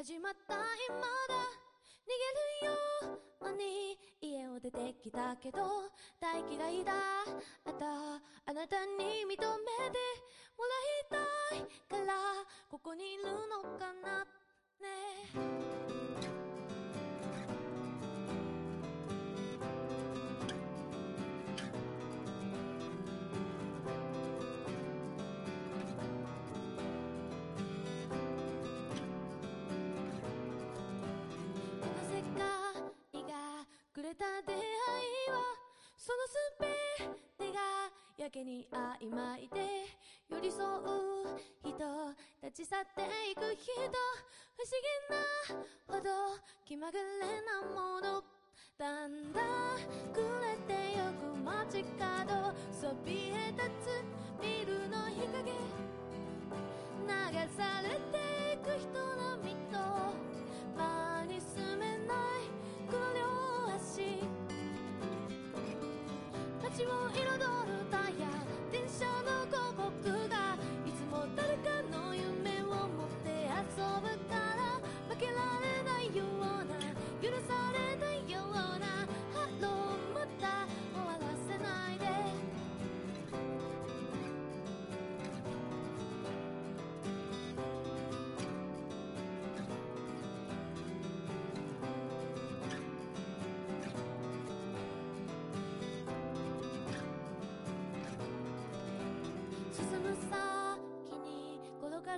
始まった今だ。逃げるに家を出てきたけど大嫌いだ。あたあなたに認めてもらいたいからここにいるのかなねえくれた出会いはそのすべてがやけに曖昧で寄り添う人立ち去っていく人不思議なほど。気まぐれなものだんだん暮れてゆく街角。そびえ立つビルの日陰。流されていく人並みと。街を彩るタイヤ電車の声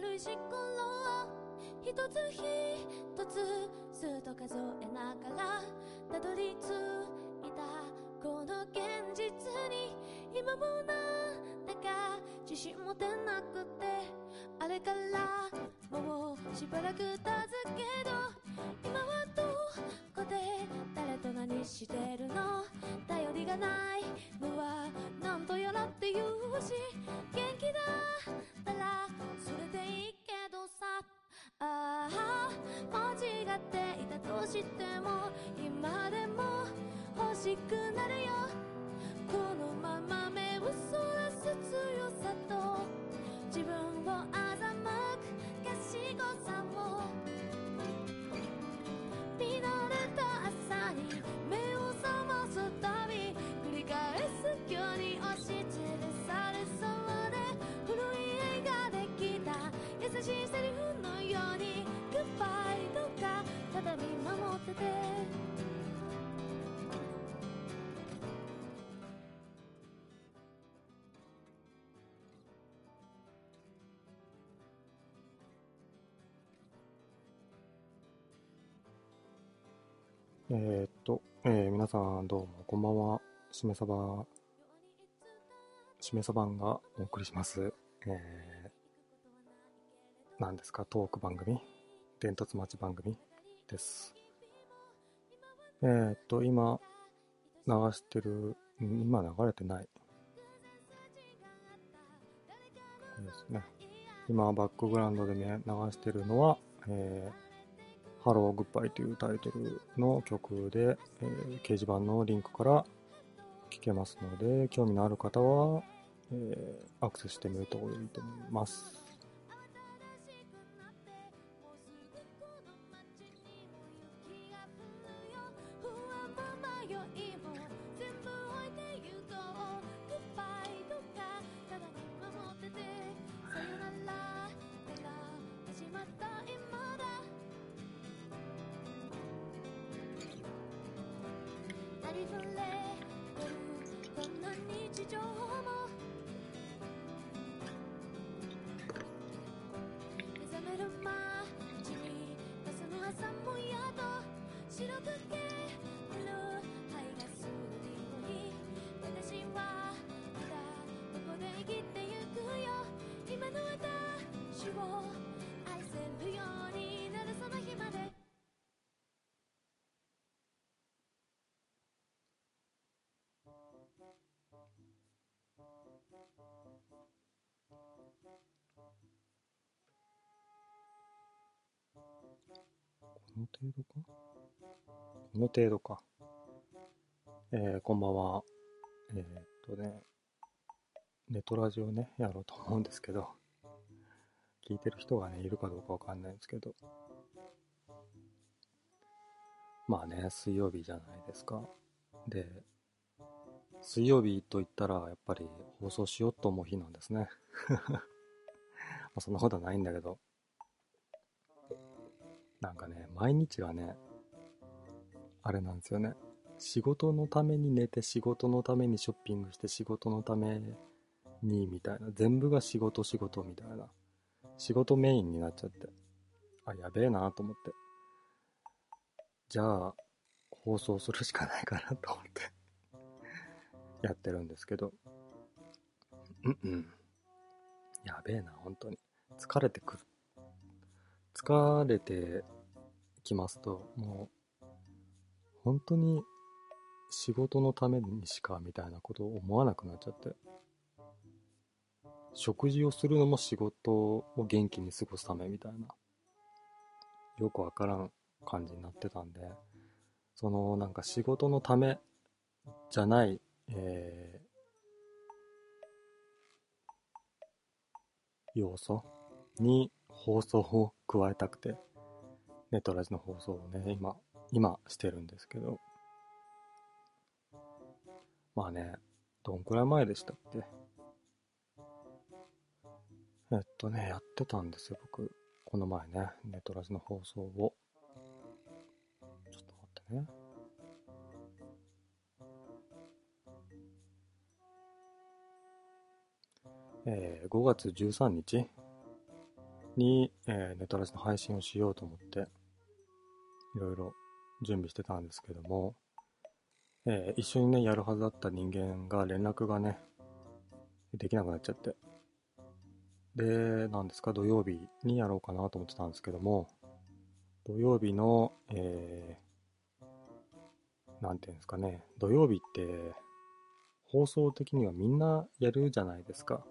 転がる石ころを。一つ一つずっと数えながらたどり着いた。この現実に今もなんだか自信持てなくてあれからもうしばらく経つけど今はどこで誰と何してるの？頼りがない。のはなんとやらって言うし元気だったらそれでいいけどさ。ああ間違っていたとしても今でも欲しくなるよ。このまま目をそらす強さと自分を欺く賢さも。見慣れた朝に目を覚ますたび繰り返すように押しつぶされそうで古い映画できた。優しいセリフのようにグッバイとかただ見守っててえっと、えー皆さんどうもこんばんは。しめさば、しめさばんがお送りします。えー、何ですか、トーク番組？伝達待ち番組です。えーっと、今、流してる、今流れてない。ですね。今、バックグラウンドでね、流してるのは、えーハローグッバイというタイトルの曲で、えー掲示板のリンクから聴けますので、興味のある方は、えーアクセスしてみるといいと思います。の程度か？この程度か。えー、こんばんは。えー、っとね、ネトラジオね、やろうと思うんですけど、聞いてる人がね、いるかどうかわかんないんですけど、まあね、水曜日じゃないですか。で、水曜日と言ったら、やっぱり放送しようと思う日なんですね。まあそんなことはないんだけど、なんかね、毎日がね、あれなんですよね。仕事のために寝て、仕事のためにショッピングして、仕事のために、みたいな。全部が仕事仕事みたいな。仕事メインになっちゃって。あ、やべえなと思って。じゃあ、放送するしかないかなと思ってやってるんですけど。うんうん。やべえな、本当に。疲れてくる。疲れてきますと、もう、本当に仕事のためにしかみたいなことを思わなくなっちゃって。食事をするのも仕事を元気に過ごすためみたいな。よくわからん感じになってたんで、そのなんか仕事のためじゃない、えー、要素に放送を加えたくて、ネトラジの放送をね、今、今してるんですけど、まあね、どんくらい前でしたっけ？えっとね、やってたんですよ、僕。この前ね、ネトラジの放送を。ちょっと待ってね。えー、5月13日に、えー、ネトラジの配信をしようと思って、いろいろ準備してたんですけども、えー、一緒にね、やるはずだった人間が連絡がね、できなくなっちゃって。で、なんですか、土曜日にやろうかなと思ってたんですけども、土曜日の、えー、なんていうんですかね、土曜日って、放送的にはみんなやるじゃないですか。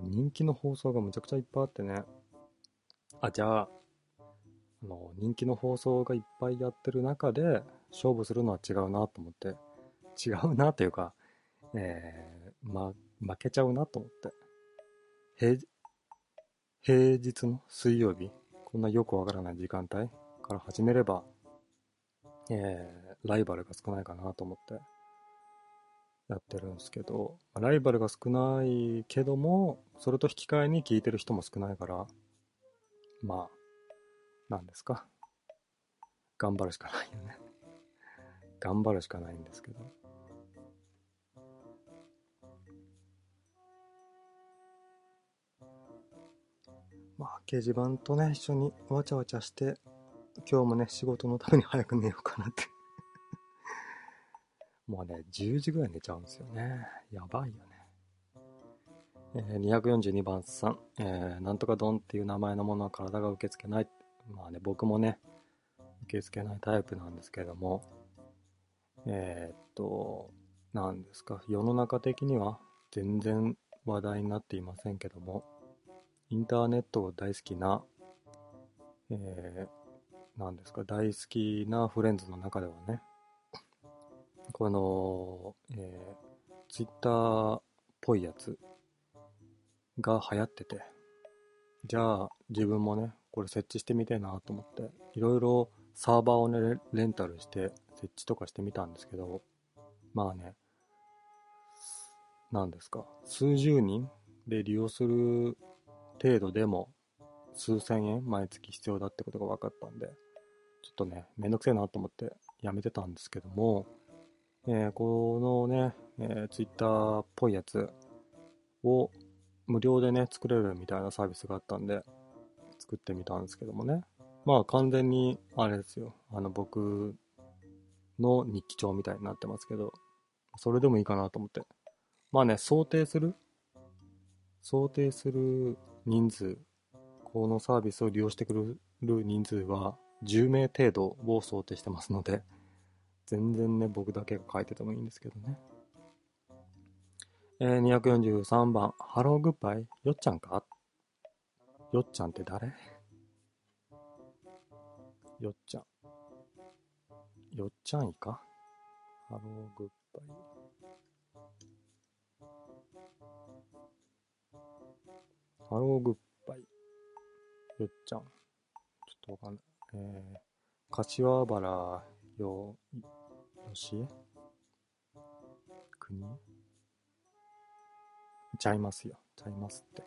人気の放送がむちゃくちゃいっぱいあってね。あ、じゃあ、あの、人気の放送がいっぱいやってる中で、勝負するのは違うなと思って、違うなというか、えー、ま、負けちゃうなと思って。平、平日の水曜日、こんなよくわからない時間帯から始めれば、えー、ライバルが少ないかなと思ってやってるんですけど、ライバルが少ないけども、それと引き換えに聞いてる人も少ないから、まあ、なんですか？頑張るしかないよね。頑張るしかないんですけど。まあ、掲示板とね、一緒にわちゃわちゃして、今日もね、仕事のために早く寝ようかなって もうね、10時ぐらい寝ちゃうんですよね。やばいよね。え、242番さん、えー、なんとかドンっていう名前のものは体が受け付けない。まあね、僕もね、受け付けないタイプなんですけども、えー、っと、なんですか、世の中的には全然話題になっていませんけども、インターネットが大好きな、えー、なんですか、大好きなフレンズの中ではね、この、えー、ツイッターっぽいやつ。が流行ってて、じゃあ自分もね、これ設置してみたいなと思って、いろいろサーバーをね、レンタルして設置とかしてみたんですけど、まあね、何ですか、数十人で利用する程度でも数千円毎月必要だってことが分かったんで、ちょっとね、めんどくせえなと思ってやめてたんですけども、えー、このね、えー、ツイッターっぽいやつを無料でね、作れるみたいなサービスがあったんで、作ってみたんですけどもね。まあ完全に、あれですよ。あの僕の日記帳みたいになってますけど、それでもいいかなと思って。まあね、想定する想定する人数、このサービスを利用してくれる人数は10名程度を想定してますので、全然ね、僕だけが書いててもいいんですけどね。えー、243番、ハローグッバイよっちゃんか？よっちゃんって誰？よっちゃん。よっちゃんいいか？ハローグッバイ。ハローグッバイ。よっちゃん。ちょっとわかんない。えー、柏原よ、よしえ？国？ちゃいますよ。ちゃいますって。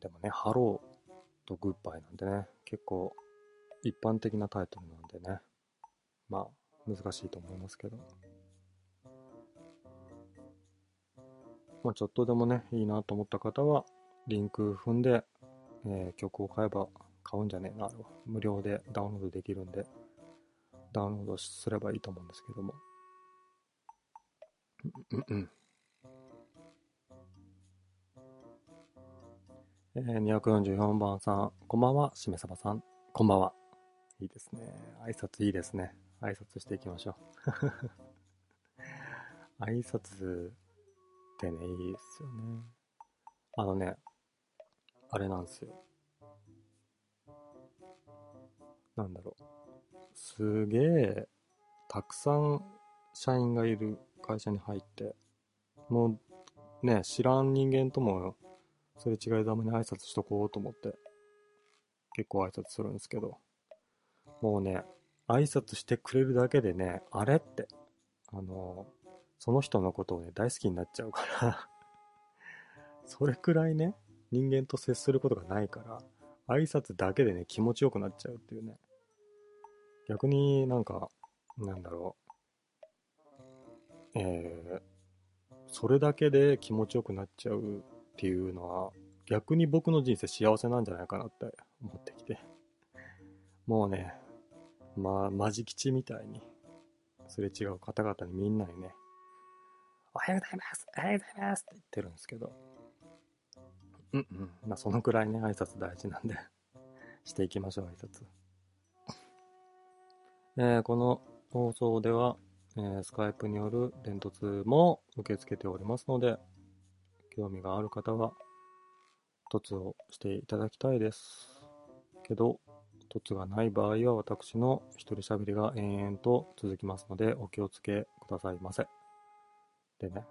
でもね、ハローとグッバイなんでね、結構一般的なタイトルなんでね、まあ難しいと思いますけど。まあちょっとでもね、いいなと思った方は、リンク踏んで、えー、曲を買えば買うんじゃねえな、あれは。無料でダウンロードできるんで、ダウンロードすればいいと思うんですけども。うんうん。えー、244番さん、こんばんは、しめさばさん、こんばんは。いいですね。挨拶いいですね。挨拶していきましょう。挨拶ってね、いいですよね。あのね、あれなんですよ。なんだろう。すげえ、たくさん社員がいる会社に入って、もうね、知らん人間ともすれ違いざまに挨拶しとこうと思って、結構挨拶するんですけど、もうね、挨拶してくれるだけでね、あれって、あの、その人のことをね、大好きになっちゃうから それくらいね、人間と接することがないから、挨拶だけでね、気持ちよくなっちゃうっていうね。逆になんか、なんだろう。えー、それだけで気持ちよくなっちゃうっていうのは、逆に僕の人生幸せなんじゃないかなって思ってきて。もうね、まあ、マジ吉みたいに、すれ違う方々にみんなにね、おはようございますおはようございますって言ってるんですけど、うんうん、まあそのくらいね、挨拶大事なんでしていきましょう、挨拶。えー、この放送では、えー、スカイプによる伝突も受け付けておりますので、興味がある方は、凸をしていただきたいです。けど、凸がない場合は私の一人喋りが延々と続きますので、お気をつけくださいませ。でね、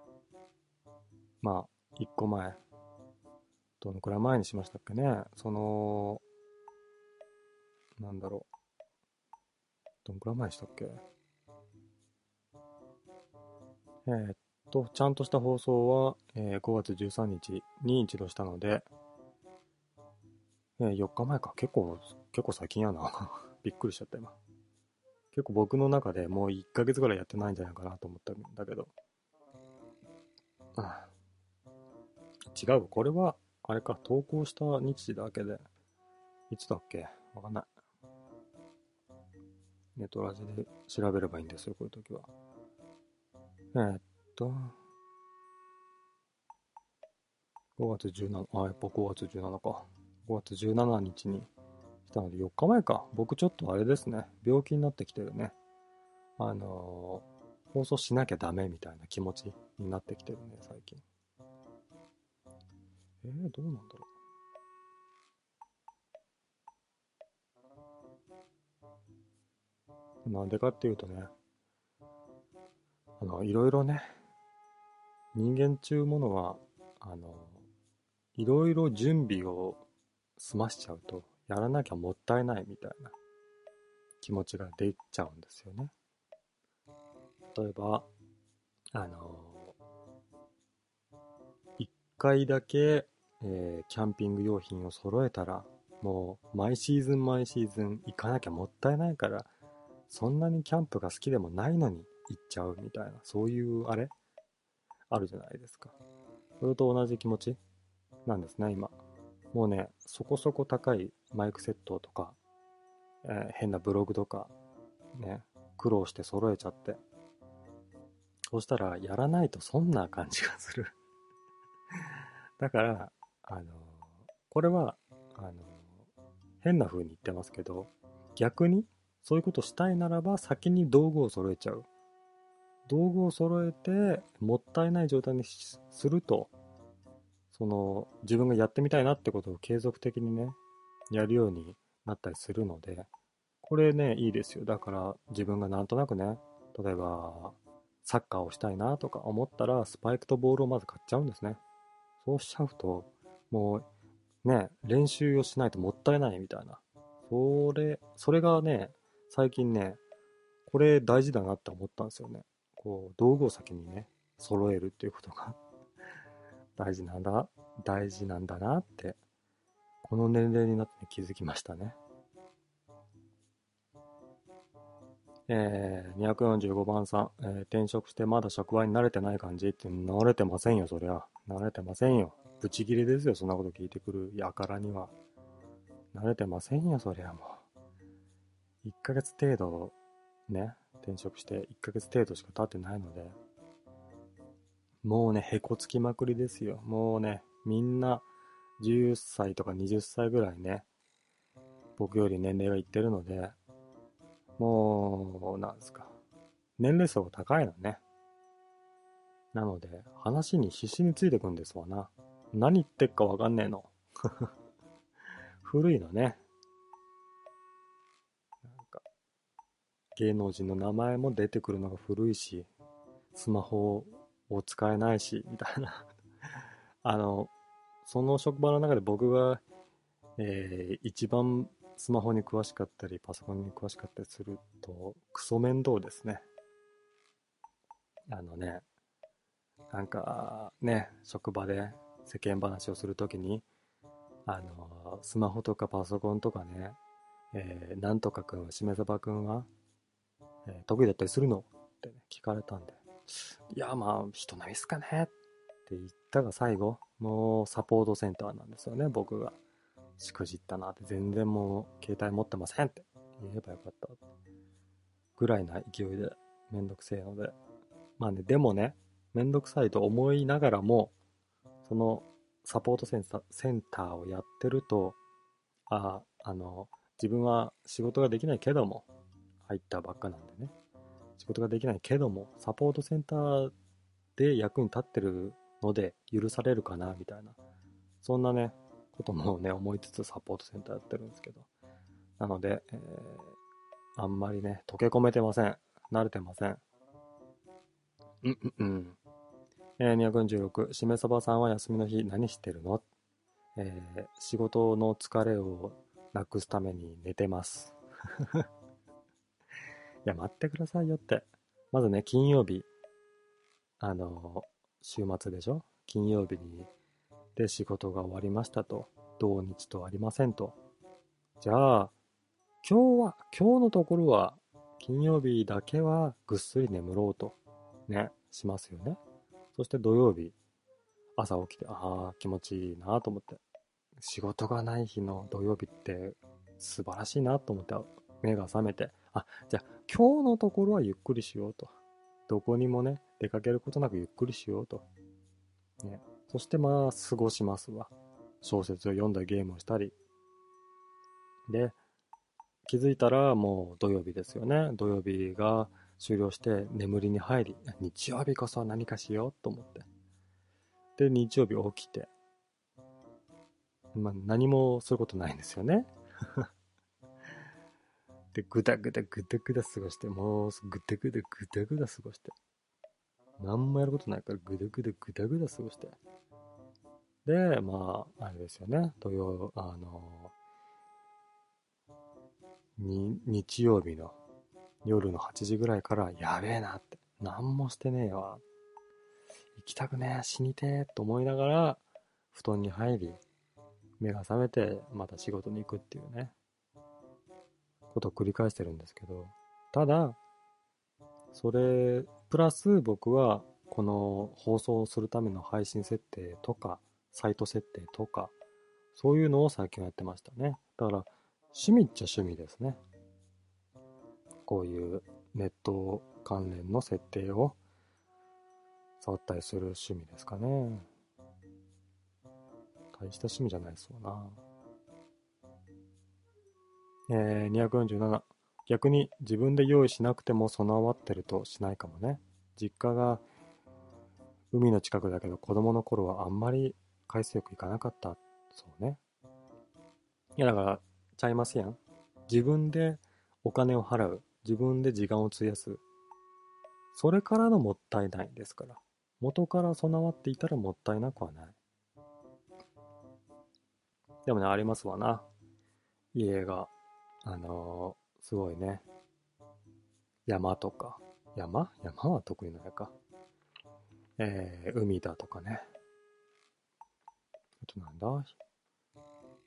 まあ、一個前、どのくらい前にしましたっけね、その、なんだろう、どのくらい前でしたっけえー、っと、ちゃんとした放送は、えー、5月13日に一度したので、えー、4日前か。結構、結構最近やな。びっくりしちゃった今。結構僕の中でもう1ヶ月ぐらいやってないんじゃないかなと思ったんだけど。あ違うこれは、あれか、投稿した日時だけで、いつだっけ？わかんない。ネットラジで調べればいいんですよ、こういう時は。えー、っと、5月17、あ、やっぱ5月17か。5月17日にしたので4日前か。僕ちょっとあれですね。病気になってきてるね。あのー、放送しなきゃダメみたいな気持ちになってきてるね、最近。えー、どうなんだろう。なんでかっていうとね、あの、いろいろね、人間ちゅうものは、あの、いろいろ準備を済ましちゃうと、やらなきゃもったいないみたいな気持ちが出ちゃうんですよね。例えば、あの一回だけ、えー、キャンピング用品を揃えたら、もう毎シーズン毎シーズン行かなきゃもったいないから、そんなにキャンプが好きでもないのに行っちゃうみたいな、そういうあれ？あるじゃないですか。それと同じ気持ちなんですね、今。もうね、そこそこ高いマイクセットとか、えー、変なブログとか、ね、苦労して揃えちゃって。そうしたら、やらないとそんな感じがする だから、あのー、これは、あのー、変な風に言ってますけど、逆に、そういうことしたいならば、先に道具を揃えちゃう。道具を揃えて、もったいない状態にすると、その、自分がやってみたいなってことを継続的にね、やるようになったりするので、これね、いいですよ。だから自分がなんとなくね、例えば、サッカーをしたいなとか思ったら、スパイクとボールをまず買っちゃうんですね。そうしちゃうと、もう、ね、練習をしないともったいないみたいな。それ、それがね、最近ね、これ大事だなって思ったんですよね。こう、道具を先にね、揃えるっていうことが 大事なんだ、大事なんだなって、この年齢になって気づきましたね。えー、245番さん、えー、転職してまだ職場に慣れてない感じって慣れてませんよ、そりゃ。慣れてませんよ。ブチギレですよ、そんなこと聞いてくるやからには。慣れてませんよ、そりゃもう。1ヶ月程度、ね、転職して1ヶ月程度しか経ってないので、もうね、へこつきまくりですよ。もうね、みんな10歳とか20歳ぐらいね、僕より年齢がいってるので、もう、なんですか。年齢層が高いのね。なので、話に必死についてくんですわな。何言ってっかわかんねえの。古いのね。芸能人の名前も出てくるのが古いし、スマホを使えないし、みたいな あの、その職場の中で僕が、えー、一番スマホに詳しかったり、パソコンに詳しかったりすると、クソ面倒ですね。あのね、なんかね、職場で世間話をするときに、あの、スマホとかパソコンとかね、えー、なんとかくん、しめさばくんは、えー、得意だったりするの？ってね、聞かれたんで、いや、まあ、人並みっすかねって言ったが最後、もうサポートセンターなんですよね、僕が。しくじったなって、全然もう携帯持ってませんって言えばよかった。ぐらいな勢いでめんどくせえので。まあね、でもね、めんどくさいと思いながらも、そのサポートセンタセンターをやってると、ああ、あの、自分は仕事ができないけども、入ったばっかなんでね、仕事ができないけども、サポートセンターで役に立ってるので許されるかな、みたいな。そんなね、こともね、思いつつサポートセンターやってるんですけど。なので、えー、あんまりね、溶け込めてません。慣れてません。うんうんうん。えー、246、しめそばさんは休みの日何してるの？えー、仕事の疲れをなくすために寝てます。いや、待ってくださいよって。まずね、金曜日、あの週末でしょ？金曜日にで仕事が終わりましたと。土日とありませんと。じゃあ、今日は、今日のところは、金曜日だけはぐっすり眠ろうと、ね、しますよね。そして土曜日、朝起きて、ああ、気持ちいいなと思って。仕事がない日の土曜日って素晴らしいなと思って目が覚めて、あ、じゃあ今日のところはゆっくりしようと。どこにもね、出かけることなくゆっくりしようと。ね。そしてまあ、過ごしますわ。小説を読んだゲームをしたり。で、気づいたらもう土曜日ですよね。土曜日が終了して眠りに入り、日曜日こそ何かしようと思って。で、日曜日起きて。まあ、何もすることないんですよね。で、ぐだぐだぐだぐだ過ごして、もうぐだぐだぐだぐだ過ごして。何もやることないからぐだぐだぐだぐだ過ごして。で、まあ、あれですよね。土曜、あの、に、日曜日の夜の8時ぐらいからやべえなって。何もしてねえわ。行きたくねえ、死にてえと思いながら、布団に入り、目が覚めて、また仕事に行くっていうね、ことを繰り返してるんですけど、ただ、それ、プラス僕は、この放送をするための配信設定とか、サイト設定とか、そういうのを最近やってましたね。だから、趣味っちゃ趣味ですね。こういうネット関連の設定を触ったりする趣味ですかね。大した趣味じゃないですわな。えー、247。逆に自分で用意しなくても備わってるとしないかもね。実家が海の近くだけど子供の頃はあんまり海水浴行かなかった。そうね。いやだからちゃいますやん。自分でお金を払う。自分で時間を費やす。それからのもったいないですから。元から備わっていたらもったいなくはない。でもね、ありますわな。家が、あのー、すごいね。山とか。山？山は得意なやか。えー、海だとかね。あとなんだ？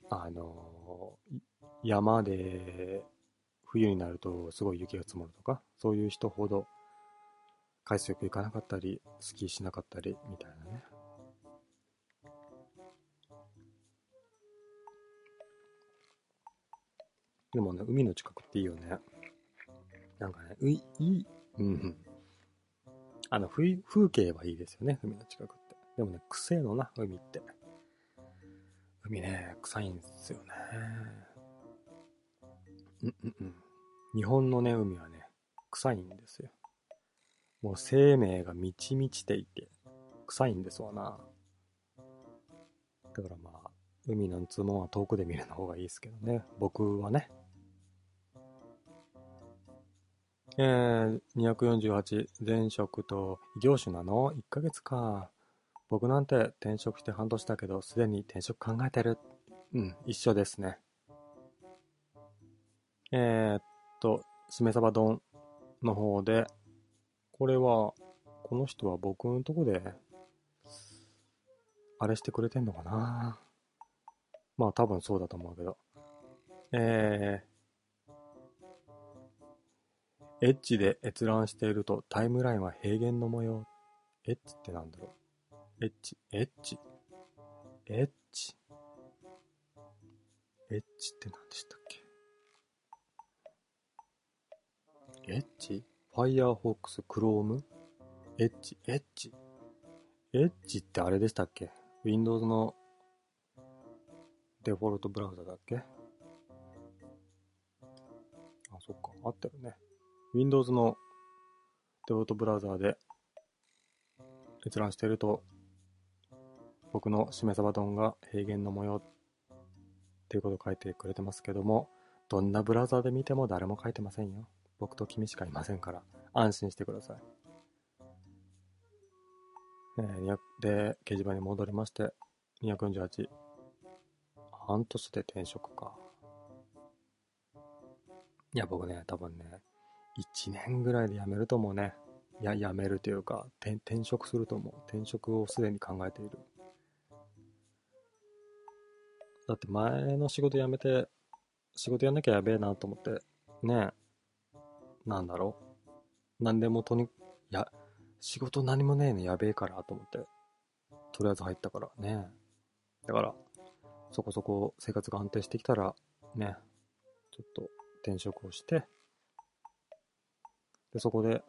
あのー、山で冬になるとすごい雪が積もるとか、そういう人ほど海水浴行かなかったり、スキーしなかったり、みたいなね。でもね、海の近くっていいよね。なんかね、うい、いい、うん。あの、風景はいいですよね、海の近くって。でもね、臭いのな、海って。海ね、臭いんですよね。うんうんうん。日本のね、海はね、臭いんですよ。もう生命が満ち満ちていて、臭いんですわな。だからまあ、海なんつうもんは遠くで見るの方がいいですけどね。僕はね。えー、248、前職と異業種なの ?1 ヶ月か。僕なんて転職して半年だけど、すでに転職考えてる。うん、一緒ですね。えー、っと、しめ鯖丼の方で、これは、この人は僕のとこで、あれしてくれてんのかな？まあ多分そうだと思うけど。えー、エッジで閲覧しているとタイムラインは平原の模様。エッジってなんだろう？エッジ、エッジ、エッジ？エッジって何でしたっけ？エッジ？Firefox、Chrome、Edge、Edge。Edge ってあれでしたっけ ?Windows のデフォルトブラウザだっけ？あ、そっか。あったよね。Windows のデフォトブラウザーで閲覧していると、僕のしめ鯖丼が平原の模様っていうことを書いてくれてますけども、どんなブラウザーで見ても誰も書いてませんよ。僕と君しかいませんから、安心してください。えー、で、掲示板に戻りまして、248。半年で転職か。いや、僕ね、多分ね、1年ぐらいで辞めると思うね。いや、辞めるというか、転職すると思う。転職をすでに考えている。だって前の仕事辞めて、仕事やんなきゃやべえなと思って、ねえなんだろう。何でもとに、いや、仕事何もねえねやべえからと思って、とりあえず入ったからね。だから、そこそこ生活が安定してきたら、ね、ちょっと転職をして、で、そこで、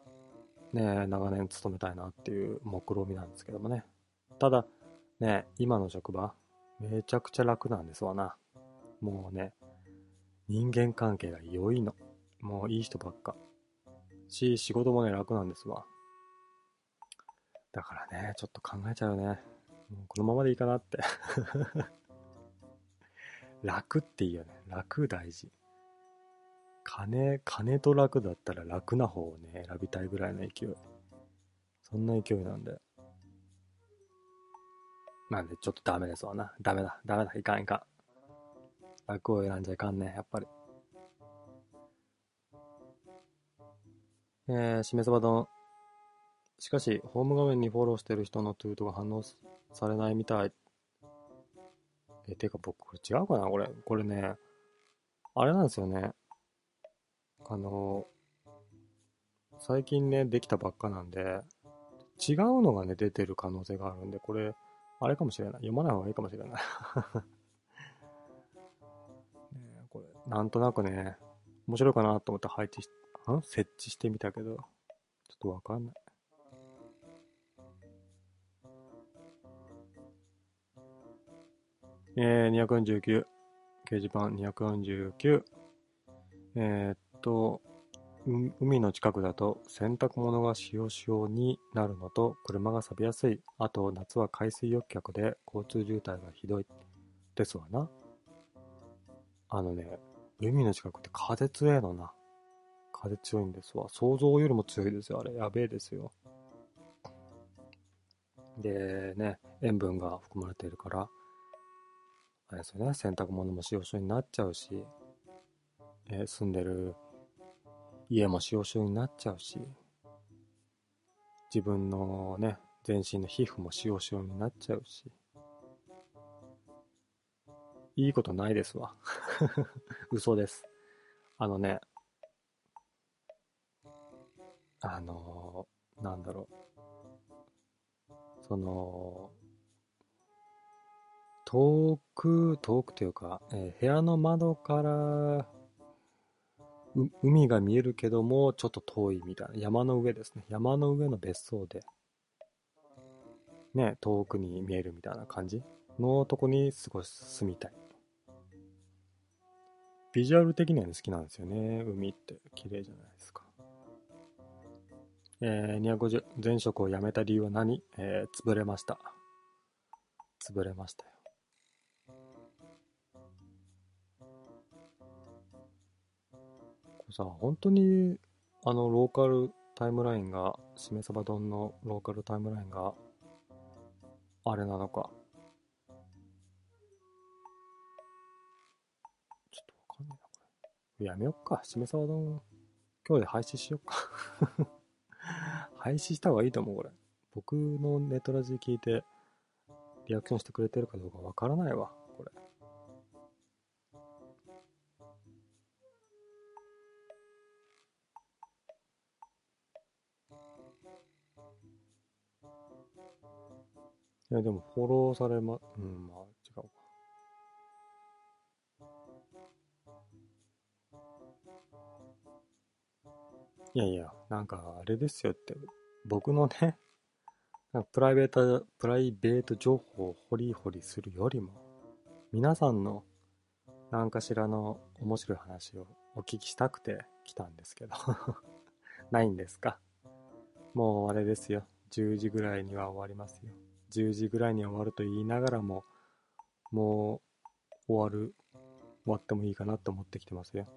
ね、長年勤めたいなっていう目論見なんですけどもね。ただ、ね、今の職場、めちゃくちゃ楽なんですわな。もうね、人間関係が良いの。もういい人ばっか。し、仕事もね、楽なんですわ。だからね、ちょっと考えちゃうよね。もうこのままでいいかなって 楽っていいよね。楽大事。金、金と楽だったら楽な方をね、選びたいぐらいの勢い。そんな勢いなんで。なんで、ちょっとダメですわな。ダメだ、ダメだ、いかんいかん。楽を選んじゃいかんね、やっぱり。えー、しめそば丼。しかし、ホーム画面にフォローしてる人のトゥートが反応されないみたい。え、てか僕、これ違うかなこれ。これね、あれなんですよね。あの、最近ね、できたばっかなんで、違うのがね、出てる可能性があるんで、これ、あれかもしれない。読まない方がいいかもしれない。ねこれ、なんとなくね、面白いかなと思って配置しん設置してみたけど、ちょっとわかんない。えー、249。掲示板249。えー、っと、海の近くだと洗濯物が塩塩になるのと車が錆びやすい。あと夏は海水浴客で交通渋滞がひどい。ですわな。あのね、海の近くって風強えのな。風強いんですわ。想像よりも強いですよ、あれ。やべえですよ。で、ね、塩分が含まれているから、あれですよね、洗濯物も塩塩になっちゃうし、えー、住んでる家も塩塩になっちゃうし、自分のね、全身の皮膚も塩塩になっちゃうし、いいことないですわ。嘘です。あのね、あのー、なんだろう。その、遠く、遠くというか、えー、部屋の窓から海が見えるけども、ちょっと遠いみたいな。山の上ですね。山の上の別荘で、ね、遠くに見えるみたいな感じのとこに少し住みたい。ビジュアル的には好きなんですよね。海って綺麗じゃないですか。えー、250、前職を辞めた理由は何？えー、潰れました。潰れましたよ。さ、本当に、あの、ローカルタイムラインが、しめ鯖丼のローカルタイムラインが、あれなのか。ちょっとわかんないな、これ。やめよっか。しめ鯖丼、今日で廃止しよっか 廃止した方がいいと思う、これ。僕のネトラジ聞いて、リアクションしてくれてるかどうかわからないわ、いや、でもフォローされま、うん、まあ、違うか。いやいや、なんかあれですよって、僕のね、プライベート、プライベート情報を掘り掘りするよりも、皆さんの何かしらの面白い話をお聞きしたくて来たんですけど ないんですか？もうあれですよ。10時ぐらいには終わりますよ。10時ぐらいに終わると言いながらも、もう終わる、終わってもいいかなと思ってきてますよ。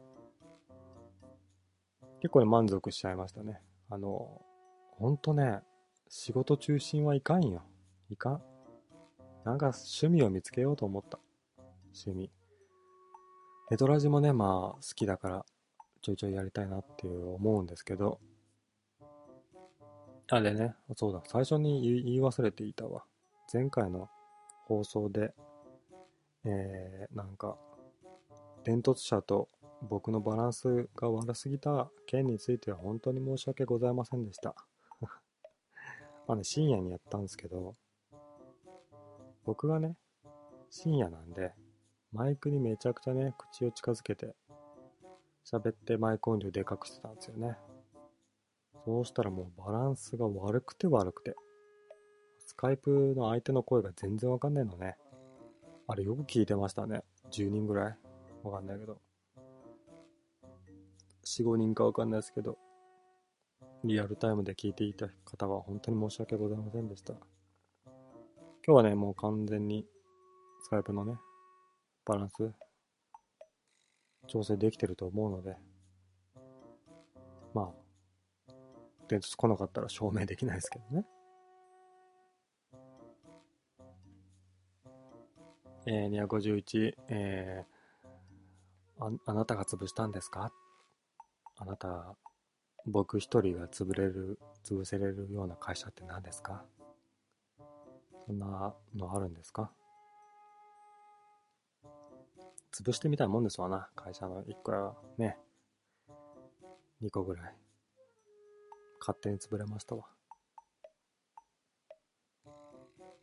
結構ね、満足しちゃいましたね。あの、ほんとね、仕事中心はいかんよ。いかん。なんか趣味を見つけようと思った。趣味。ネトラジもね、まあ好きだからちょいちょいやりたいなっていう思うんですけど、あれね、そうだ、最初に言い忘れていたわ。前回の放送で、えー、なんか、伝突者と僕のバランスが悪すぎた件については本当に申し訳ございませんでした。まあね、深夜にやったんですけど、僕がね、深夜なんで、マイクにめちゃくちゃね、口を近づけて、喋ってマイク音量でかくしてたんですよね。そうしたらもうバランスが悪くて悪くて。スカイプの相手の声が全然わかんないのね。あれよく聞いてましたね。10人ぐらいわかんないけど。4、5人かわかんないですけど、リアルタイムで聞いていた方は本当に申し訳ございませんでした。今日はね、もう完全にスカイプのね、バランス、調整できてると思うので、まあ、伝来なかったら証明できないですけどね。えー、251、えー、あ、あなたが潰したんですか？あなた、僕一人が潰れる、潰せれるような会社って何ですか？そんなのあるんですか？潰してみたいもんですわな。会社の1個やね、2個ぐらい。勝手に潰れましたわ。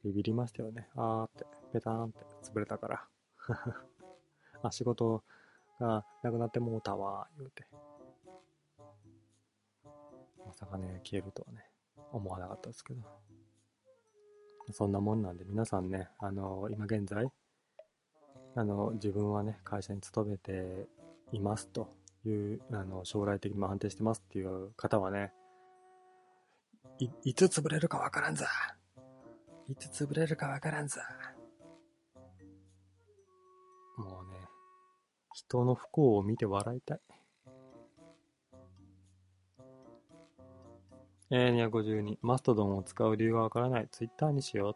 ビビりましたよね。あーって、ペターンって潰れたから。あ、仕事がなくなってもうたわ、言うて。まさかね、消えるとはね、思わなかったですけど。そんなもんなんで、皆さんね、あの、今現在、あの、自分はね、会社に勤めていますという、あの、将来的にも安定してますっていう方はね、い、いつ潰れるかわからんぞ。いつ潰れるかわからんぞ。もうね、人の不幸を見て笑いたい。えー、252。マストドンを使う理由がわからない。ツイッターにしよう。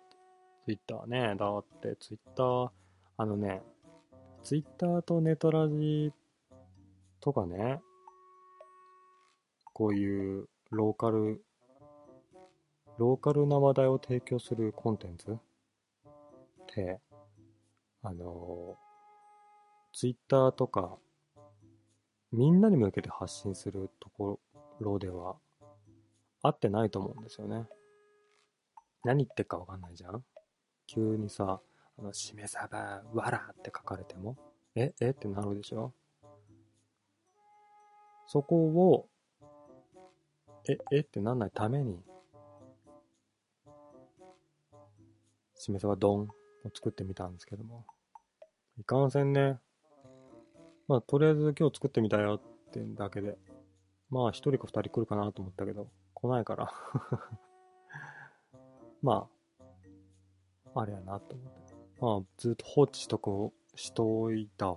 ツイッターね。だってツイッター、あのね、ツイッターとネトラジとかね、こういうローカル、ローカルな話題を提供するコンテンツ？って、あの、ツイッターとか、みんなに向けて発信するところでは、合ってないと思うんですよね。何言ってっかわかんないじゃん。急にさ、あの、しめさば、わらって書かれても、ええ？ってなるでしょ。そこを、え、え？ってなんないために、しめさば丼を作ってみたんですけども、いかんせんね、まあ、とりあえず今日作ってみたよってだけで、まあ、一人か二人来るかなと思ったけど、来ないから まあ、あれやなと思って。まあ、ずっと放置しとこう、しといた、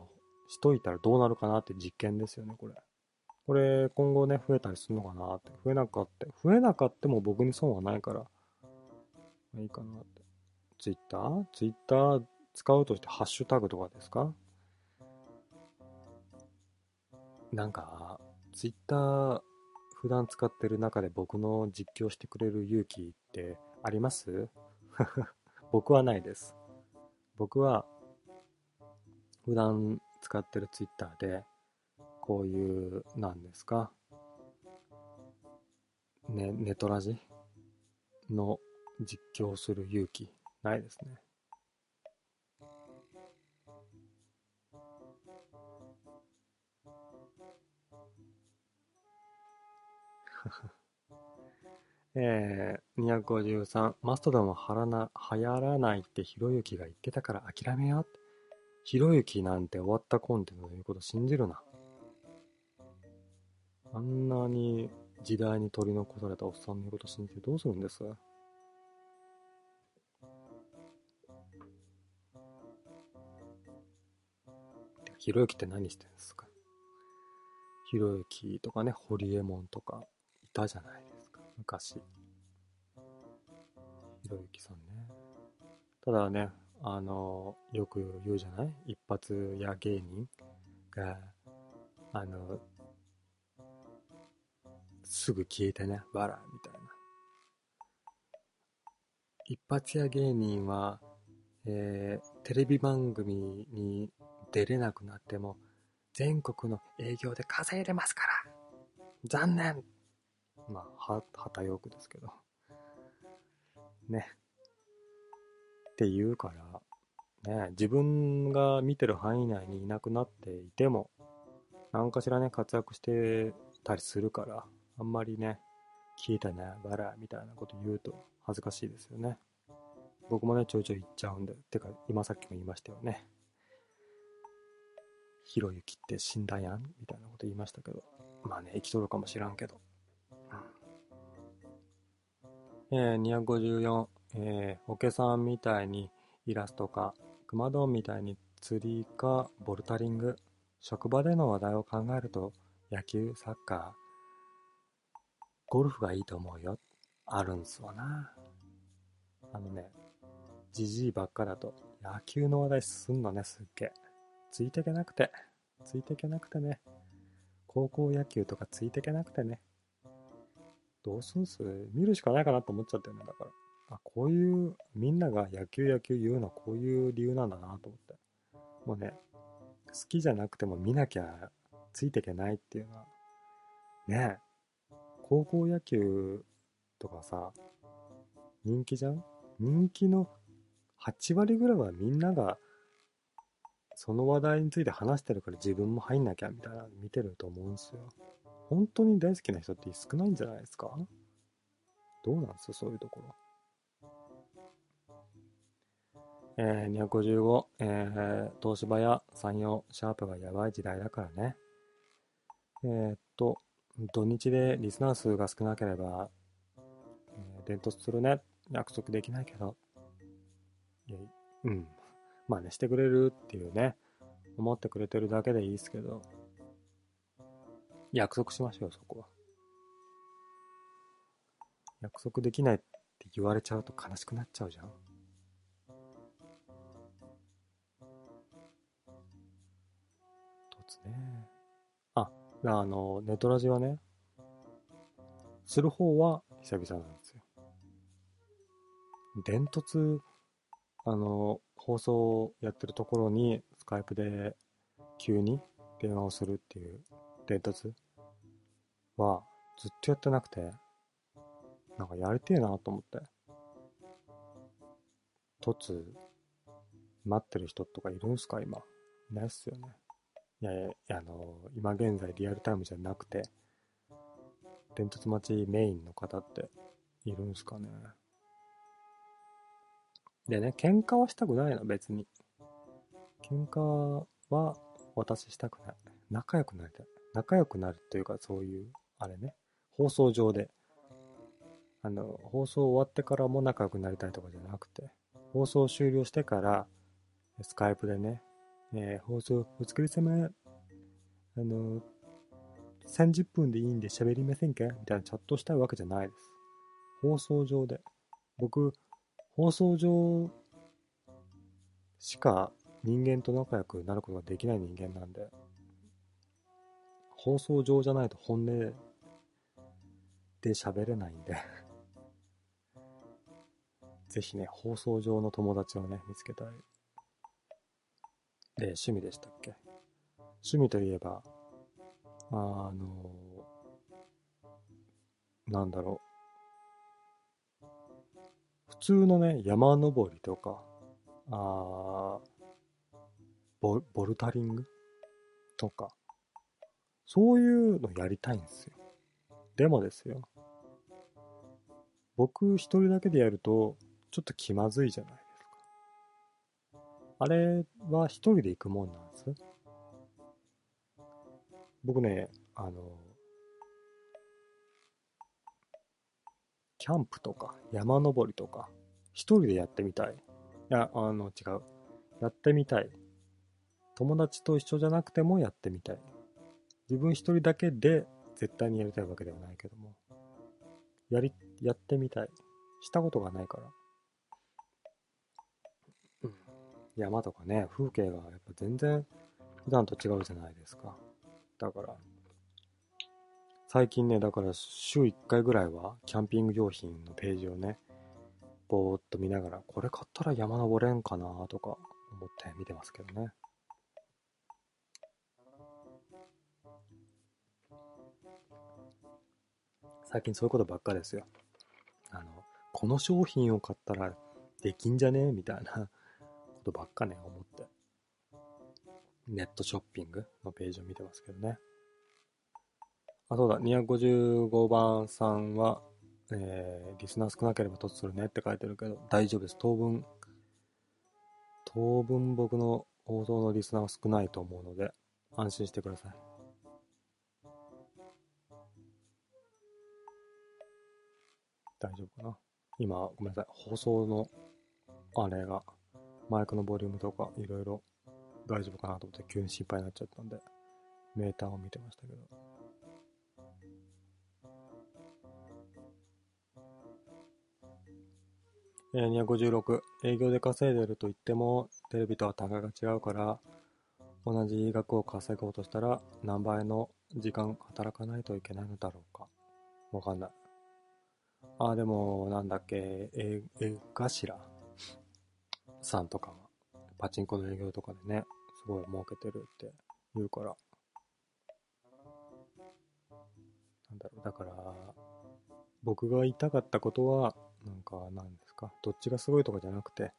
しといたらどうなるかなって実験ですよね、これ。これ、今後ね、増えたりするのかなって。増えなかった。増えなかっても僕に損はないから、いいかなって。ツイッター？ツイッター使うとしてハッシュタグとかですか？なんか、ツイッター普段使ってる中で僕の実況してくれる勇気ってあります？僕はないです。僕は普段使ってるツイッターでこういう、なんですか、ね、ネトラジの実況する勇気。ないですね。えー、253、マストドンははらな流行らないってひろゆきが言ってたから諦めよう。ひろゆきなんて終わったコンテンツの言うこと信じるな。あんなに時代に取り残されたおっさんの言うこと信じてどうするんです？ひろゆきって何してんですか？ひろゆきとかね、ホリエモンとかいたじゃないですか、昔。ひろゆきさんね。ただね、あの、よく言うじゃない？一発屋芸人が、あの、すぐ消えてね、わら、みたいな。一発屋芸人は、えー、テレビ番組に出れなくなっても、全国の営業で稼いでますから残念まあ、は、はたよくですけど。ね。って言うから、ね、自分が見てる範囲内にいなくなっていても、何かしらね、活躍してたりするから、あんまりね、聞いたね、バラみたいなこと言うと恥ずかしいですよね。僕もね、ちょいちょい言っちゃうんで、てか、今さっきも言いましたよね。ひろゆきって死んだやんみたいなこと言いましたけど。まあね、生きとるかもしらんけど。うん、えー、254、えー、おけさんみたいにイラストか、くまドンみたいに釣りかボルタリング、職場での話題を考えると、野球、サッカー、ゴルフがいいと思うよ。あるんすわな。あのね、じじいばっかだと、野球の話題すんのね、すっげえ。ついていけなくて、ついていけなくてね。高校野球とかついていけなくてね。どうすんす？見るしかないかなと思っちゃったよね、だから。あ、こういう、みんなが野球野球言うのはこういう理由なんだなと思って。もうね、好きじゃなくても見なきゃついていけないっていうのは、ね高校野球とかさ、人気じゃん？人気の8割ぐらいはみんながその話題について話してるから自分も入んなきゃみたいな見てると思うんですよ。本当に大好きな人って少ないんじゃないですか？どうなんす、そういうところ。えー、255、えー、東芝や山陽、シャープがやばい時代だからね。えー、っと、土日でリスナー数が少なければ、えー、伝突するね。約束できないけど。いや、うん。まあね、してくれるっていうね、思ってくれてるだけでいいですけど、約束しましょう、そこは。約束できないって言われちゃうと悲しくなっちゃうじゃん。つね。あ、あの、ネトラジはね、する方は久々なんですよ。伝突、あの、放送をやってるところにスカイプで急に電話をするっていう伝突はずっとやってなくて、なんかやりてえなと思って。突、待ってる人とかいるんすか？今。いないっすよね。いやいや、あの、今現在リアルタイムじゃなくて、伝突待ちメインの方っているんすかね？でね、喧嘩はしたくないの、別に。喧嘩は私したくない。仲良くなりたい。仲良くなるというか、そういう、あれね、放送上で。あの、放送終わってからも仲良くなりたいとかじゃなくて、放送終了してから、スカイプでね、えー、放送お疲れ様、あの、30分でいいんで喋りませんかみたいなチャットしたいわけじゃないです。放送上で。僕、放送上しか人間と仲良くなることができない人間なんで、放送上じゃないと本音で喋れないんで ぜひね、放送上の友達をね、見つけたい。で、趣味でしたっけ？趣味といえば、あの、なんだろう。普通のね、山登りとか、あボボルタリングとか、そういうのやりたいんですよ。でもですよ。僕一人だけでやると、ちょっと気まずいじゃないですか。あれは一人で行くもんなんです。僕ね、あの、キャンプとか山登りとか、一人でやってみたい。いや、あの、違う。やってみたい。友達と一緒じゃなくてもやってみたい。自分一人だけで絶対にやりたいわけではないけども。やり、やってみたい。したことがないから。山とかね、風景がやっぱ全然普段と違うじゃないですか。だから、最近ね、だから週1回ぐらいはキャンピング用品のページをね、ぼーっと見ながら、これ買ったら山登れんかなとか思って見てますけどね。最近そういうことばっかですよ。あの、この商品を買ったらできんじゃね？みたいな ことばっかね、思って。ネットショッピングのページを見てますけどね。あ、そうだ、255番さんは、えー、リスナー少なければ突するねって書いてるけど、大丈夫です。当分、当分僕の放送のリスナーは少ないと思うので、安心してください。大丈夫かな？今、ごめんなさい。放送の、あれが、マイクのボリュームとか、いろいろ大丈夫かなと思って急に心配になっちゃったんで、メーターを見てましたけど。えー、256、営業で稼いでると言っても、テレビとは単価が違うから、同じ額を稼ごうとしたら、何倍の時間働かないといけないのだろうか。わかんない。ああ、でも、なんだっけ、え、え頭さんとかは、パチンコの営業とかでね、すごい儲けてるって言うから。なんだろう、だから、僕が言いたかったことは、なんか、何ですか、どっちがすごいとかじゃなくて、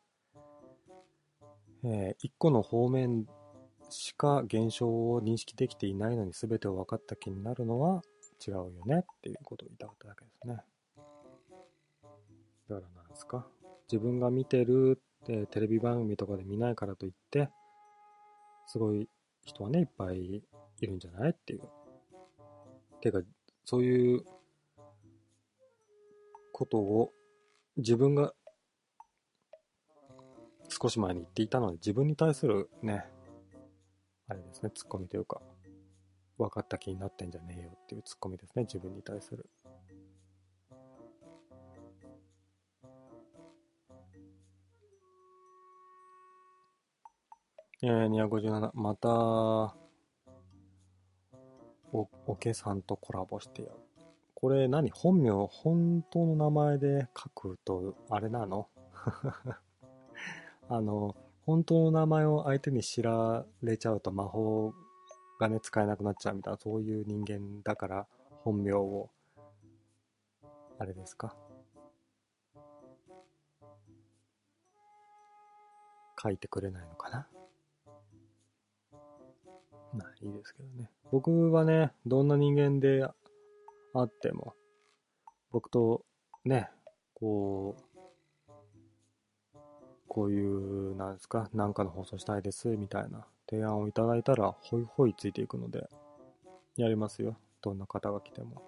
えー、一個の方面しか現象を認識できていないのに全てを分かった気になるのは違うよねっていうことを言いたかっただけですね。だからなんですか？自分が見てるってテレビ番組とかで見ないからといってすごい人はね、いっぱいいるんじゃないっていう。てか、そういうことを自分が少し前に言っていたので、自分に対するね、あれですね、ツッコミというか、分かった気になってんじゃねえよっていうツッコミですね、自分に対する。えー、257、また、お、おけさんとコラボしてやる。これ何？本名、本当の名前で書くと、あれなの？あの、本当の名前を相手に知られちゃうと魔法がね、使えなくなっちゃうみたいな、そういう人間だから、本名を、あれですか？書いてくれないのかな？まあいいですけどね。僕はね、どんな人間であっても、僕とね、こう、こういう、なんですか、なんかの放送したいです、みたいな提案をいただいたら、ほいほいついていくので、やりますよ。どんな方が来ても。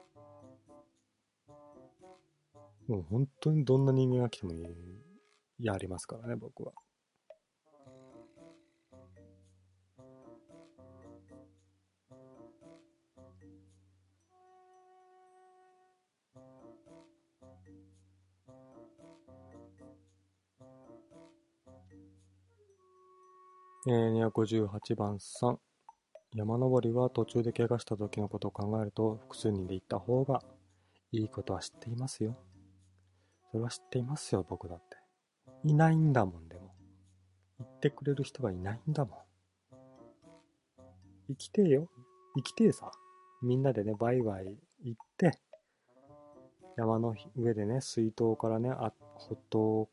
もう本当にどんな人間が来てもやりますからね、僕は。えー、258番3。山登りは途中で怪我した時のことを考えると複数人で行った方がいいことは知っていますよ。それは知っていますよ、僕だって。いないんだもん、でも。言ってくれる人がいないんだもん。生きてえよ。生きてえさ。みんなでね、バイバイ行って、山の上でね、水筒からね、あホット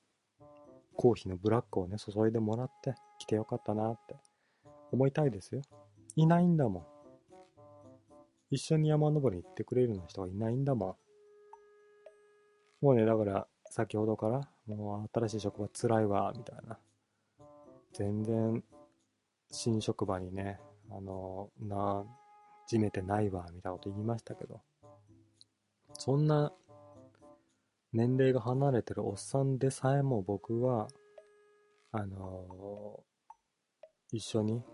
コーヒーのブラックをね、注いでもらって、来てよかったなって思いたいですよ。いないんだもん。一緒に山登りに行ってくれるような人がいないんだもん。もうね、だから、先ほどから、もう新しい職場つらいわ、みたいな。全然、新職場にね、あの、な、じめてないわ、みたいなこと言いましたけど。そんな、年齢が離れてるおっさんでさえも僕は、あのー、一緒に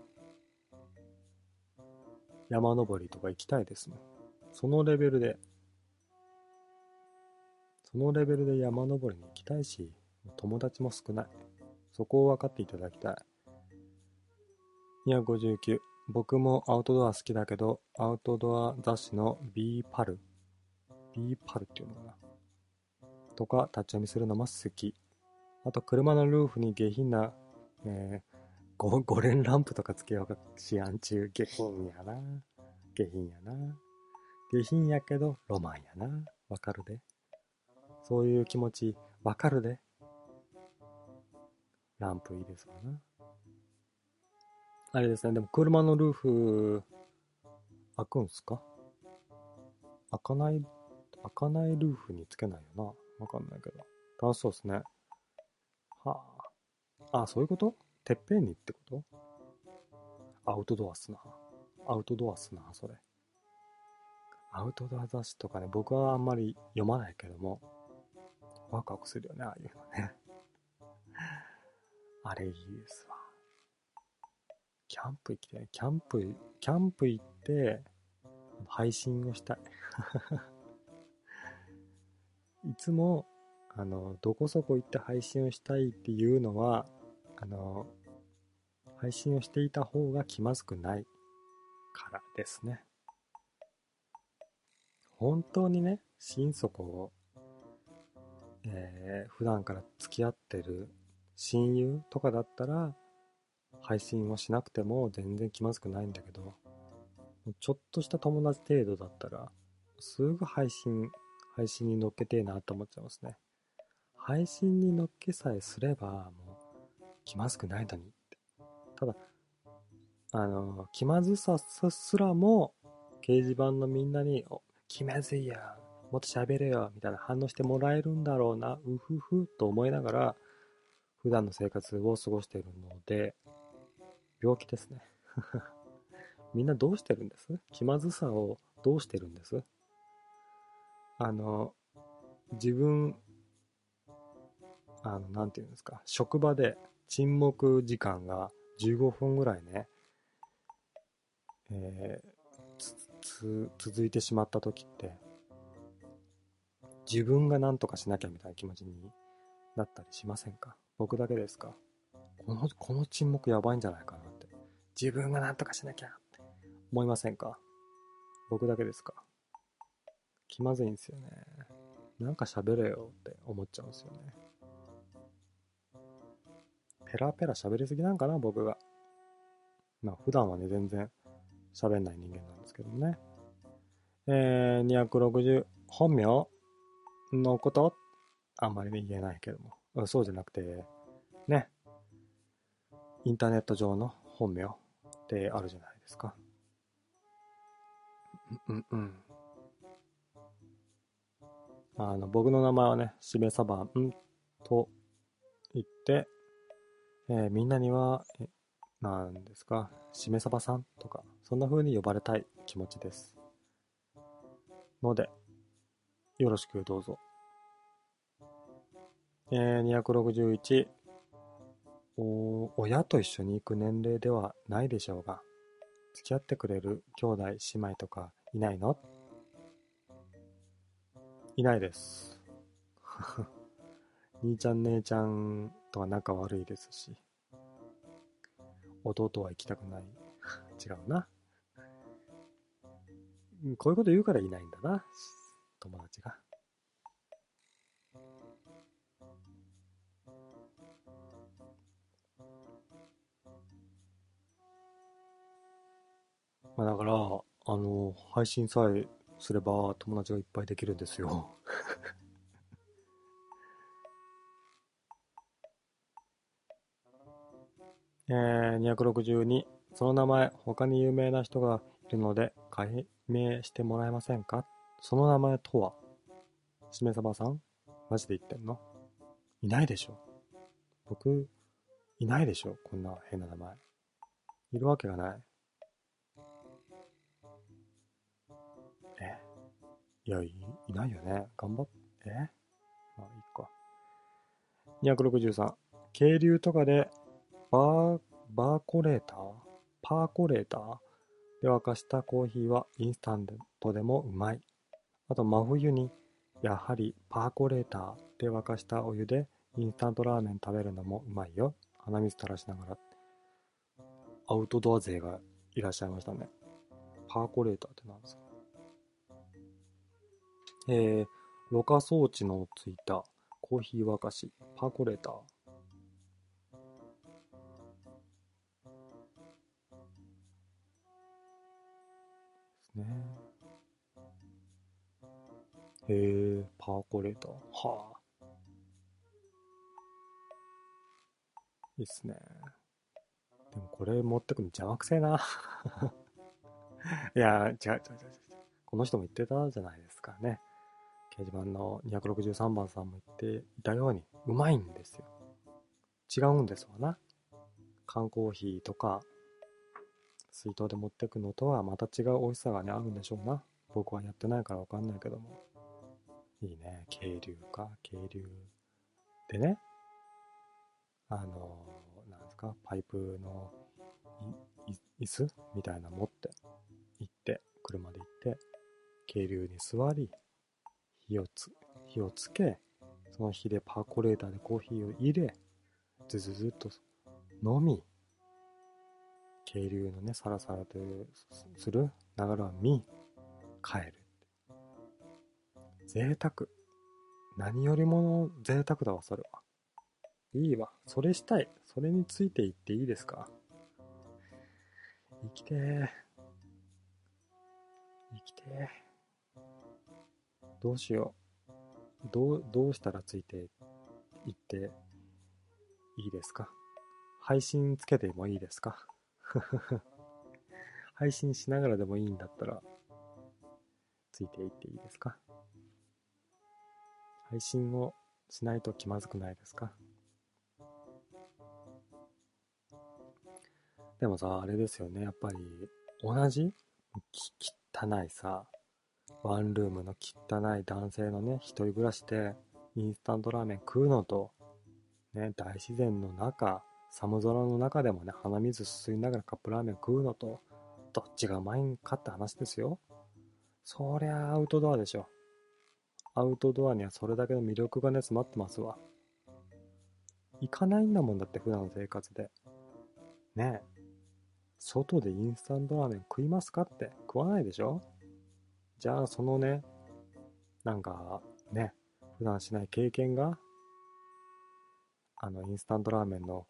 山登りとか行きたいですもん。そのレベルで、そのレベルで山登りに行きたいし、友達も少ない。そこを分かっていただきたい。259。僕もアウトドア好きだけど、アウトドア雑誌の B パル ?B パルっていうのかなとか立ち読みするのも好き。あと、車のルーフに下品な、えー、ゴ五 連ランプとかつけようかしやんちゅう。下品やな。下品やな。下品やけど、ロマンやな。わかるで。そういう気持ち、わかるで。ランプいいですわな。あれですね、でも車のルーフ、開くんすか？開かない、開かないルーフにつけないよな。わかんないけど。楽しそうですね。はあ。あ、そういうこと？てっぺんにってこと？アウトドアっすな。アウトドアっすな、それ。アウトドア雑誌とかね、僕はあんまり読まないけども、ワクワクするよね、ああいうのね。あれいいですわ。キャンプ行きたい。キャンプ、キャンプ行って、配信をしたい。いつもあの、どこそこ行って配信をしたいっていうのは、あの、配信をしていた方が気まずくないからですね。本当にね、心底を、えー、普段から付き合ってる親友とかだったら、配信をしなくても全然気まずくないんだけど、ちょっとした友達程度だったら、すぐ配信、配信に乗っけてえなと思っちゃいますね。配信に乗っけさえすれば、もう、気まずくないのにって。ただ、あの、気まずさすらも、掲示板のみんなに、お、気まずいやもっと喋れよ、みたいな反応してもらえるんだろうな、うふふ、と思いながら、普段の生活を過ごしているので、病気ですね。みんなどうしてるんです？気まずさをどうしてるんです？あの、自分あの、なんていうんですか、職場で沈黙時間が15分ぐらいね、えー、続いてしまった時って、自分が何とかしなきゃみたいな気持ちになったりしませんか？僕だけですか？この、この沈黙やばいんじゃないかなって。自分が何とかしなきゃって思いませんか？僕だけですか？気まずいんですよね。なんか喋れよって思っちゃうんですよね。ペラペラ喋りすぎなんかな、僕が。まあ、普段はね、全然喋んない人間なんですけどね。えー、260、本名のことあんまりね、言えないけども。そうじゃなくて、ね。インターネット上の本名ってあるじゃないですか。うんうん。あの、僕の名前はね、しめさばんと言って、えー、みんなには、え、なんですか、しめさばさんとか、そんな風に呼ばれたい気持ちです。ので、よろしくどうぞ。えー、261お、親と一緒に行く年齢ではないでしょうが、付き合ってくれる兄弟、姉妹とかいないの？いないです。兄ちゃん姉ちゃんとは仲悪いですし、弟は行きたくない。違うな。こういうこと言うからいないんだな。友達が。まあだから、あの、配信さえすれば友達がいっぱいできるんですよ えー、262、その名前、他に有名な人がいるので、解明してもらえませんか？その名前とは？しめさばさんマジで言ってんの？いないでしょ僕、いないでしょこんな変な名前。いるわけがない。え？いや、い、いないよね。頑張って。え？まあ、いいか。263。渓流とかで、バー、バーコレーター？パーコレーターで沸かしたコーヒーはインスタントでもうまい。あと、真冬に、やはりパーコレーターで沸かしたお湯でインスタントラーメン食べるのもうまいよ。鼻水垂らしながら。アウトドア勢がいらっしゃいましたね。パーコレーターって何ですか？えー、ろ過装置のついたコーヒー沸かし、パーコレーター。ね。へえ、パーコレーター。はあ。いいっすね。でもこれ持ってくの邪魔くせえな。いや、違う違う違う違う。この人も言ってたじゃないですかね。掲示板の263番さんも言っていたように、うまいんですよ。違うんですわな。缶コーヒーとか、水筒で持ってくのとはまた違う美味しさがね、あるんでしょうな。僕はやってないからわかんないけども。いいね。渓流か。渓流。でね、あの、なんですか、パイプの椅子みたいな持って、行って、車で行って、渓流に座り、火をつ、火をつけ、その火でパーコレーターでコーヒーを入れ、ずずずっと飲み、渓流のね、サラサラでする流れを見、帰る。贅沢。何よりもの贅沢だわ、それは。いいわ。それしたい。それについていっていいですか？生きてー。生きてー。どうしよう。どう、どうしたらついていっていいですか？配信つけてもいいですか？配信しながらでもいいんだったら、ついていっていいですか？配信をしないと気まずくないですか？でもさ、あれですよね。やっぱり、同じ？き汚いさ、ワンルームの汚い男性のね、一人暮らしでインスタントラーメン食うのと、ね、大自然の中、寒空の中でもね、鼻水すすいながらカップラーメン食うのと、どっちがうまいんかって話ですよ。そりゃアウトドアでしょ。アウトドアにはそれだけの魅力がね、詰まってますわ。行かないんだもんだって、普段の生活で。ねえ。外でインスタントラーメン食いますかって食わないでしょじゃあそのね、なんかね、普段しない経験が、あの、インスタントラーメンの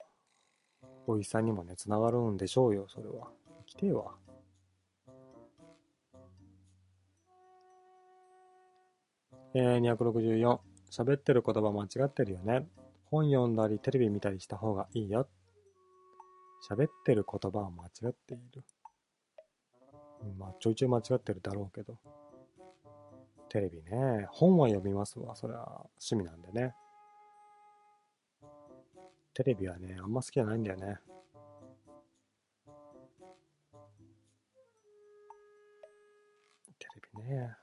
美味しさにもね、つながるんでしょうよ、それは。生きてえわ。えー、264。喋ってる言葉間違ってるよね。本読んだりテレビ見たりした方がいいよ。喋ってる言葉は間違っている。まあ、ちょいちょい間違ってるだろうけど。テレビね。本は読みますわ。それは趣味なんでね。テレビはね、あんま好きじゃないんだよね。テレビね。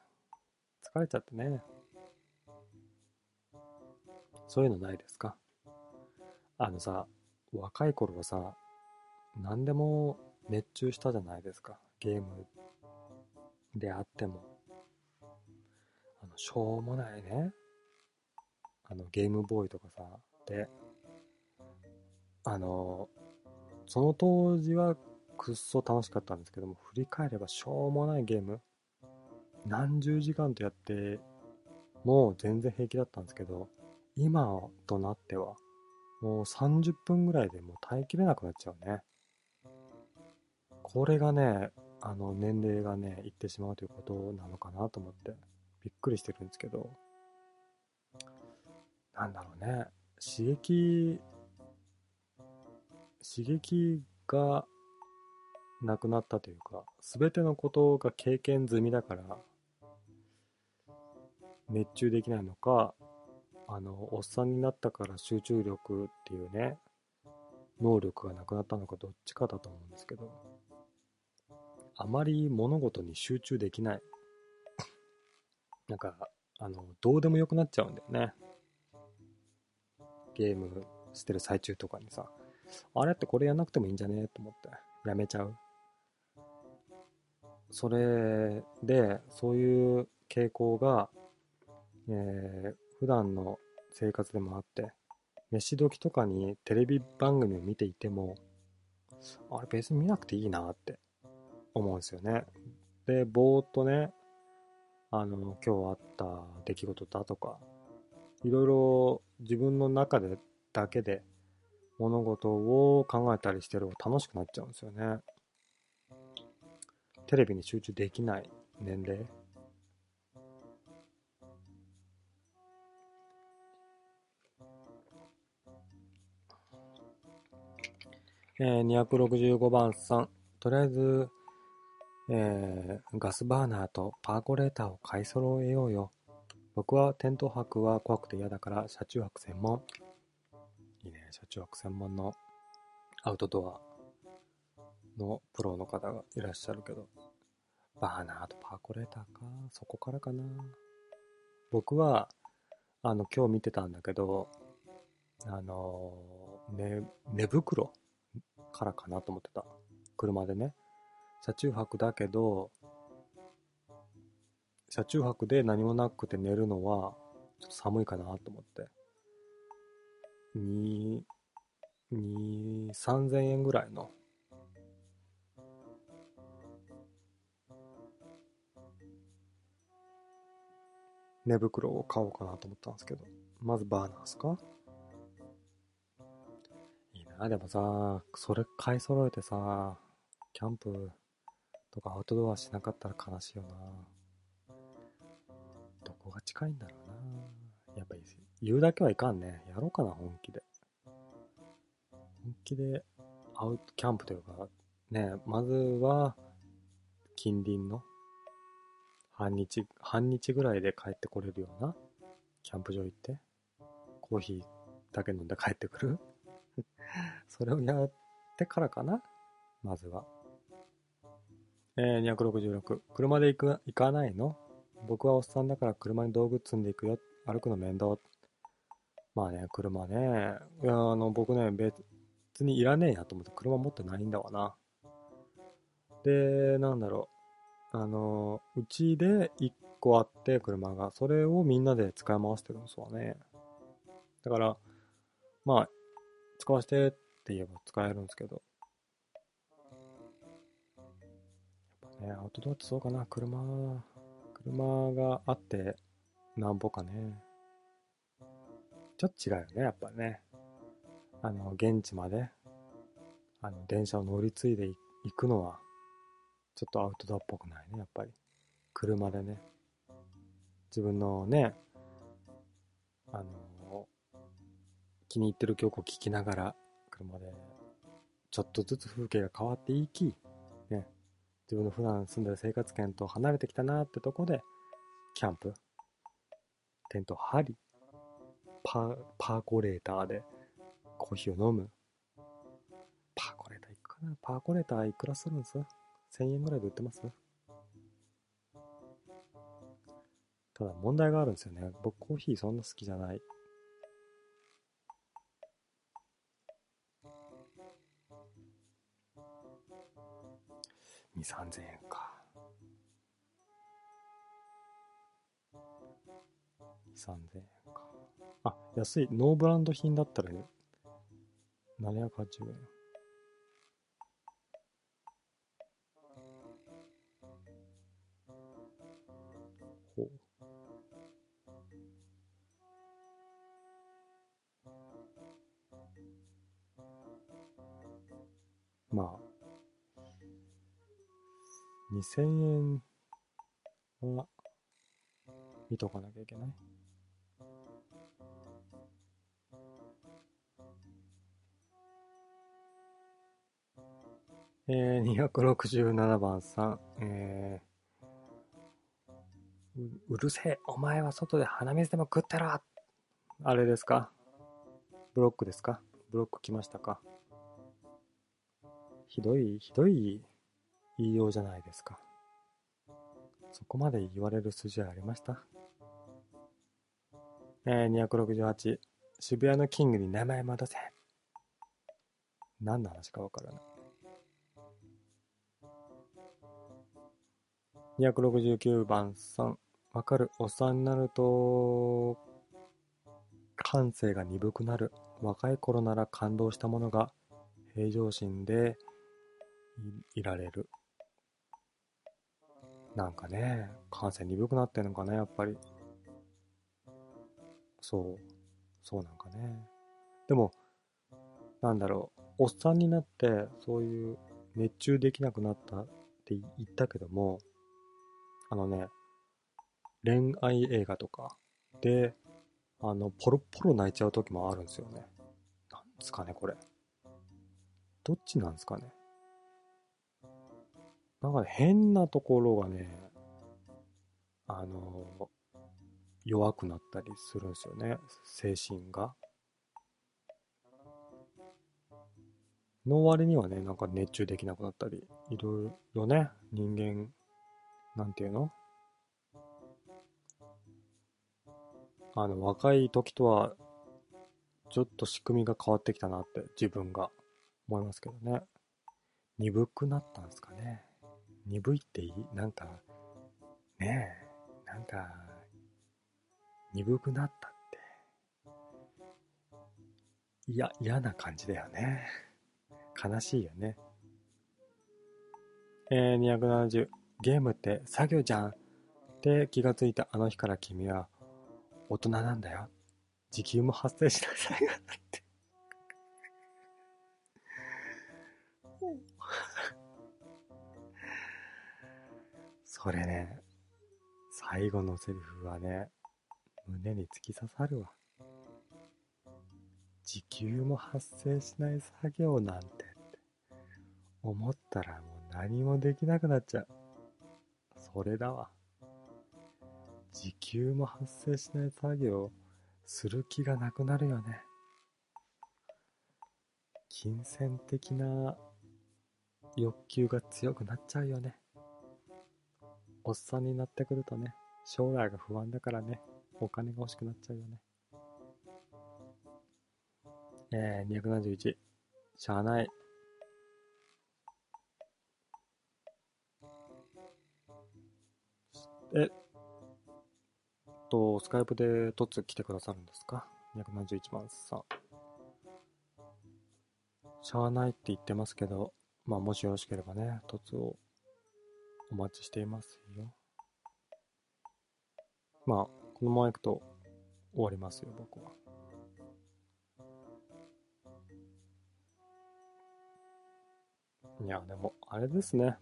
疲れちゃってね。そういうのないですか？あのさ、若い頃はさ、何でも熱中したじゃないですか。ゲームであっても。あの、しょうもないね。あの、ゲームボーイとかさ、で、あの、その当時はくっそ楽しかったんですけども、振り返ればしょうもないゲーム、何十時間とやって、もう全然平気だったんですけど、今となっては、もう30分ぐらいでもう耐えきれなくなっちゃうね。これがね、あの、年齢がね、いってしまうということなのかなと思って、びっくりしてるんですけど、なんだろうね、刺激、刺激がなくなったというか、すべてのことが経験済みだから、熱中できないのか、あの、おっさんになったから集中力っていうね、能力がなくなったのかどっちかだと思うんですけど、あまり物事に集中できない。なんか、あの、どうでもよくなっちゃうんだよね。ゲームしてる最中とかにさ、あれってこれやんなくてもいいんじゃね？と思って、やめちゃう。それで、そういう傾向が、えー、普段の生活でもあって、飯時とかにテレビ番組を見ていても、あれ別に見なくていいなって思うんですよね。で、ぼーっとね、あの、今日あった出来事だとか、いろいろ自分の中でだけで物事を考えたりしてる方が楽しくなっちゃうんですよね。テレビに集中できない年齢。えー、265番さん。とりあえず、えー、ガスバーナーとパーコレーターを買い揃えようよ。僕はテント泊は怖くて嫌だから車中泊専門。いね、車中泊専門のアウトドアのプロの方がいらっしゃるけど。バーナーとパーコレーターか。そこからかな。僕は、あの、今日見てたんだけど、あのね、寝袋からかなと思ってた。車でね。車中泊だけど、車中泊で何もなくて寝るのは、ちょっと寒いかなと思って。2、2、3000円ぐらいの、寝袋を買おうかなと思ったんですけど、まずバーナーですか？いいな、でもさ、それ買い揃えてさ、キャンプとかアウトドアしなかったら悲しいよな。どこが近いんだろうな。やっぱり言うだけはいかんね。やろうかな、本気で。本気でアウト、キャンプというか、ね、まずは近隣の半日、半日ぐらいで帰ってこれるようなキャンプ場行って、コーヒーだけ飲んで帰ってくる それをやってからかなまずは。えー、266。車で行く、行かないの？僕はおっさんだから車に道具積んでいくよ。歩くの面倒。まあね、車ね。いや、あの、僕ね、別にいらねえやと思って車持ってないんだわな。で、なんだろう。あの、うちで1個あって、車が。それをみんなで使い回してるんですわね。だから、まあ、使わせてって言えば使えるんですけど。やっぱね、アウトドアってそうかな。車、車があって、なんぼかね。ちょっと違うよね、やっぱね。あの、現地まで、あの、電車を乗り継いで行くのは、ちょっとアウトドアっぽくないね、やっぱり。車でね。自分のね、あの、気に入ってる曲を聴きながら、車で、ちょっとずつ風景が変わっていき、ね、自分の普段住んでる生活圏と離れてきたなってとこで、キャンプ、テント張り、パー、パーコレーターでコーヒーを飲む。パーコレーターいくかな？パーコレーターいくらするんです ?1000 円ぐらいで売ってます？ただ問題があるんですよね。僕コーヒーそんな好きじゃない。2、3000円か。3000円。あ、安い。ノーブランド品だったらね、780円。ほう。まあ、2000円は見とかなきゃいけない。えー、267番さん、えー、うるせえ、お前は外で鼻水でも食ってろ。あれですか？ブロックですか？ブロック来ましたか？ひどい、ひどい言いようじゃないですか。そこまで言われる筋合いありました？えー、268、渋谷のキングに名前戻せ。何の話かわからない。269番さん。わかる。おっさんになると、感性が鈍くなる。若い頃なら感動したものが平常心でいられる。なんかね、感性鈍くなってんのかね、やっぱり。そう。そうなんかね。でも、なんだろう。おっさんになって、そういう熱中できなくなったって言ったけども、あのね、恋愛映画とかで、あの、ポロポロ泣いちゃう時もあるんですよね。なんですかね、これ。どっちなんですかね。なんかね、変なところがね、あの、弱くなったりするんですよね、精神が。の割にはね、なんか熱中できなくなったり、いろいろね、人間、なんていうの？あの、若い時とは、ちょっと仕組みが変わってきたなって自分が思いますけどね。鈍くなったんですかね。鈍いっていい？なんか、ねえ、なんか、鈍くなったって、いや、嫌な感じだよね。悲しいよね。えー、270。ゲームって作業じゃんって気がついたあの日から君は大人なんだよ。時給も発生しなさいよって。それね、最後のセリフはね、胸に突き刺さるわ。時給も発生しない作業なんてって思ったらもう何もできなくなっちゃう。それだわ。時給も発生しない作業する気がなくなるよね。金銭的な欲求が強くなっちゃうよね。おっさんになってくるとね、将来が不安だからね、お金が欲しくなっちゃうよね。えー、271。しゃえ、と、スカイプでトツ来てくださるんですか ?271 番さん。しゃあないって言ってますけど、まあ、もしよろしければね、トツをお待ちしていますよ。まあ、このまま行くと終わりますよ、僕は。いや、でも、あれですね。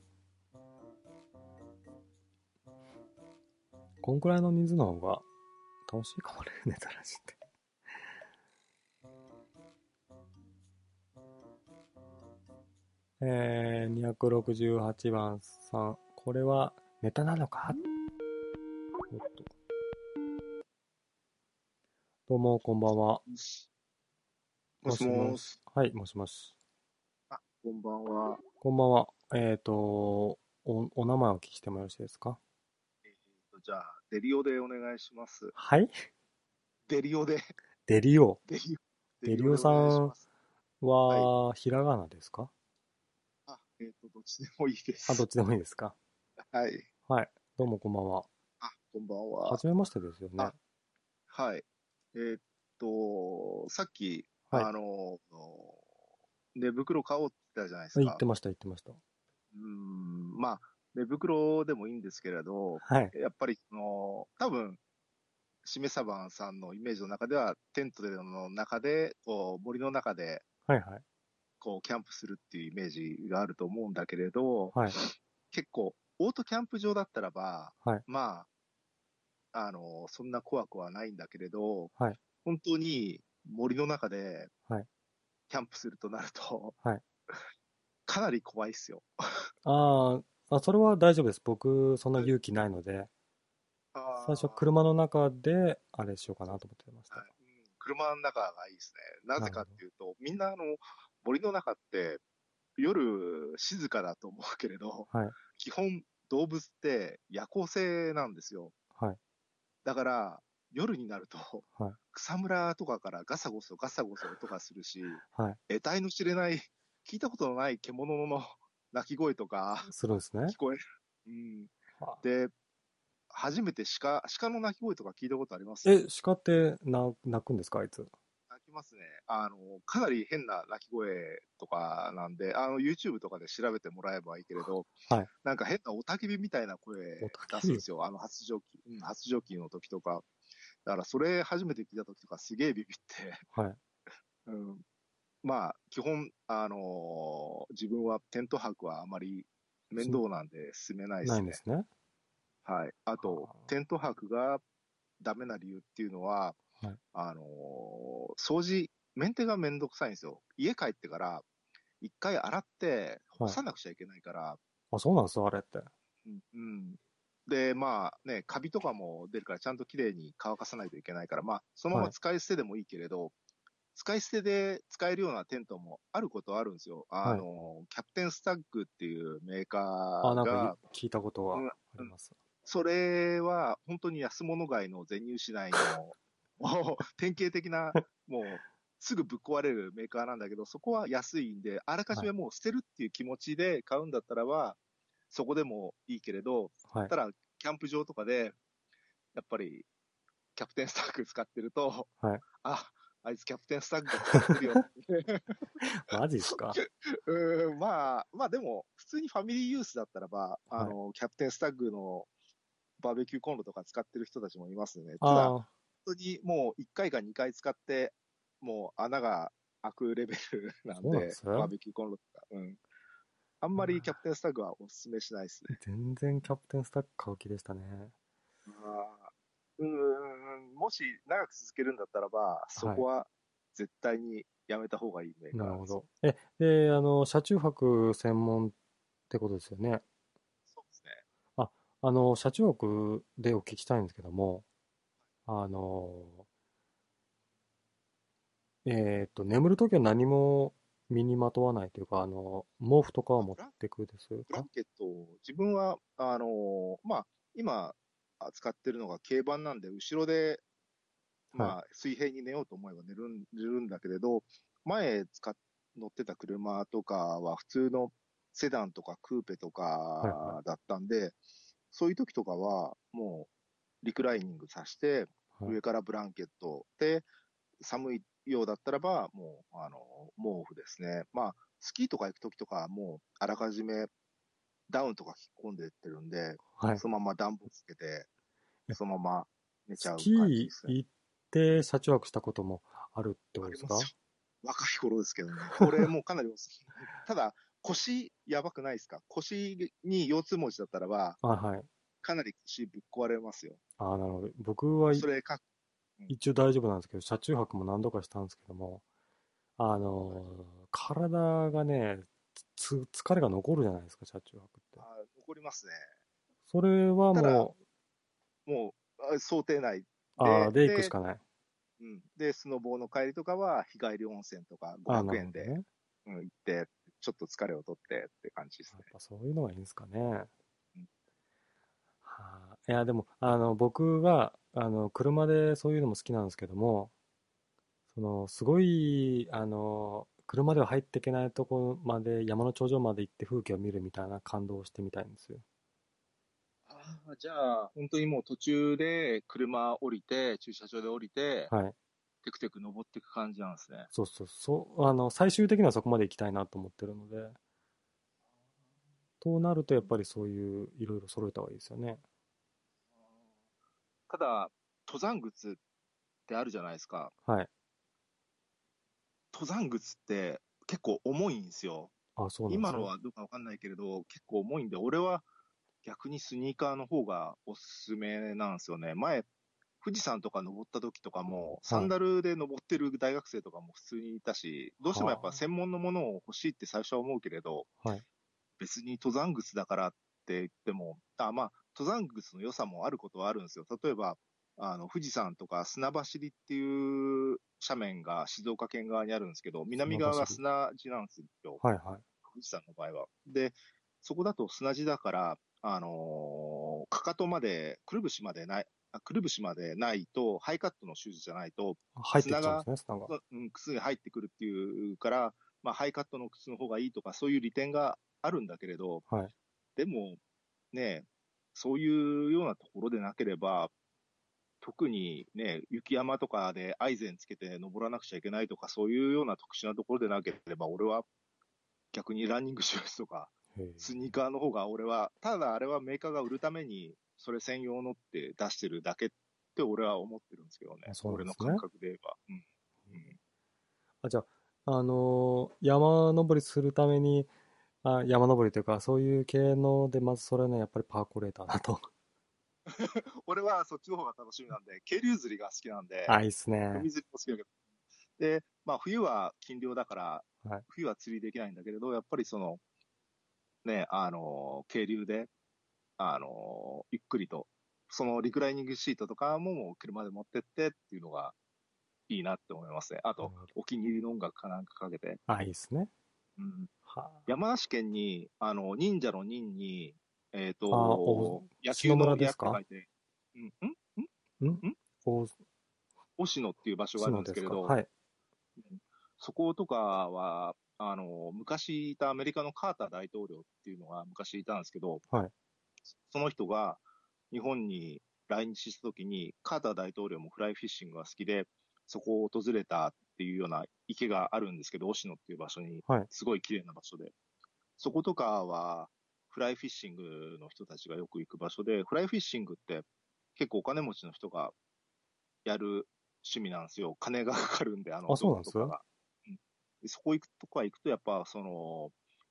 こんくらいの人数の方が楽しいかもね、ネタらしって。えー、268番さん。これはネタなのか？おっと。どうも、こんばんは。もしもし。はい、もしもし。あ、こんばんは。こんばんは。えっ、ー、とお、お名前をお聞きしてもよろしいですか？えっ、ー、と、じゃあ、デリオでお願いします。はい？デリオで。デリオ。デリオ。デリオさんは、ひらがなですか？あ、えっ、ー、と、どっちでもいいです。あ、どっちでもいいですか？はい。はい。どうもこんばんは。あ、こんばんは。はじめましてですよね。はい。えー、っと、さっき、はいあの、寝袋買おうって言ったじゃないですか。言ってました、言ってました。うん、まあ、寝袋でもいいんですけれど、はい。やっぱり、その、多分、しめさばんさんのイメージの中では、テントでの中で、こう、森の中で、はいはい。こう、キャンプするっていうイメージがあると思うんだけれど、はい。結構、オートキャンプ場だったらば、はいまあ、あの、そんな怖くはないんだけれど、はい本当に森の中ではい、キャンプするとなると、はい かなり怖いっすよ。あーあ、それは大丈夫です。僕、そんな勇気ないので、最初車の中で、あれしようかなと思ってました。はいうん車の中がいいですね。なぜかっていうと、みんなあの、森の中って、夜静かだと思うけれど、はい基本動物って夜行性なんですよ。はいだから、夜になると、はい草むらとかからガサゴソガサゴソ音がするし、はい。得体の知れない、聞いたことのない獣の鳴き声とかするんですね。聞こえる。うんは。で、初めて鹿、鹿の鳴き声とか聞いたことあります？え、鹿ってな鳴くんですかあいつ？鳴きますね。あの、かなり変な鳴き声とかなんで、あの、YouTube とかで調べてもらえばいいけれど、はいなんか変な雄たけびみたいな声出すんですよ。あの、発情期、うん、発情期の時とか。だから、それ初めて聞いた時とかすげえビビって、はい。うん。まあ、基本、あのー自分はテント泊はあまり面倒なんで進めないですね。ないんですね。はい。あとあー、テント泊がダメな理由っていうのは、はいあのー掃除、メンテがめんどくさいんですよ。家帰ってから、一回洗って干さなくちゃいけないから、あ、そうなんですよ、あれって。うんうん。で、まあね、カビとかも出るからちゃんときれいに乾かさないといけないから、まあ、そのまま使い捨てでもいいけれど、使い捨てで使えるようなテントもあることはあるんですよ。あの、キャプテンスタッグっていうメーカあ、なんーがか、聞いたことはうんあります。それは本当に安物買いの全入しないの、もう典型的な、もうすぐぶっ壊れるメーカーなんだけど、そこは安いんで、あらかじめもう捨てるっていう気持ちで買うんだったらば、そこでもいいけれど、はいた。だ、キャンプ場とかで、やっぱり、キャプテンスタッグ使ってると、はいあ、あいつキャプテンスタッグ使ってるよ。マジですか？うーん、まあ、まあでも、普通にファミリーユースだったらば、あの、キャプテンスタッグのバーベキューコンロとか使ってる人たちもいますね。ただ、本あ当にもう1回か2回使って、もう穴が開くレベルなんで、んでバーベキューコンロとか。うん。あんまりキャプテンスタッグはお勧めしないですね。あ、全然キャプテンスタッグ買う気でしたね。あーうーん、もし長く続けるんだったらば、そこは絶対にやめた方がいいメーカーですなるほど。え、で、あの、車中泊専門ってことですよね？そうですね。あの、車中泊でお聞きしたいんですけども、あの、えっと、眠るときは何も身にまとわないというか、あの、毛布とかは持ってくですか？ブランケットを、自分は、あのーまあ、今、使ってるのが軽バンなんで、後ろで、まあ、水平に寝ようと思えば寝るん寝るんだけれど、前使っ乗ってた車とかは普通のセダンとかクーペとはい。はかだったんで、そういう時とかは、もう、リクライニングさせて、はい。上からブランケットで、寒いようだったらば、もう、あの、毛布ですね。まあ、スキーとか行く時とかはもう、あらかじめダウンとか引っ込んでってるんで、はい。そのまま暖房つけて、そのまま寝ちゃう感じですね。行って車中泊したこともあるってことですか？若い頃ですけどね。これもうかなり。ただ、腰やばくないですか？腰に腰痛持ちだったらば、あはい。かなり腰ぶっ壊れますよ。ああ、なるほど。僕はいそれか、一応大丈夫なんですけど、車中泊も何度かしたんですけども、あのー体がね、つ、疲れが残るじゃないですか、車中泊って。あ残りますね。それはただももう、あ想定内。う、ああ、でで行くしかない。うん。で、スノボーの帰りとかは、日帰り温泉とかああ、な500円で、ね。うん、行って、ちょっと疲れを取ってって感じですね。やっぱそういうのがいいんですかね。はうんあ、いや、でも、あの、僕は、あの、車でそういうのも好きなんですけども、その、すごい、あの、車では入っていけないとこまで、山の頂上まで行って風景を見るみたいな感動をしてみたいんですよ。ああ、じゃあ、本当にもう途中で車降りて、駐車場で降りて、はい。テクテク登っていく感じなんですね。そうそうそう、あの、最終的にはそこまで行きたいなと思ってるので、となると、やっぱりそういう、いろいろ揃えた方がいいですよね。ただ、登山靴ってあるじゃないですか。はい。登山靴って結構重いんですよ。あ、そうなんですね今のはどうかわかんないけれど、結構重いんで、俺は逆にスニーカーの方がおすすめなんですよね。前、富士山とか登った時とかも、サンダルで登ってる大学生とかも普通にいたし、どうしてもやっぱ専門のものを欲しいって最初は思うけれど、はい。別に登山靴だからって言っても、あまあ、登山靴の良さもあることはあるんですよ。例えば、あの、富士山とか砂走りっていう斜面が静岡県側にあるんですけど、南側が砂地なんですよ。はいはい。富士山の場合は。で、そこだと砂地だから、あのーかかとまで、くるぶしまでない、あくるぶしまでないと、ハイカットのシューズじゃないと、入ってきちゃうんですね、砂が。うん、靴に入ってくるっていうから、まあ、ハイカットの靴の方がいいとか、そういう利点があるんだけれど、はい。でも、ね、そういうようなところでなければ、特にね、雪山とかでアイゼンつけて登らなくちゃいけないとか、そういうような特殊なところでなければ、俺は逆にランニングシューズとか、スニーカーの方が俺は、ただあれはメーカーが売るために、それ専用のって出してるだけって俺は思ってるんですけどね。ね俺の感覚で言えば。うん。うんあ、じゃあ、あのー山登りするために、あ、山登りというか、そういう系ので、まずそれね、やっぱりパーコレーターだと。俺はそっちの方が楽しみなんで、渓流釣りが好きなんで、あ、いいっすね。海釣りも好きだけど。で、まあ冬は禁漁だから、はい冬は釣りできないんだけれど、やっぱりその、ね、あの、渓流で、あの、ゆっくりと、そのリクライニングシートとかももう車で持ってってっていうのがいいなって思いますね。あとなるほど、お気に入りの音楽かなんかかけて。あ、いいっすね。うん、は山梨県に、あの、忍者の忍に、えっ、あおと、野球の篠村ですか？矢って書いて、うん、ん？あ。ん？お、押野っていう場所があるんですけれど、はい。そことかは、あの、昔いたアメリカのカーター大統領っていうのが昔いたんですけど、はい。その人が日本に来日した時に、カーター大統領もフライフィッシングが好きで、そこを訪れたっていうような池があるんですけど、押野っていう場所に。はい、すごい綺麗な場所で。そことかは、フライフィッシングの人たちがよく行く場所で、フライフィッシングって結構お金持ちの人がやる趣味なんですよ。金がかかるんで、あの、あそうなんですかが。うん。でそこ行くとか行くと、やっぱ、その、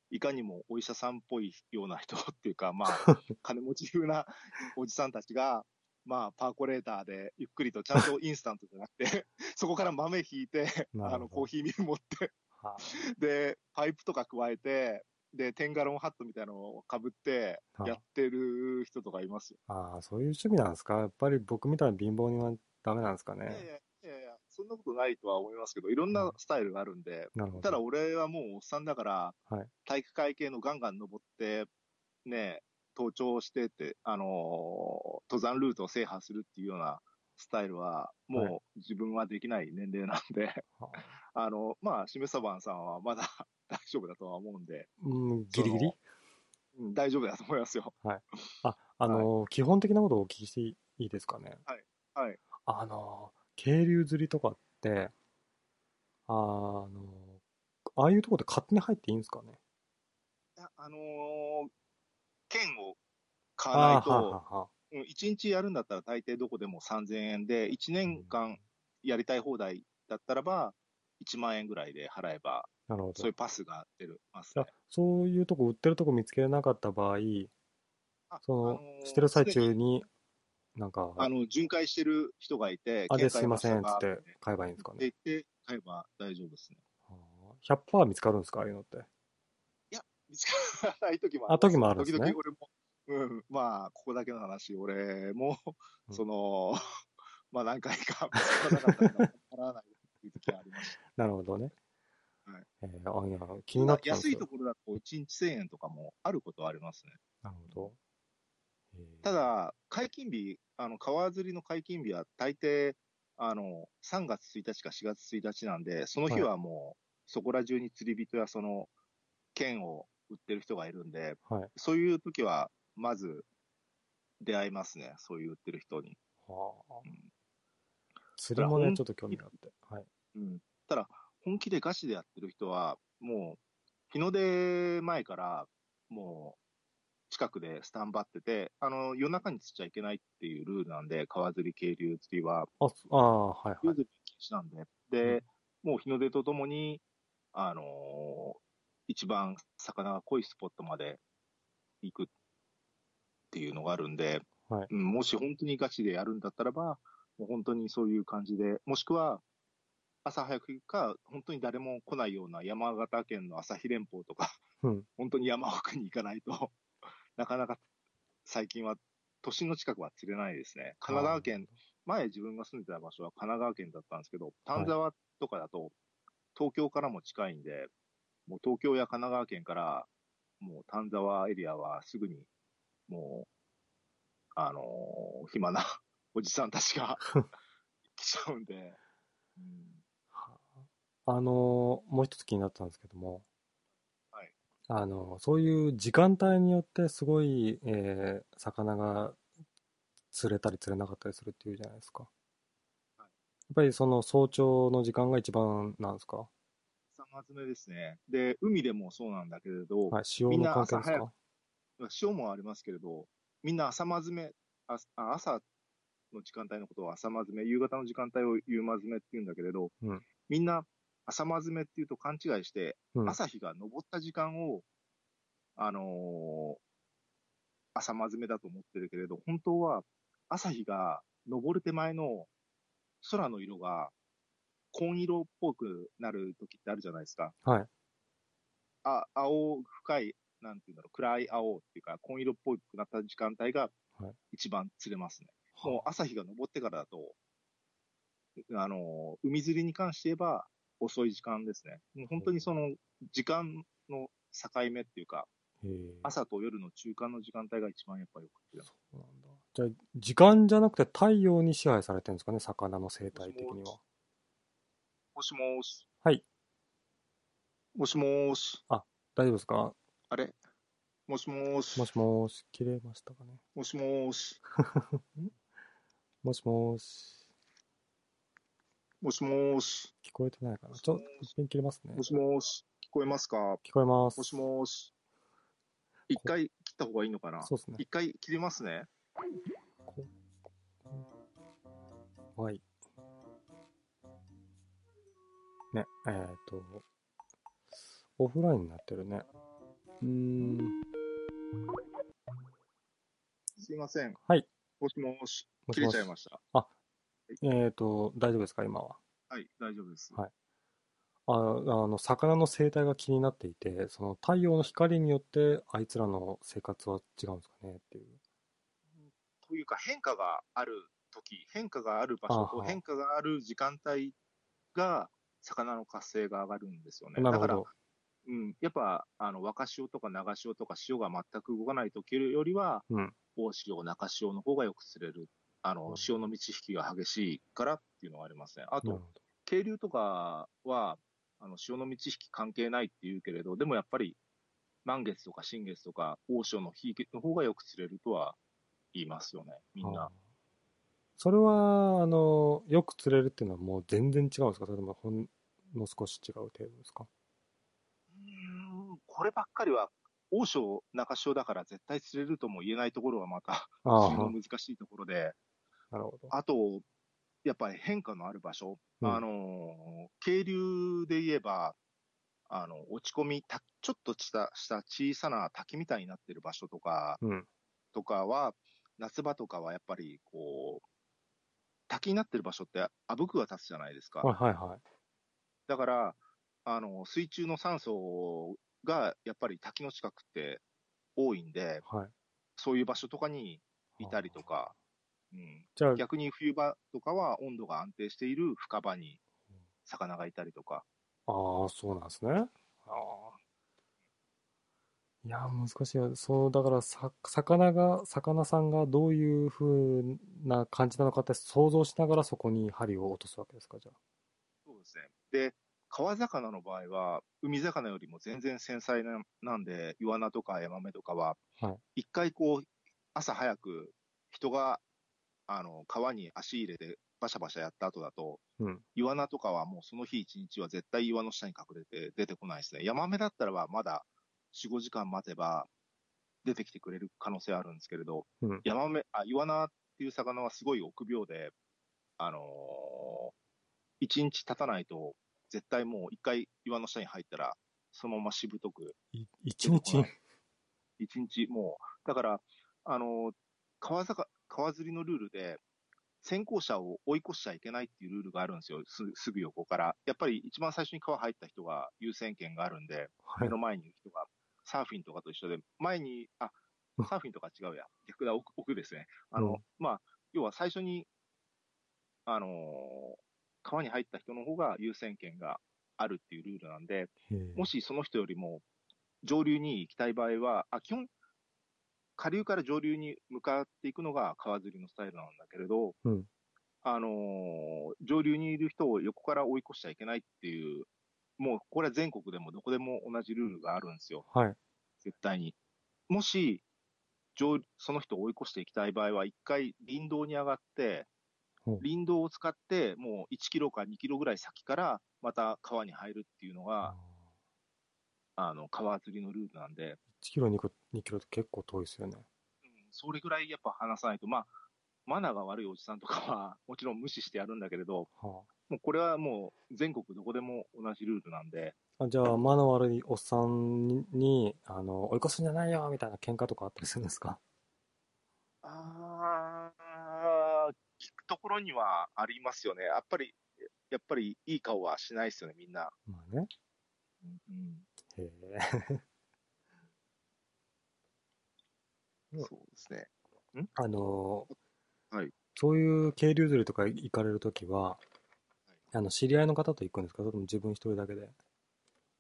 いかにもお医者さんっぽいような人っていうか、まあ、金持ち風なおじさんたちが、まあ、パーコレーターでゆっくりと、ちゃんとインスタントじゃなくて、そこから豆引いて、あの、コーヒーミル持って、はで、パイプとか加えて、で、テンガロンハットみたいなのを被って、はいやってる人とかいますよ。ああ、そういう趣味なんですか？やっぱり僕みたいな貧乏人はダメなんですかいやいね。やいやいや、そんなことないとは思いますけど、いろんなスタイルがあるんで、なるほど。ただ俺はもうおっさんだから、はい体育会系のガンガン登って、ね、登頂してって、あのー登山ルートを制覇するっていうようなスタイルは、もう自分はできない年齢なんで、は あの、まあ、しめさばんさんはまだ 大丈夫だとは思うんで、うん、ギリギリ？うん大丈夫だと思いますよ。あ、あのー基本的なことをお聞きしていいですかね？はい。あのー渓流釣りとかって、あのーああいうところで勝手に入っていいんですかね？いやあのー券を買わないと、あはうん1日やるんだったら大抵どこでも3000円で、1年間やりたい放題だったらば、1万円ぐらいで払えば、あなるほど。そういうパスが出るますいやね。そういうとこ売ってるとこ見つけなかった場合、あその、あのーしてる最中に、なんか、あの、巡回してる人がいて、あ、で、券すいません、つっ買いまて買えばいいんですかね。って言って買えば大丈夫ですね。あー100%見つかるんですかああいうのって。見つからない時もあ時もあるんですね時々俺も、うん、まあ、ここだけの話、俺も、うんその、まあ何回か見つからなかったから、払わないいう時はありました。なるほどね。はいえーあいや気になってた安いと。ころだと1日1000円とかもあることはありますね。なるほど。えーた、だ、解禁日、あの、川釣りの解禁日は大抵、あの、3月1日か4月1日なんで、その日はもう、そこら中に釣り人やその、券を売ってる人がいるんで、はい。そういう時は、まず、出会いますね。そういう売ってる人に。はあうん釣りもね、ちょっと興味があって。はい。うん。ただ、本気でガチでやってる人は、もう、日の出前から、もう、近くでスタンバってて、あの、夜中に釣っちゃいけないっていうルールなんで、川釣り、渓流釣りは、あ、そああ、はいはい。夜釣り禁止なんで。で、もう日の出とともに、あのー一番魚が濃いスポットまで行くっていうのがあるんで、はいうんもし本当にガチでやるんだったらば、もう本当にそういう感じで、もしくは、朝早く行くか、本当に誰も来ないような山形県の朝日連峰とか、うん。本当に山奥に行かないと、なかなか最近は都心の近くは釣れないですね。神奈川県、前自分が住んでた場所は神奈川県だったんですけど、丹沢とかだと東京からも近いんで、もう東京や神奈川県から、もう丹沢エリアはすぐに、もう、あのー暇なおじさんたちが 来ちゃうんで、うんはああのーもう一つ気になったんですけども、はい。あのーそういう時間帯によってすごい、えー魚が釣れたり釣れなかったりするっていうじゃないですか。やっぱりその早朝の時間が一番なんですか？朝まずめですね。で、海でもそうなんだけれど、はい、潮の関係ですか？潮もありますけれど、みんな朝まずめ、ああ朝の時間帯のことを朝まずめ、夕方の時間帯を夕まずめって言うんだけれど、うんみんな朝まずめっていうと勘違いして、うん。朝日が昇った時間を、あのー朝まずめだと思ってるけれど、本当は朝日が昇る手前の空の色が紺色っぽくなる時ってあるじゃないですか。はい。あ、青深い、なんていうんだろう、暗い青っていうか、紺色っぽくなった時間帯がはい一番釣れますね。もう朝日が昇ってからだと、あの、海釣りに関して言えば遅い時間ですね。本当にその時間の境目っていうか、朝と夜の中間の時間帯が一番やっぱよく釣れます。そうなんだ。じゃあ、時間じゃなくて太陽に支配されてるんですかね、魚の生態的には。もしもーし。はい。もしもーし。大丈夫ですか？あれ？もしもーし。もしもーし、切れましたかね？もしもーし。もしもーし、もしもーし。聞こえてないかな。ちょっと一遍切れますねも。しもーし。聞こえますか？聞こえます。もしもーし。一回切った方がいいのかな？そうですね。一回切りますね。はい。ね、えっ、と、オフラインになってるね。うーん、すいません。はい。もしもーし。切れちゃいました。えっ、と、大丈夫ですか、今は？はい、大丈夫です。はいああの、魚の生態が気になっていて、その太陽の光によって、あいつらの生活は違うんですかねっていう。というか変化がある時、変化がある場所と変化がある時間帯が、魚の活性が上がるんですよね。なるほどだから、。うん、やっぱ、あの、若潮とか長潮とか潮が全く動かない時よりは、うん。大潮、中潮の方がよく釣れる。あの、うん。潮の満ち引きが激しいからっていうのがありますね。あと渓流とかは、あの、潮の満ち引き関係ないって言うけれど、でもやっぱり、満月とか新月とか、大潮の日の方がよく釣れるとは言いますよね、みんな。それは、あの、よく釣れるっていうのはもう全然違うんですか？それともほんの少し違う程度ですか？うーんこればっかりは、大潮、中潮だから絶対釣れるとも言えないところがまた、難しいところで、なるほど。あと、やっぱり変化のある場所、うんあの、渓流で言えば、あの、落ち込み、たちょっとした、した小さな滝みたいになってる場所とか、うん。とかは、夏場とかはやっぱり、こう、滝になってる場所って、あぶくが立つじゃないですか。はいはいはい。だから、あの、水中の酸素が、やっぱり滝の近くって多いんで、はい。そういう場所とかにいたりとか、うん、じゃあ、逆に冬場とかは温度が安定している深場に魚がいたりとか。ああ、そうなんですね。ああ。いや、難しいよ。そう、だからさ、魚が、魚さんがどういう風な感じなのかって想像しながらそこに針を落とすわけですか、じゃそうですね。で、川魚の場合は、海魚よりも全然繊細ななんで、イワナとかヤマメとかは、はい一回こう、朝早く人が、あの、川に足入れてバシャバシャやった後だと、うん。イワナとかはもうその日一日は絶対岩の下に隠れて出てこないですね。ヤマメだったらばまだ4、5時間待てば出てきてくれる可能性あるんですけれど、うん。ヤマメ、あ、イワナっていう魚はすごい臆病で、あのー一日経たないと、絶対もう一回岩の下に入ったら、そのまましぶとく、一日？一日もう、だから、あのー川魚、川釣りのルールで、先行者を追い越しちゃいけないっていうルールがあるんですよ。すすぐ横から。やっぱり一番最初に川入った人が優先権があるんで、はい目の前にいる人が、サーフィンとかと一緒で、前に、あ、サーフィンとか違うや。逆だ、奥奥ですね。あの、うんまあ、要は最初に、あのー川に入った人の方が優先権があるっていうルールなんで、もしその人よりも上流に行きたい場合は、あ、基本、下流から上流に向かっていくのが川釣りのスタイルなんだけれど、うんあのー上流にいる人を横から追い越しちゃいけないっていう、もうこれは全国でもどこでも同じルールがあるんですよ。はい。絶対に。もし、上その人を追い越していきたい場合は、一回林道に上がって林道を使って、もう1キロか2キロぐらい先から、また川に入るっていうのが、あの、川釣りのルールなんで、1キロ、2キロ、2キロって結構遠いですよね。うんそれぐらいやっぱ話さないと、まあ、マナーが悪いおじさんとかは、もちろん無視してやるんだけれど、はもうこれはもう全国どこでも同じルールなんで、あ。あじゃあ、マナー悪いおっさんにに、あの、追い越すんじゃないよみたいな喧嘩とかあったりするんですか？あー、聞くところにはありますよね。やっぱり、やっぱりいい顔はしないですよね、みんな。まあね。うんへえ。うんそうですね。あの、はいそういう渓流釣りとか行かれるときは、あの、知り合いの方と行くんですか？それとも自分一人だけで？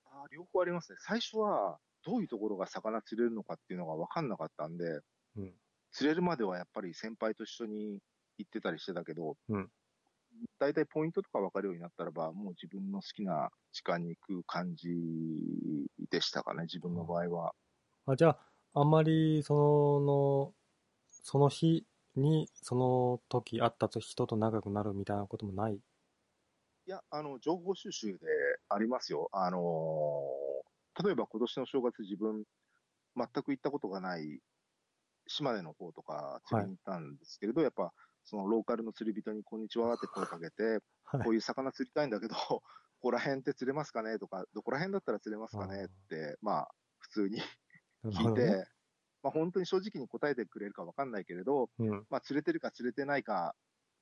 あー両方ありますね。最初は、どういうところが魚釣れるのかっていうのが分かんなかったんで、うん。釣れるまではやっぱり先輩と一緒に行ってたりしてたけど、うん大体ポイントとか分かるようになったらば、もう自分の好きな時間に行く感じでしたかね、自分の場合は。あ、じゃあ、あんまり、その、その日に、その時会った人と仲良くなるみたいなこともない？いや、あの、情報収集でありますよ。あのー例えば今年の正月自分、全く行ったことがない島根の方とか釣りに行ったんですけれど、やっぱ、そのローカルの釣り人にこんにちはって声かけて、はいこういう魚釣りたいんだけど、ここら辺って釣れますかねとか、どこら辺だったら釣れますかねって、まあ、普通に聞いて、ね。まあ本当に正直に答えてくれるかわかんないけれど、うん。まあ釣れてるか釣れてないか、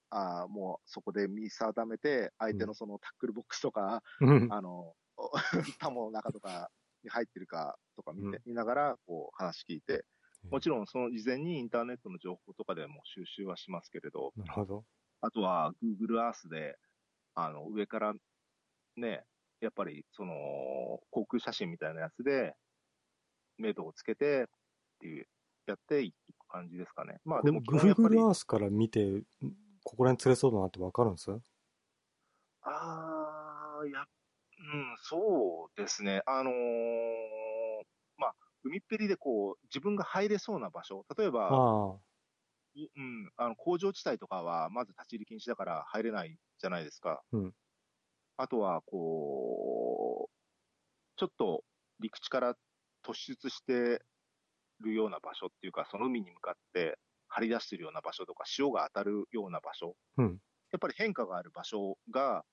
あーもうそこで見定めて、相手のそのタックルボックスとか、うんあの、タモの中とかに入ってるかとか見て、うん見ながら、こう話聞いて、もちろんその事前にインターネットの情報とかでも収集はしますけれど、なるほど。あとは Google Earth で、あの、上からね、やっぱりその、航空写真みたいなやつで、目処をつけてっていう、やっていく感じですかね。まあでも Google り、Earth から見て、んここら辺釣れそうだなってわかるんです？ああ、や、うん、そうですね。あのーまあ、海っぺりでこう、自分が入れそうな場所、例えば、あいうん、あの工場地帯とかは、まず立ち入り禁止だから入れないじゃないですか。うんあとは、こう、ちょっと陸地から突出してるような場所っていうか、その海に向かって張り出してるような場所とか、潮が当たるような場所、うんやっぱり変化がある場所が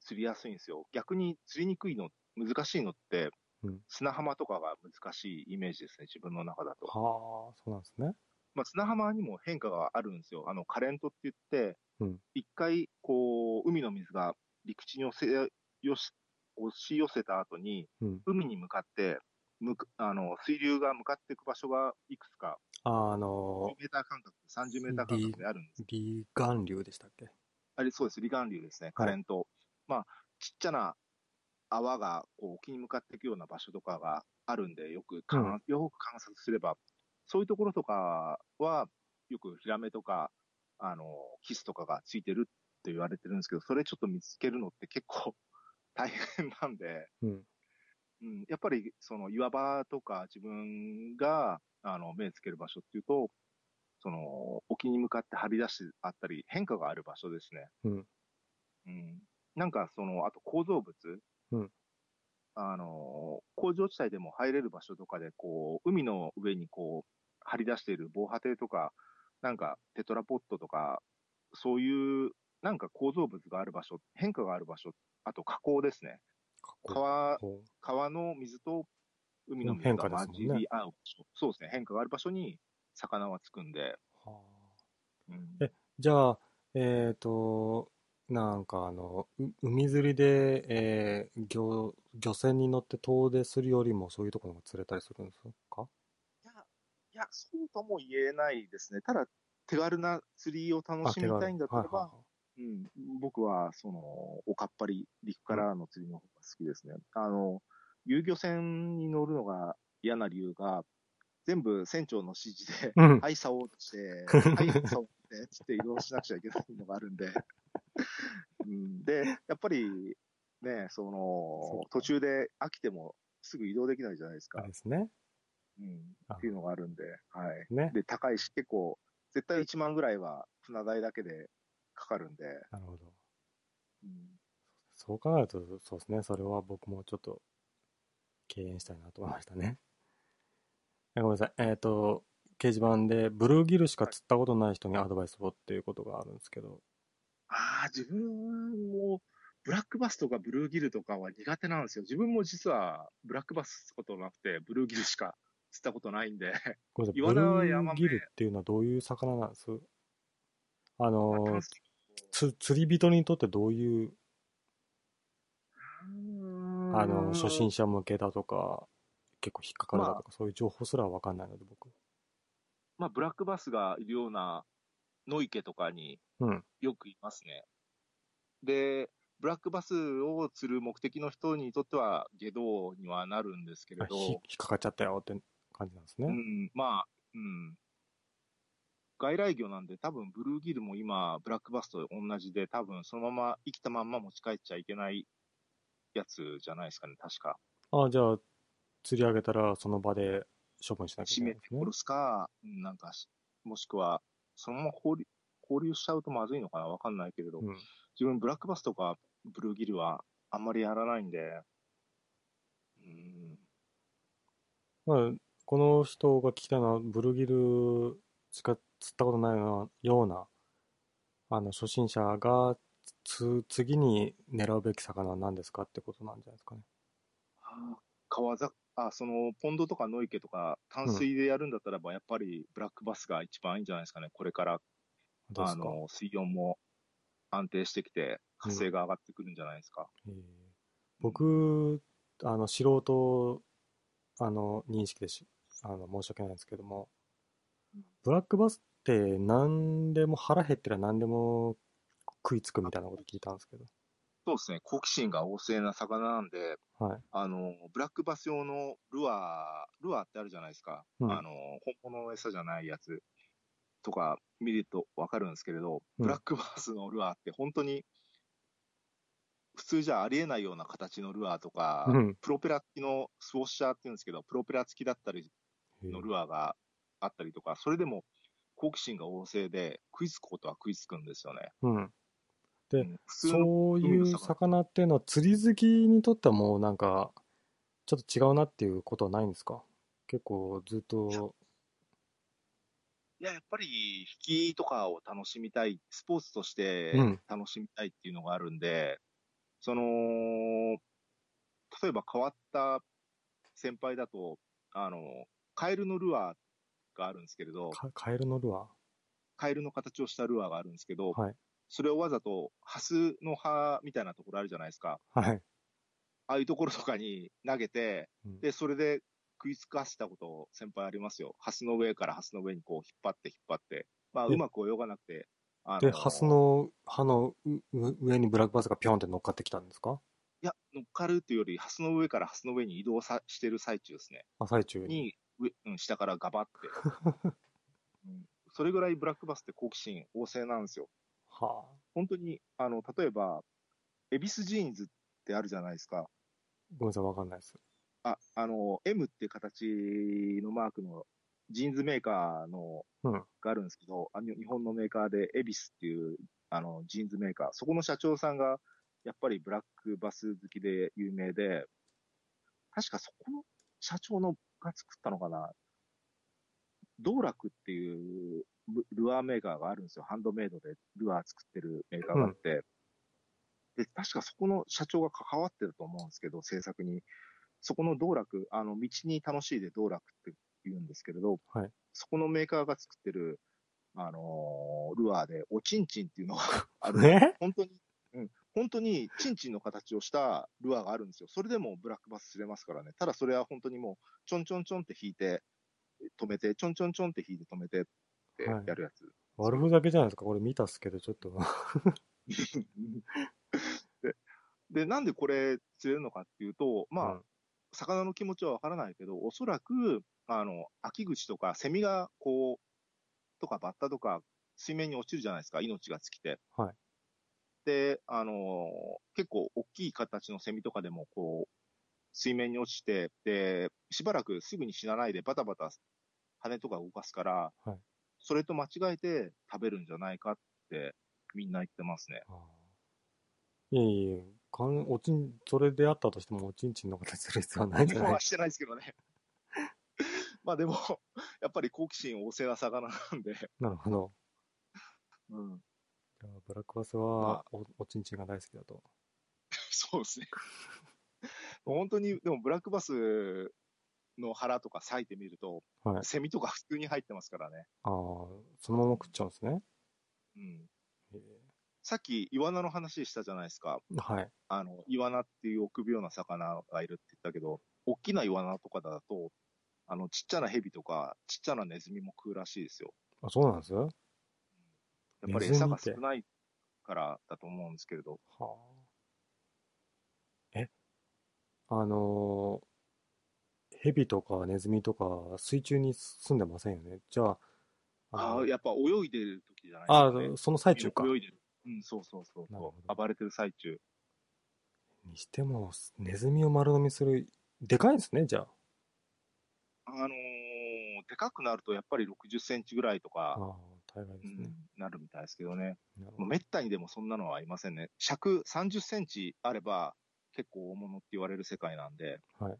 釣りやすいんですよ。逆に釣りにくいの、難しいのって、うん砂浜とかが難しいイメージですね、自分の中だと。あ、はあ、そうなんですね。まあ、砂浜にも変化があるんですよ。あの、カレントって言ってうん、一、回、こう、海の水が陸地に押せよし押し寄せた後に、うん。海に向かって、むくあの、水流が向かっていく場所がいくつか、ああの10メーター間隔、30メーター間隔であるんです。離岸流でしたっけ？あれ、そうです。離岸流ですね。カレント。まあ、ちっちゃな泡が、こう、沖に向かっていくような場所とかがあるんで、よく観、うんよく観察すれば、そういうところとかは、よくヒラメとか、あの、キスとかがついてるって言われてるんですけど、それちょっと見つけるのって結構 大変なんで、うん。うん、やっぱりその岩場とか自分があの目つける場所っていうと、その沖に向かって張り出してあったり、変化がある場所ですね。うん。うん、なんかその、あと構造物、うんあの、工場地帯でも入れる場所とかで、こう、海の上にこう、張り出している防波堤とか、なんかテトラポットとか、そういう、なんか構造物がある場所、変化がある場所、あと河口ですね。川、こ川の水と海の水変が混じり合う場所、そうですね、変化がある場所に魚はつくんで、うはあ。うん。えじゃあ、えっ、と、なんかあの、う海釣りで、えー漁、漁船に乗って遠出するよりもそういうところが釣れたりするんですか？いや、いや、そうとも言えないですね。ただ、手軽な釣りを楽しみたいんだったらば、うん、僕は、その、おかっぱり、陸からの釣りのきですね。あの、遊漁船に乗るのが嫌な理由が、全部船長の指示で、うんはい、竿をして、はい、竿をって、つって移動しなくちゃいけないのがあるんで、うん、で、やっぱり、ね、そのか、途中で飽きてもすぐ移動できないじゃないですか。ですね。うん、あっていうのがあるんで、はい。ね。で、高いし、結構、絶対1万ぐらいは船代だけでかかるんで、なるほど。うん、そう考えると、そうですね。それは僕もちょっと敬遠したいなと思いましたね。えごめんなさい。えっ、と、掲示板でブルーギルしか釣ったことない人にアドバイスをっていうことがあるんですけど、ああ、自分も、ブラックバスとかブルーギルとかは苦手なんですよ。自分も実は、ブラックバス釣ったことなくて、ブルーギルしか釣ったことないんで、ごめんなさい。ブルーギルっていうのはどういう魚なんです？あのまあー、つ釣り人にとってどういう、あの、初心者向けだとか、結構引っかかるだとか、そういう情報すらわかんないので、僕。まあ、ブラックバスがいるような野池とかにうん。よくいますね。で、ブラックバスを釣る目的の人にとっては、下道にはなるんですけれど、引っかかっちゃったよって感じなんですね。うん、まあ、うん。外来魚なんで、多分ブルーギルも今、ブラックバスと同じで、多分そのまま生きたまんま持ち帰っちゃいけないやつじゃないですかね、確か。あじゃあ、釣り上げたらその場で処分しなきゃいけ締ないね。めて殺すか、うんなんかし、もしくは、そのまま放流放流しちゃうとまずいのかなわかんないけれど、うん。自分ブラックバスとかブルーギルはあんまりやらないんで、うん、まあ、この人が聞きたいのは、ブルーギルしか釣ったことないような、あの、初心者がつ、次に狙うべき魚は何ですかってことなんじゃないですかね。川ざあ、その、ポンドとか野池とか、淡水でやるんだったらば、やっぱりブラックバスが一番いいんじゃないですかね。これから、あの、水温も安定してきて、活性が上がってくるんじゃないですか。えー僕、あの、素人、あの、認識でし、あの、申し訳ないんですけども、ブラックバスって何でも腹減ってりゃ何でも食いつくみたいなこと聞いたんですけど。そうですね。好奇心が旺盛な魚なんで、はい。あの、ブラックバス用のルアー、ルアーってあるじゃないですか。うんあの、本物の餌じゃないやつとか見るとわかるんですけれど、うんブラックバスのルアーって本当に、普通じゃありえないような形のルアーとか、うん。プロペラ付きのスウォッシャーって言うんですけど、プロペラ付きだったりのルアーがあったりとか、それでも好奇心が旺盛で、食いつくことは食いつくんですよね。うん。でそういう魚っていうのは釣り好きにとってはもうなんか、ちょっと違うなっていうことはないんですか？結構ずっと、いや、やっぱり、引きとかを楽しみたい、スポーツとしてうん。楽しみたいっていうのがあるんで、その、例えば変わった先輩だと、あの、カエルのルアーがあるんですけれど、かカエルのルアカエルの形をしたルアーがあるんですけど、ーはい。それをわざと、ハスの葉みたいなところあるじゃないですか。はい。ああいうところとかに投げて、うんで、それで食いつかせたこと先輩ありますよ。ハスの上からハスの上にこう引っ張って引っ張って。まあ、でうまく泳がなくて。あで、ハスの葉の上にブラックバスがピョンって乗っかってきたんですか？いや、乗っかるっていうより、ハスの上からハスの上に移動さしてる最中ですね。あ、最中に。に、上うん、下からガバって、うん。それぐらいブラックバスって好奇心旺盛なんですよ。はあ。本当に、あの、例えば、エビスジーンズってあるじゃないですか。ごめんなさい、わかんないです。あ、あの、M って形のマークのジーンズメーカーの、うんがあるんですけど、あの日本のメーカーでエビスっていう、あの、ジーンズメーカー、そこの社長さんが、やっぱりブラックバス好きで有名で、確かそこの社長のが作ったのかな、道楽っていうルルアーメーカーがあるんですよ。ハンドメイドでルアー作ってるメーカーがあって。で、確かそこの社長が関わってると思うんですけど、制作に。そこの道楽、あの、道に楽しいで道楽って言うんですけれど、はいそこのメーカーが作ってる、あのールアーで、おちんちんっていうのが ある。え？本当に、うん、本当にちんちんの形をしたルアーがあるんですよ。それでもブラックバス釣れますからね。ただそれは本当にもう、ちょんちょんちょんって引いて、止めて、ちょんちょんちょんって引いて止めてってはいやるやつ。悪ふざけじゃないですか。これ見たっすけど、ちょっと。でで、なんでこれ釣れるのかっていうと、まあ、うん魚の気持ちはわからないけど、おそらく、あの、秋口とか、セミがこう、とかバッタとか、水面に落ちるじゃないですか、命が尽きて。はい。で、あの結構大きい形のセミとかでも、こう、水面に落ちて、で、しばらくすぐに死なないでバタバタ羽とか動かすから、はいそれと間違えて食べるんじゃないかってみんな言ってますね。いえいえ、かんおちん、それであったとしても、おちんちんの形する必要はないんじゃない？はしてないですけどね。まあでも、やっぱり好奇心旺盛な魚なんで、なるほど。うん、じゃあブラックバスまはお、おちんちんが大好きだと。そうですね。本当に、でもブラックバスの腹とか裂いてみると、はい。セミとか普通に入ってますからね。ああ、そのまま食っちゃうんですね。うん、へさっき、イワナの話したじゃないですか。えはい。あの、イワナっていう臆病な魚がいるって言ったけど、大きなイワナとかだと、あの、ちっちゃなヘビとか、ちっちゃなネズミも食うらしいですよ。あ、そうなんです？はやっぱり餌が少ないからだと思うんですけれど。あ。え？あのーヘビとかネズミとか水中に住んでませんよね。じゃあ、のああ、やっぱ泳いでる時じゃないあですか、ね。その最中か。泳いでる。うん、そうそうそうそう。暴れてる最中。にしても、ネズミを丸飲みする、でかいんですね、じゃあ。あのーでかくなるとやっぱり60センチぐらいとか、ああ、大概ですね。うん、なるみたいですけどね。めったにでもそんなのはありませんね。尺30センチあれば結構大物って言われる世界なんで、はい。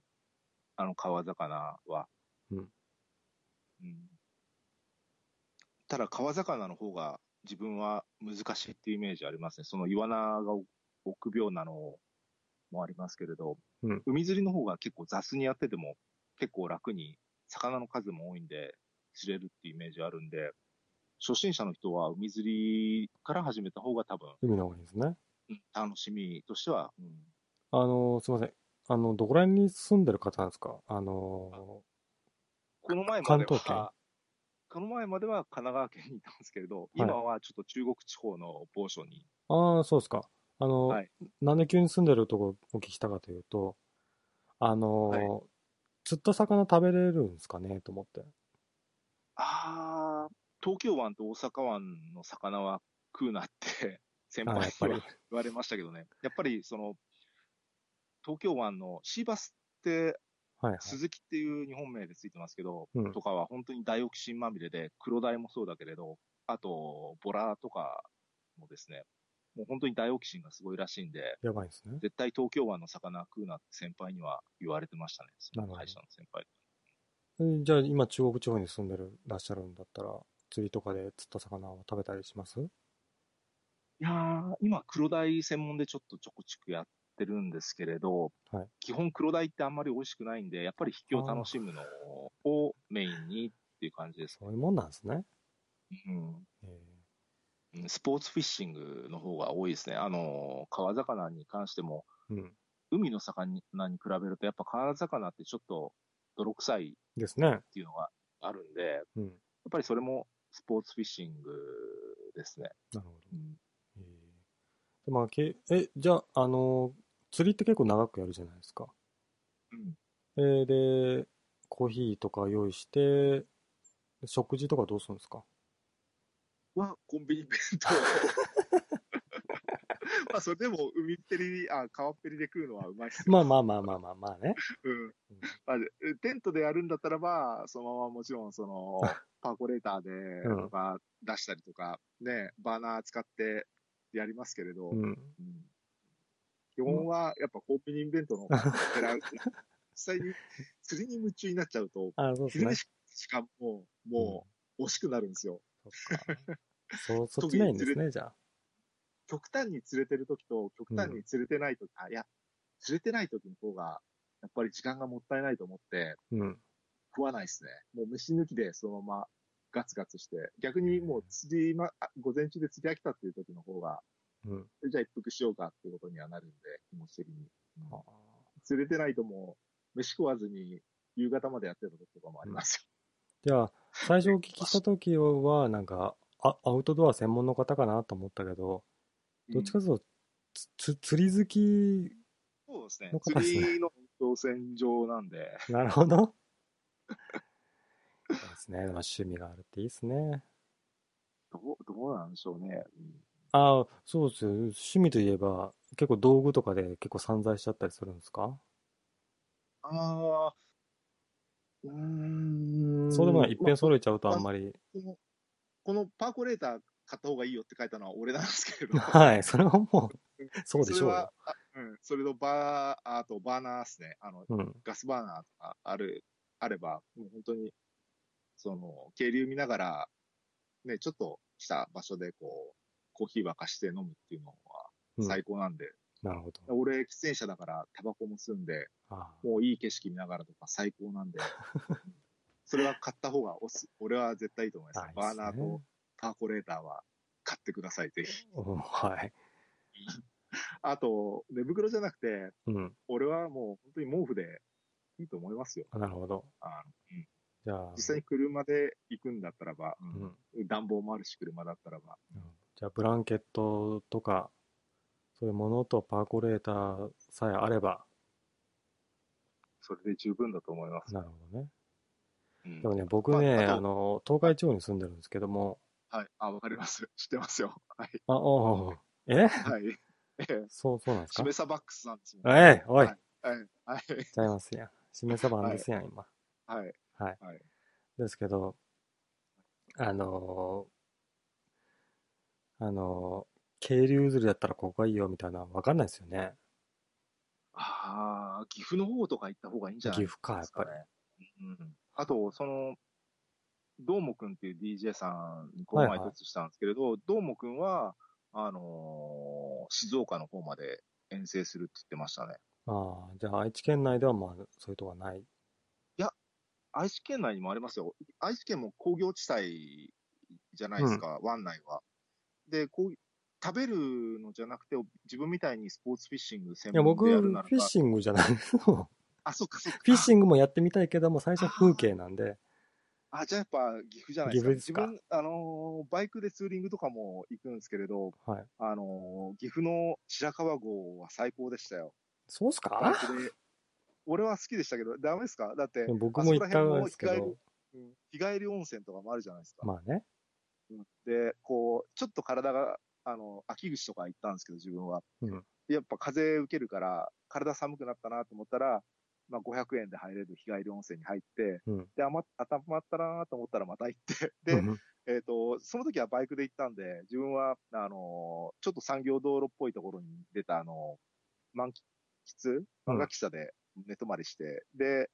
あの川魚は。うんうんただ川魚の方が自分は難しいっていうイメージありますね。そのイワナが臆病なのもありますけれど、うん海釣りの方が結構雑にやってても結構楽に魚の数も多いんで釣れるっていうイメージあるんで、初心者の人は海釣りから始めた方が多分、海の方がいいですね。うん楽しみとしては、うんあのーすいません。あの、どこら辺に住んでる方なんですか？あのこの前まで関東圏。は、この前までは神奈川県にいたんですけれど、今はちょっと中国地方の某所に、ーああ、そうですか。あのーはい。なんで急に住んでるとこお聞きしたかというと、あのーは釣った魚食べれるんですかねと思って。あー、東京湾と大阪湾の魚は食うなって先輩にあやっぱり。は言われましたけどね。やっぱりその、東京湾のシーバスって、はいはい。鈴木っていう日本名でついてますけど、うんとかは本当にダイオキシンまみれで、黒鯛もそうだけれど、あと、ボラとかもですね、もう本当にダイオキシンがすごいらしいんで、やばいですね。絶対東京湾の魚食うなって先輩には言われてましたね。その会社の先輩。えじゃあ今中国地方に住んでる、らっしゃるんだったら、釣りとかで釣った魚を食べたりします？いやー、今黒鯛専門でちょっとちょこちょこやってるんですけれど、はい基本黒鯛ってあんまり美味しくないんで、やっぱり引きを楽しむのをメインにっていう感じです。そういうもんなんですね。うんスポーツフィッシングの方が多いですね。あの、川魚に関しても、ーうん。海の魚に比べると、やっぱ川魚ってちょっと泥臭いっですね。ていうのがあるんで、やっうん。ぱりそれもスポーツフィッシングですね。なるほど。うんえーでまあ、けえ、じゃあ、あの、釣りって結構長くやるじゃないですか。うんえーで、コーヒーとか用意して、食事とかどうするんですか？は、コンビニ弁当。まあ、それでも、海っぺり、あ、川っぺりで食うのはうまいっすよまあまあまあまあまあまあね。うん。まあ、テントでやるんだったらば、そのままもちろん、その、パーコレーターで、うんとか出したりとか、ね、バーナー使ってやりますけれど、うん。うん基本は、やっぱコンビニ弁当の方が狙う。実際に釣りに夢中になっちゃうと、あそうですね昼飯。しかも、もう、惜しくなるんですよ。そう、そっちないんですね、じゃあ。極端に釣れてる時と、極端に釣れてない時、あ、いや、釣れてない時の方が、やっぱり時間がもったいないと思って、うん。食わないですね。もう飯抜きでそのままガツガツして、逆にもう釣り、ま、あ午前中で釣り飽きたっていう時の方が、うん。じゃあ一服しようかってことにはなるんで、気持ち的に。あ釣れてないともう、飯食わずに夕方までやってた時とかもありますじゃあ、最初お聞きした時は、なんか、あアウトドア専門の方かなと思ったけど、よ。どっちかというと、つつ釣り好き、そうですねの。方ですね釣りの挑戦場なんで、なるほど。そうですね。まあ、趣味があるっていいですね。どう、どうなんでしょうね。うんああ、そうですよ。趣味といえば、結構道具とかで結構散財しちゃったりするんですか？ああ、うーん。そうでもない。一ま遍揃えちゃうとあんまり。このこのパーコレーター買った方がいいよって書いたのは俺なんですけれど。はい。それはもう、そうでしょううん。それとバー、あとバーナーですね。あの、うん。ガスバーナーとかある、あれば、もう本当に、その、渓流見ながら、ね、ちょっとした場所でこう、コーヒー沸かして飲むっていうのはうん最高なんで、なるほど。俺、喫煙者だからタバコも吸うんで、あもういい景色見ながらとか最高なんで、う んそれは買った方がおす、俺は絶対いいと思います。あバーナーとパーコレーターは買ってください、ぜひ。すねうんはい。あと、寝袋じゃなくて、うん。俺はもう本当に毛布でいいと思いますよ。なるほど。あのうんじゃあ、実際に車で行くんだったらば、うん。うん暖房もあるし、車だったらば。じゃあ、ブランケットとか、そういうものとパーコレーターさえあれば、それで十分だと思います。なるほどね。うんでもね、僕ね、まああの、東海地方に住んでるんですけども、はい。あ、わかります。知ってますよ。はい。あ、おうえ？はい。ええ。そう、そうなんですか？シメサバックスなんですもん。えいおい、はいはい。はい。ちゃいますやん。しめさばんですやん、今。はい。はい。はい。ですけど、あのーあのー渓流釣りだったらここがいいよみたいなのわかんないですよね。ああ、岐阜の方とか行った方がいいんじゃない岐阜か、やっぱり。り。うん。あと、その、どーもくんっていう DJ さんにこの前はいはい突したんですけれど、どーもくんは、あのー静岡の方まで遠征するって言ってましたね。ああ、じゃあ愛知県内ではまあ、そういうとこはない。愛知県内にもありますよ。愛知県も工業地帯じゃないですか、湾内は。で、こう、食べるのじゃなくて、自分みたいにスポーツフィッシング専いや、門僕、フでやるならばィッシングじゃない。フあ、そっかそっか。ィッシングもやってみたいけども、最初風景なんで、あ、じゃあやっぱ岐阜じゃないですか。岐阜ですか？自分、あのーバイクでツーリングとかも行くんですけれど、はい。あのー岐阜の白川郷は最高でしたよ。そうっすか？俺は好きでしたけど、ダメですか？だって、僕も行ったんですけどあそこら辺も、うん日帰り温泉とかもあるじゃないですか。まあね。うんで、こう、ちょっと体があの、秋口とか行ったんですけど、自分は。うん。やっぱ風受けるから、体寒くなったなと思ったら、まあ、500円で入れる日帰り温泉に入って、うん。で、余っ温まったなと思ったらまた行って、で、うんえっ、と、その時はバイクで行ったんで、自分は、あのちょっと産業道路っぽいところに出た、あの満喫漫画喫茶で寝泊まりして、で、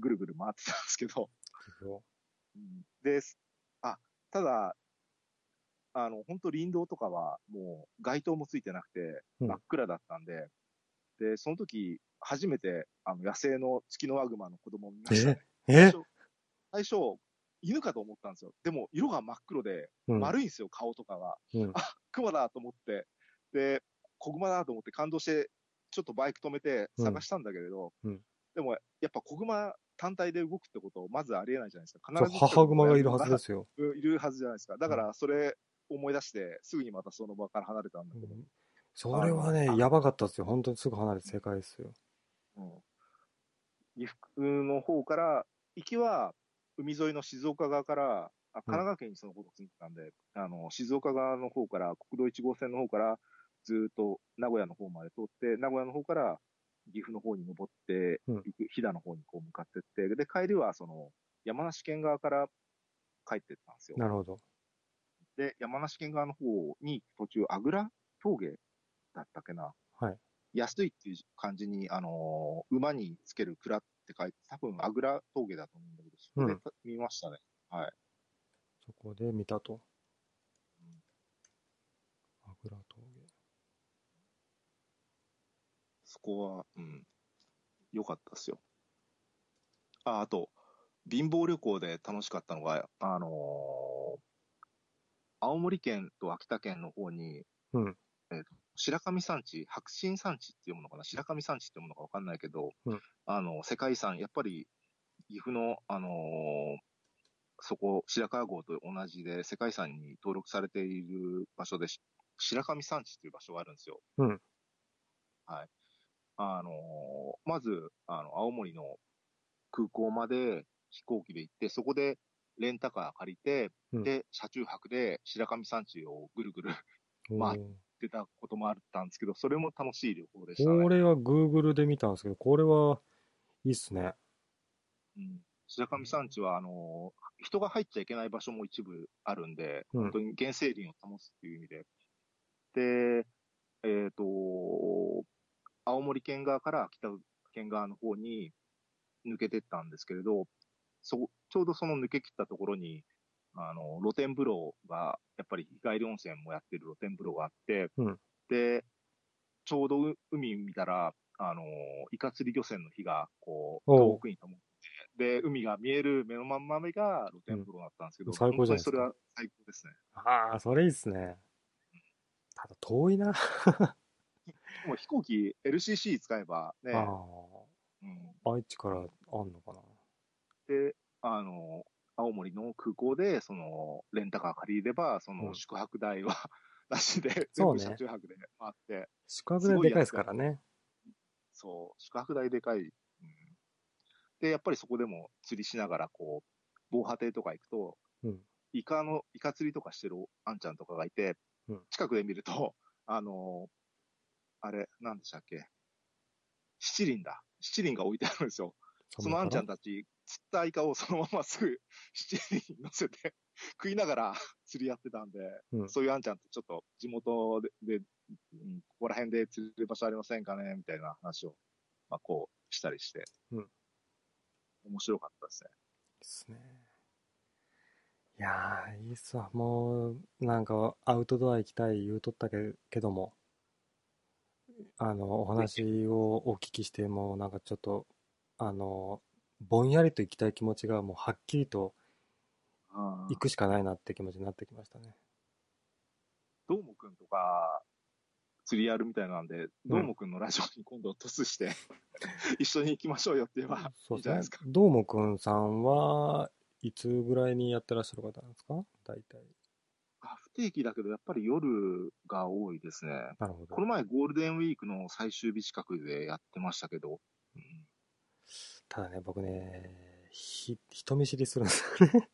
ぐるぐる回ってたんですけど、うん。で、あ、ただ、あの、本当林道とかはもう街灯もついてなくて、うん真っ暗だったんで、で、その時、初めて、あの、野生のツキノワグマの子供を見ましたね。え？最初、最初犬かと思ったんですよ。でも、色が真っ黒で、うん。丸いんですよ、顔とかが。うん。あ、クマだと思って、で、子グマだと思って感動して、ちょっとバイク止めて探したんだけれど、うんうんでも、やっぱ子グマ単体で動くってこと、まずありえないじゃないですか。必ず母熊がいるはずですよ。うんいるはずじゃないですか。だから、それ思い出して、すぐにまたその場から離れたんだけど。うんそれはねやばかったですよ。本当にすぐ離れて正解ですよ。うん岐阜の方から、行きは海沿いの静岡側から、あ神奈川県にそのことついてたんで、あの、静岡側の方から、国道1号線の方から、ずーっと名古屋の方まで通って、名古屋の方から岐阜の方に登って飛騨の方にこう向かってって、で、帰りはその、山梨県側から帰ってったんですよ。なるほど。で、山梨県側の方に途中、あぐら峠だったっけな。はい。安いっていう感じに、あのー馬につける蔵って書いて、多分あぐら峠だと思うんだけど、そこで見ましたね。はい。そこで見たと。あぐら峠。そこは、うん、良かったですよ。あ、あと、貧乏旅行で楽しかったのが、あのー青森県と秋田県の方に、うんえーと白神山地、白神山地っていうものかな？白神山地っていうものかわかんないけど、うんあの、世界遺産、やっぱり、岐阜の、あのーそこ、白川郷と同じで世界遺産に登録されている場所で、し白神山地っていう場所があるんですよ。うんはい。あのーまず、あの、青森の空港まで飛行機で行って、そこでレンタカー借りて、うんで、車中泊で白神山地をぐるぐるまあおー出たこともあったんですけど、それも楽しい旅行でしたね。これは Google で見たんですけど、これはいいっすね。うん、白神山地は、あのー人が入っちゃいけない場所も一部あるんで、うん本当に原生林を保つっていう意味で。で、えっ、と、青森県側から北県側の方に抜けてったんですけれど、そ、ちょうどその抜け切ったところに、あの、露天風呂が、やっぱり日帰り温泉もやってる露天風呂があって、うんで、ちょうどう海見たら、あの、イカ釣り漁船の火が、こう、遠くに灯って、で、海が見える目のまんま目が露天風呂だったんですけど、うん最高じゃないですか本当にそれは最高ですね。ああ、それいいっすね。ただ遠いな。もう飛行機 LCC 使えばね、あうん、あ、愛知からあんのかな？で、あの、青森の空港で、その、レンタカー借りれば、そうのん。宿泊代は、なしで、全部車中泊で回って、宿泊ででかいですからね。そう、宿泊代でかい。うん。で、やっぱりそこでも釣りしながら、こう、防波堤とか行くと、うん。イカの、イカ釣りとかしてるあんちゃんとかがいて、うん。近くで見ると、あのあれ、なんでしたっけ？七輪だ。七輪が置いてあるんですよ。その？あんちゃんたち、釣ったイカを そのまますぐ 七輪に乗せて 食いながら釣りやってたんで、うんそういうあんちゃんとちょっと地元で、でうんここら辺で釣れる場所ありませんかね？みたいな話を、まあ、こうしたりして、うん面白かったですね。ですね。いやー、いいっすわ。もう、なんか、アウトドア行きたい言うとったけけども、あの、お話をお聞きして、もうなんかちょっと、あの、ぼんやりと行きたい気持ちがもうはっきりと行くしかないなって気持ちになってきましたね。どーもくんとか、釣りやるみたいなんで、どーもくんのラジオに今度トスして、一緒に行きましょうよって言えばそいういんじゃないですか。。ですねどーもくんさんはいつぐらいにやってらっしゃる方なんですか？大体。定期だけど、やっぱり夜が多いですね。なるほどこの。前ゴールデンウィークの最終日近くでやってましたけど、うんただね、僕ね、ひ、人見知りするんですよね。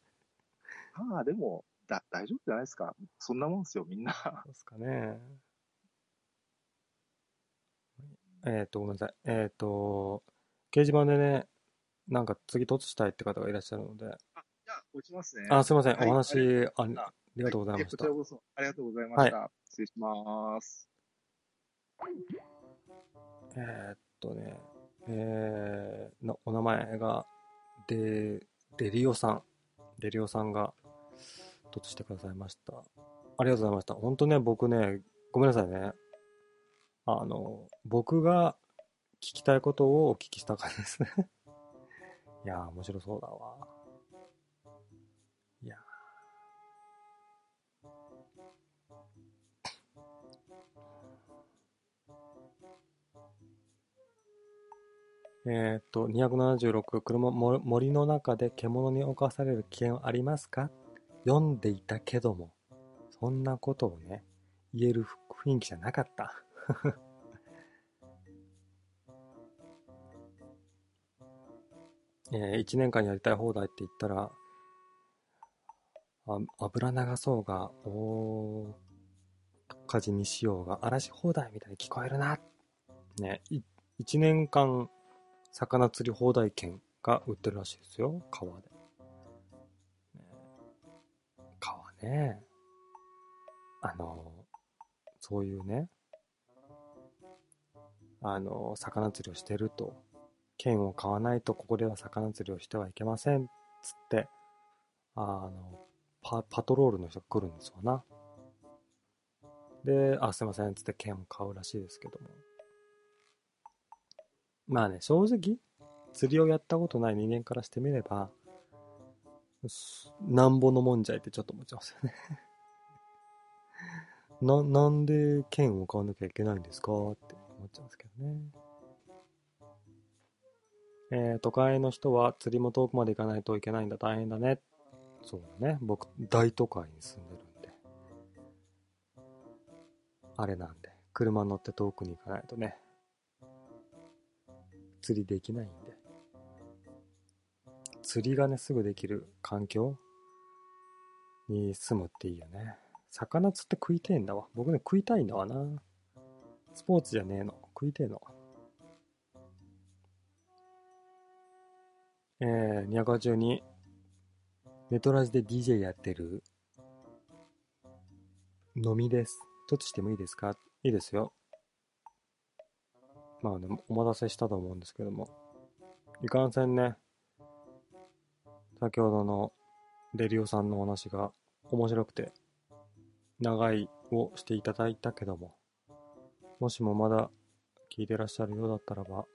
まあでも、だ、大丈夫じゃないですか。そんなもんですよ、みんな。そうですかね。えっ、と、ごめんなさい。えっ、と、掲示板でね、なんか次突したいって方がいらっしゃるので、あ、じゃあ、落ちますね。あ、すいません。はいお話、あありありがとうございましたこちら。こそ、ありがとうございました。失礼します。えーっとね、えーの、お名前が、デ、デリオさん。デリオさんが、突してくださいました。ありがとうございました。本当ね、僕ね、ごめんなさいね。あの、僕が聞きたいことをお聞きした感じですね。いやー、面白そうだわ。えーっと、276、車森の中で獣に侵される危険はありますか？読んでいたけども、そんなことをね、言える雰囲気じゃなかった。えー、1年間やりたい放題って言ったら、あ油流そうが、大火事にしようが、嵐放題みたいに聞こえるな。ね、1年間、魚釣り放題券が売ってるらしいですよ、川で。川ね。あの、そういうね、あの、魚釣りをしてると、券を買わないとここでは魚釣りをしてはいけません、つって、あの、パパトロールの人が来るんですわな。で、あ、すいません、つって券を買うらしいですけども。まあね、正直、釣りをやったことない人間からしてみれば、なんぼのもんじゃいってちょっと思っちゃいますよね。な、なんで券を買わなきゃいけないんですか？って思っちゃうんですけどね。えー、都会の人は釣りも遠くまで行かないといけないんだ、大変だね。そうだね。僕、大都会に住んでるんで。あれなんで、車乗って遠くに行かないとね、釣りできないんで。釣りがね、すぐできる環境に住むっていいよね。魚釣って食いてえんだわ。僕ね、食いたいんだわな。スポーツじゃねえの。食いてえの。えー、282。ネトラジで DJ やってる。飲みです。どっちしてもいいですか？いいですよ。まあね、お待たせしたと思うんですけども。いかんせんね、先ほどのレリオさんのお話が面白くて、長いをしていただいたけども、もしもまだ聞いてらっしゃるようだったらば、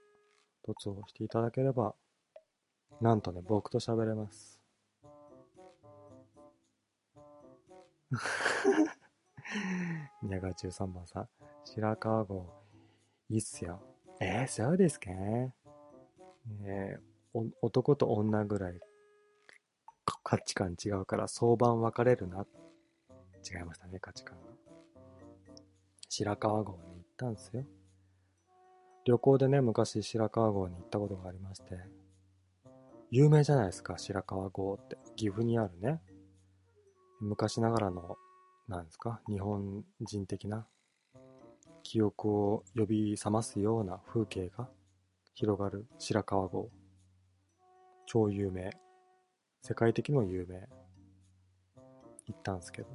凸をしていただければ、なんとね、僕と喋れます。213番さん、白川郷、いいっすよ。えー、そうですか？えお男と女ぐらい価値観違うから相番分かれるな。違いましたね、価値観が。白川郷に行ったんですよ。旅行でね、昔白川郷に行ったことがありまして、有名じゃないですか、白川郷って。岐阜にあるね。昔ながらの、なんですか、日本人的な記憶を呼び覚ますような風景が広がる白川郷。超有名。世界的にも有名。行ったんですけど。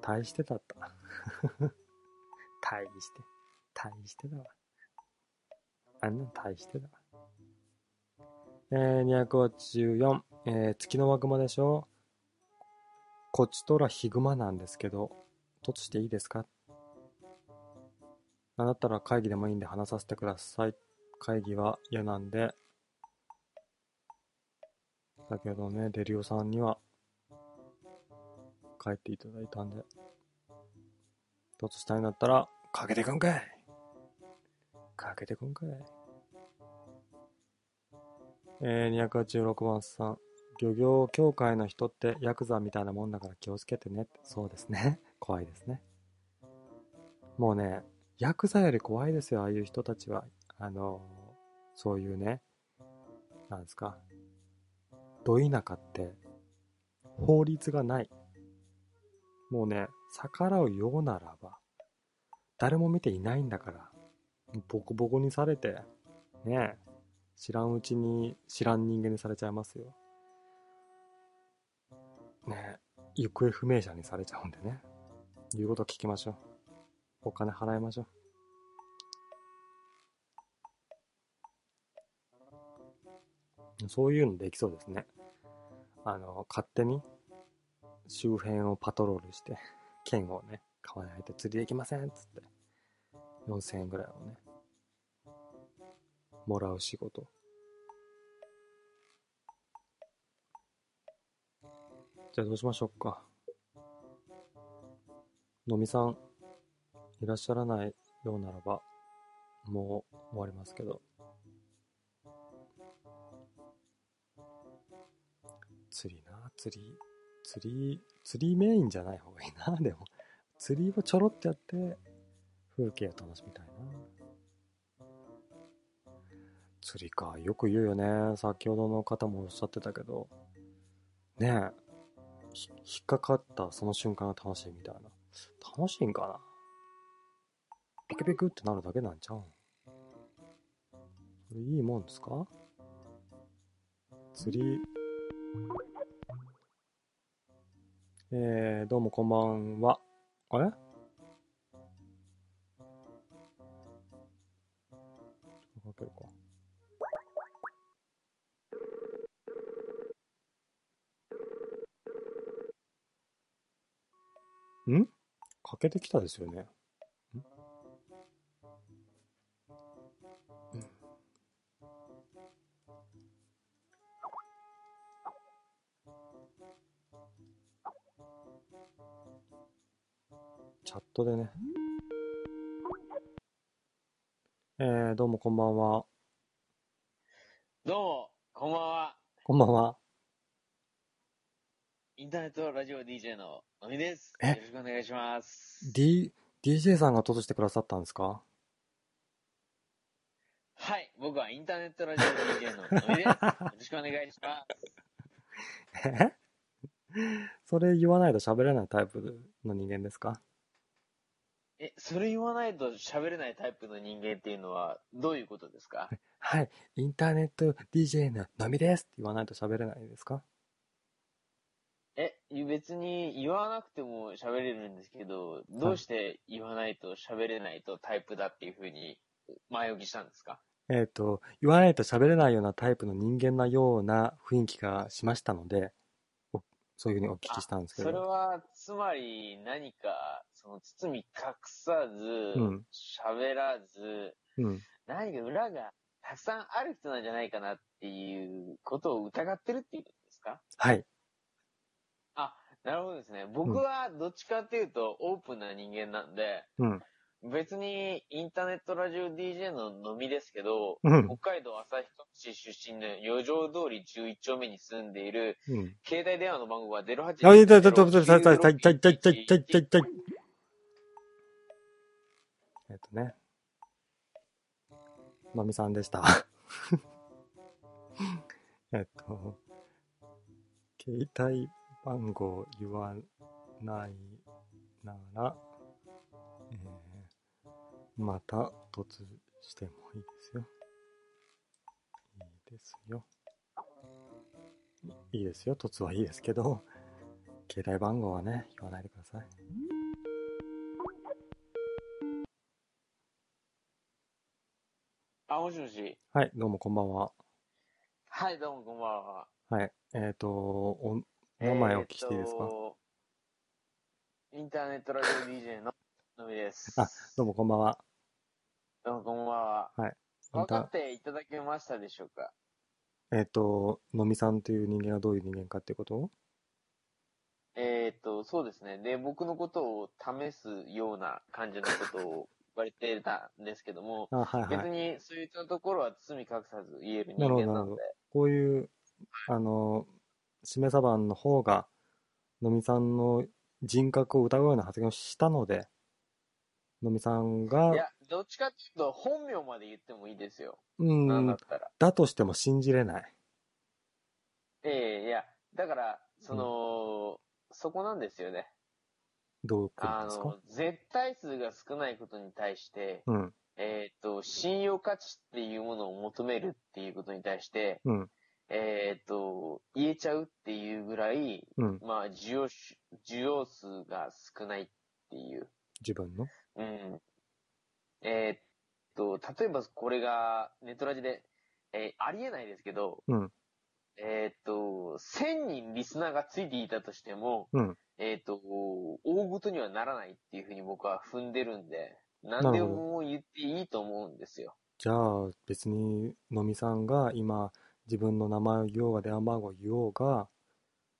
大してだった。大して。大してだわ。あんなん大してだわ。えー、284。えー、月のワグマでしょこっちとらヒグマなんですけど、突していいですか？なんだったら会議でもいいんで話させてください。会議は嫌なんで。だけどね、デリオさんには帰っていただいたんで。突したいんだったら、かけてくんかいかけてくんかいえー、286番さん。漁業協会の人ってヤクザみたいなもんだから気をつけてねって。そうですね。怖いですね。もうね、ヤクザより怖いですよ、ああいう人たちは。あの、そういうね、なんですか。ど田舎って、法律がない。もうね、逆らうようならば、誰も見ていないんだから、ボコボコにされて、ねえ、知らんうちに知らん人間にされちゃいますよ。ねえ、行方不明者にされちゃうんでね。言うこと聞きましょう。お金払いましょう。そういうのできそうですね。あの、勝手に周辺をパトロールして、剣をね、買わないと釣りできませんっつって、4000円ぐらいをね、もらう仕事。じゃあどうしましょうか。のみさん、いらっしゃらないようならば、もう終わりますけど。釣りな、釣り。釣り、釣りメインじゃない方がいいな、でも。釣りをちょろっとやって、風景を楽しみたいな。釣りか、よく言うよね。先ほどの方もおっしゃってたけど。ねえ。引っかかったその瞬間が楽しいみたいな。楽しいんかな？ピクピクってなるだけなんちゃんそれいいもんですか？釣り。えー、どうもこんばんは。あれ？かけるか。ん？かけてきたですよね。ャットでね。えー、どうもこんばんは。どうも、こんばんは。こんばんは。インターネットラジオ DJ ののみです。え？よろしくお願いします。D、DJ さんが閉じてくださったんですか？はい、僕はインターネットラジオ DJ ののみです。よろしくお願いします。えそれ言わないと喋れないタイプの人間ですかえ、それ言わないと喋れないタイプの人間っていうのはどういうことですか？はい、インターネット DJ ののみですって言わないと喋れないですか？え、別に言わなくても喋れるんですけど、どうして言わないと喋れないとタイプだっていうふうに前置きしたんですか？えっ、と、言わないと喋れないようなタイプの人間なような雰囲気がしましたので、おそういうふうにお聞きしたんですけそれど。は、つまり何か、その包み隠さずうん、喋、らず、うん。何か裏がたくさんある人なんじゃないかなっていうことを疑ってるっていうことですか？はい。あ、なるほどですね。僕はどっちかっていうとオープンな人間なんで、うん。別にインターネットラジオ DJ ののみですけど、うん。北海道旭市出身の余剰通り11丁目に住んでいる、うん。携帯電話の番号は08あ、いたいたいたいたいたいたいたいたいたいたいたいたいえっとね。まみさんでした。えっと、携帯番号言わないなら、えー、また突してもいいですよ。いいですよ。いいですよ。突はいいですけど、携帯番号はね、言わないでください。あ、もしもし。はい、どうもこんばんは。はい、どうもこんばんは。はい、えっ、と、お、お名前お聞きしていいですか、えーとインターネットラジオ DJ ののみです。あどうもこんばんは。どうもこんばんは。イン分かタっていただけましたでしょうか？えっ、と、のみさんという人間がどういう人間かっていうこと？をえっ、と、そうですね。で、僕のことを試すような感じのことを言われてたんですけども、あ、はい別はい。にそういったところは包み隠さず言える人なるほど間なので、こういう、あの、しめさばんの方が、のみさんの人格を疑うような発言をしたので、のみさんがい、や、どっちかっていうと本名まで言ってもいいですよ。うん、なんだったら。だとしても信じれない。ええいや、だから、その、そこなんですよね。どうあですか？の、絶対数が少ないことに対して、うん。えっ、と、信用価値っていうものを求めるっていうことに対して、うん。えっ、と、言えちゃうっていうぐらい、うん。まあ、需要し、需要数が少ないっていう。自分の？うん。えーっと、例えばこれがネットラジで、えーありえないですけど、うん。えーっと、1000人リスナーがついていたとしても、うん。えーっと、大ごとにはならないっていうふうに僕は踏んでるんで、何でも言っていいと思うんですよ。じゃあ、別に、のみさんが今、自分の名前を言おうが電話番号を言おうが、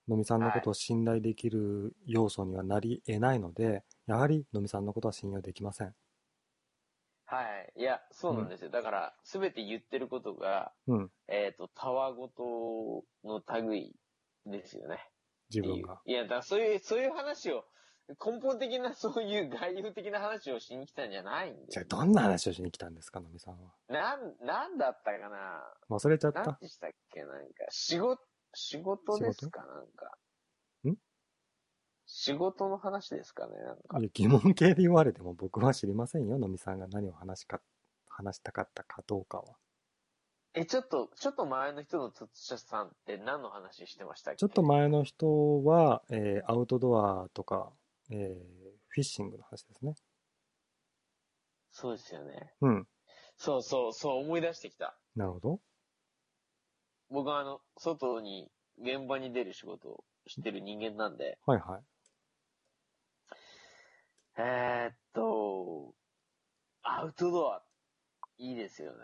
のみさんのことを信頼できる要素にはなり得ないので、やはりのみさんのことは信用できません。はい。いや、そうなんですよ。だから、すべて言ってることが、うん。えーっと、たわごとの類ですよね。自分が。いや、だからそういう、そういう話を、根本的なそういう概要的な話をしに来たんじゃないんでじゃあ、どんな話をしに来たんですか、のみさんは。なん、なんだったかな？忘れちゃった？でしたっけ？なんか、仕事、仕事ですか？なんか。ん仕事の話ですかねなんか疑問系で言われても僕は知りませんよ、のみさんが何を話しか、話したかったかどうかは。え、ちょっと、ちょっと前の人の突者さんって何の話してましたっけ？ちょっと前の人は、えーアウトドアとか、えーフィッシングの話ですね。そうですよね。うん。そうそう、そう思い出してきた。なるほど。僕はあの、外に、現場に出る仕事をしてる人間なんで、はいはい。えー、っと、アウトドア、いいですよね。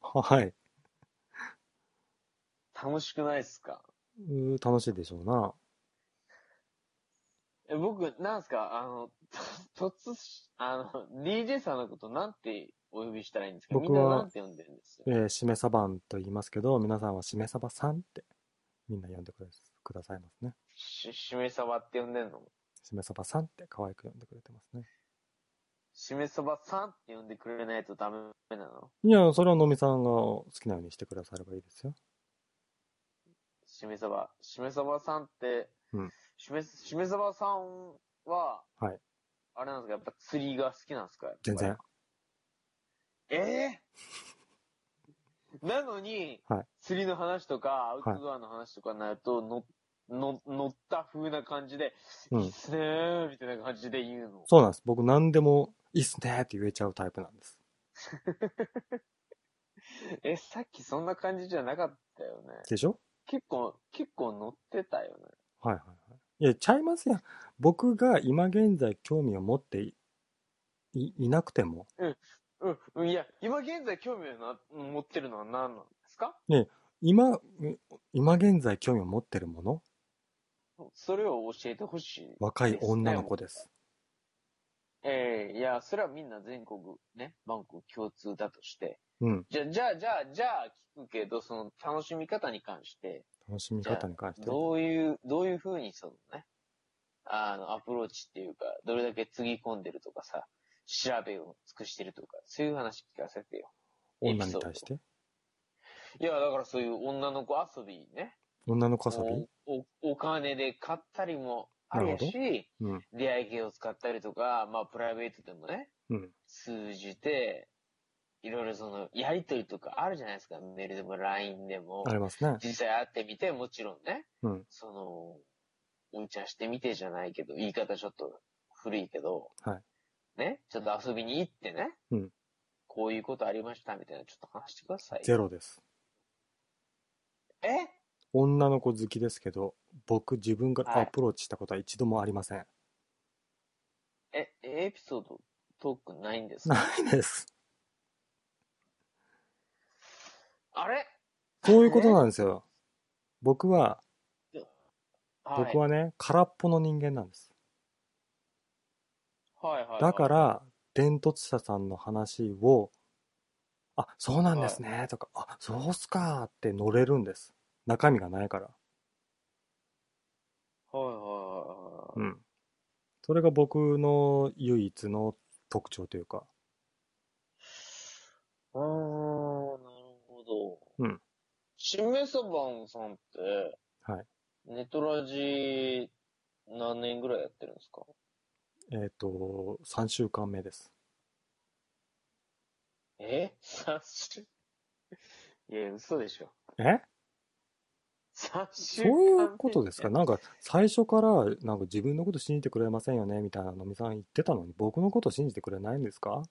はい。楽しくないっすか？うー楽しいでしょうな。え僕、なんすか？あの、と 突、あの、DJ さんのことなんてお呼びしたらいいんですか？みんななんて呼んでるんです？よえ。ー、しめさばんと言いますけど、皆さんはしめさばさんってみんな呼んでくだくださいますね。し、しめさばって呼んでんの？しめさばさんって可愛く呼んでくれてますね。しめさばさんって呼んでくれないとダメなの？いや、それはのみさんが好きなようにしてくださればいいですよ。しめさば。しめさばさんって、うんしめ、しめさばさんは、はい。あれなんですか？やっぱ釣りが好きなんですか？全然。ええ なのに、はい釣りの話とか、アウトドアの話とかになると、の、の、乗った風な感じで、うんいいっすねー、みたいな感じで言うの。そうなんです。僕何でもいいっすねって言えちゃうタイプなんです。え、さっきそんな感じじゃなかったよね。でしょ？結構、結構乗ってたよね。はいはいはい。いや、ちゃいますやん。僕が今現在興味を持っていいいなくても、うん、いや、今現在興味をな持ってるのは何なんですか？今、今現在興味を持ってるもの、それを教えてほしい。若い女の子です。ええいや、それはみんな全国ね、バンコク共通だとして。うん。じゃ、じゃあ、じゃあ、じゃあ聞くけど、その楽しみ方に関して、楽しみ方に関して。どういう、どういう風にそのね、あの、アプローチっていうか、どれだけつぎ込んでるとかさ、調べを尽くしてるとか、そういう話聞かせてよ。女に対して？いや、だからそういう女の子遊びね。女の子遊びおおお金で買ったりもあるやし、うん。出会い系を使ったりとか、まあプライベートでもね、うん。通じて、いろいろその、やりとりとかあるじゃないですか。メールでも LINE でもあ。りますね。実際会ってみて、もちろんね、うん。その、うんちゃんしてみてじゃないけど、言い方ちょっと古いけど、はい。ね、ちょっと遊びに行ってね、うんこういうことありましたみたいな、ちょっと話してください。ゼロです。え？女の子好きですけど、僕自分がはいアプローチしたことは一度もありません。え、エピソード、トークないんですか？ないです。あれ？そういうことなんですよ。僕は、はい僕はね、空っぽの人間なんです。はいはいはい。だから、伝突者さんの話を、あ、そうなんですね、とか、あ、そうっすかって乗れるんです。中身がないから。はいはいはいはい。うん。それが僕の唯一の特徴というか、あー、なるほど。うん。しめそばんさんって、はい。ネトラジ何年ぐらいやってるんですか？えっ、と、3週間目です。え ?3 週？いや、嘘でしょ。え？3週そう間いうことですか？なんか、最初から、なんか自分のこと信じてくれませんよね？みたいなのみさん言ってたのに、僕のこと信じてくれないんですか？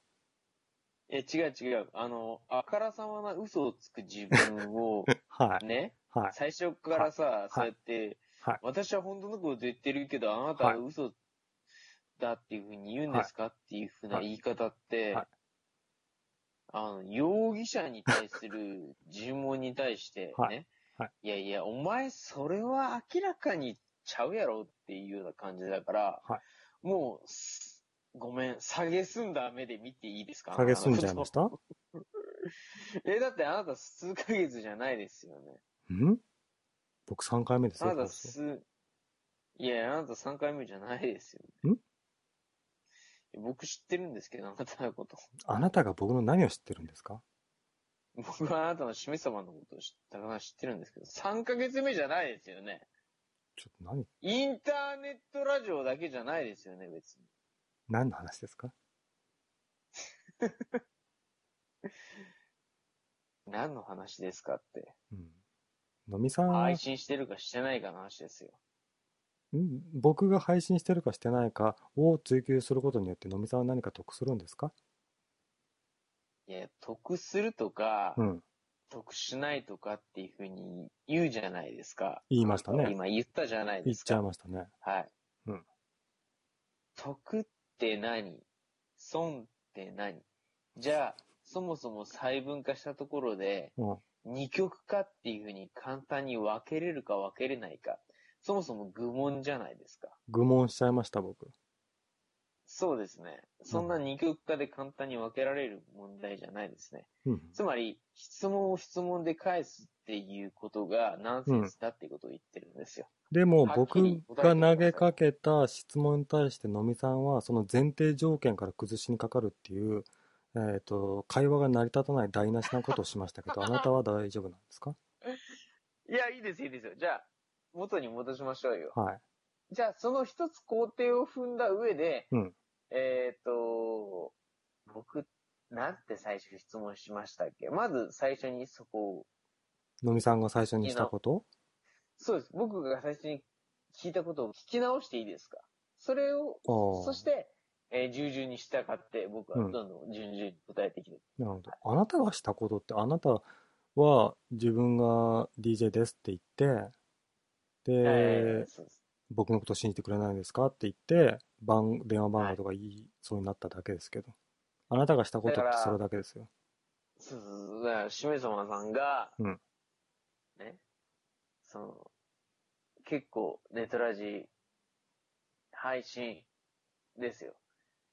え、違う違う。あの、あからさまな嘘をつく自分を、はい。ね、はい。最初からさ、そうやって、はい。私は本当のこと言ってるけど、あなたは嘘だっていうふうに言うんですか、っていうふうな言い方って、はい。あの、容疑者に対する尋問に対してね、はいはいいやいや、お前それは明らかにちゃうやろっていうような感じだから、はもうす、ごめん、下げすんだ目で見ていいですか？下げすんじゃいました？ん え、だってあなた数ヶ月じゃないですよね。僕3回目ですよ。あなた放送す、いや、あなた3回目じゃないですよね。ん？僕知ってるんですけど、あなたのこと。あなたが僕の何を知ってるんですか？僕はあなたのしめ様のことを知ったか知ってるんですけど、3ヶ月目じゃないですよね。ちょっと何、インターネットラジオだけじゃないですよね、別に。何の話ですか？何の話ですかって。うん。のみさん、配信してるかしてないかの話ですよ。ん僕が配信してるかしてないかを追求することによってのみさんは何か得するんですか？いや、得するとか、うん。得しないとかっていうふうに言うじゃないですか。言いましたね今言ったじゃない言っちゃいですか。ましたね。はい。うん。得って何？損って何？じゃあ、そもそも細分化したところで、うん。二極化っていうふうに簡単に分けれるか分けれないか。そもそも愚問じゃないですか。愚問しちゃいました、僕。そうですね。そんな二極化で簡単に分けられる問題じゃないですね。うん。つまり、質問を質問で返すっていうことがナンセンスだっていうことを言ってるんですよ。でもはっき僕が投げかけた質問に対してのみさんはその前提条件から崩しにかかるっていう、えっ、と、会話が成り立たない台無しなことをしましたけど、あなたは大丈夫なんですか？いや、いいです、いいですよ。じゃあ、元に戻しましょうよ。はい。じゃあ、その一つ工程を踏んだ上で、うんえっ、と、僕、なんて最初質問しましたっけ？まず最初にそこを、のみさんが最初にしたこと？そうです。僕が最初に聞いたことを聞き直していいですか？それを、そして、えー、従々に従って僕はうんどんどん順々に答えてきて、なるほど。あなたがしたことって、あなたは自分が DJ ですって言って、で、えーです。僕のこと信じてくれないんですかって言って、番、電話番号とか言いそうになっただけですけど。あなたがしたことってそれだけですよ。そう。だから、しめさまさんが、うんね、その、結構、ネトラジ、配信ですよ。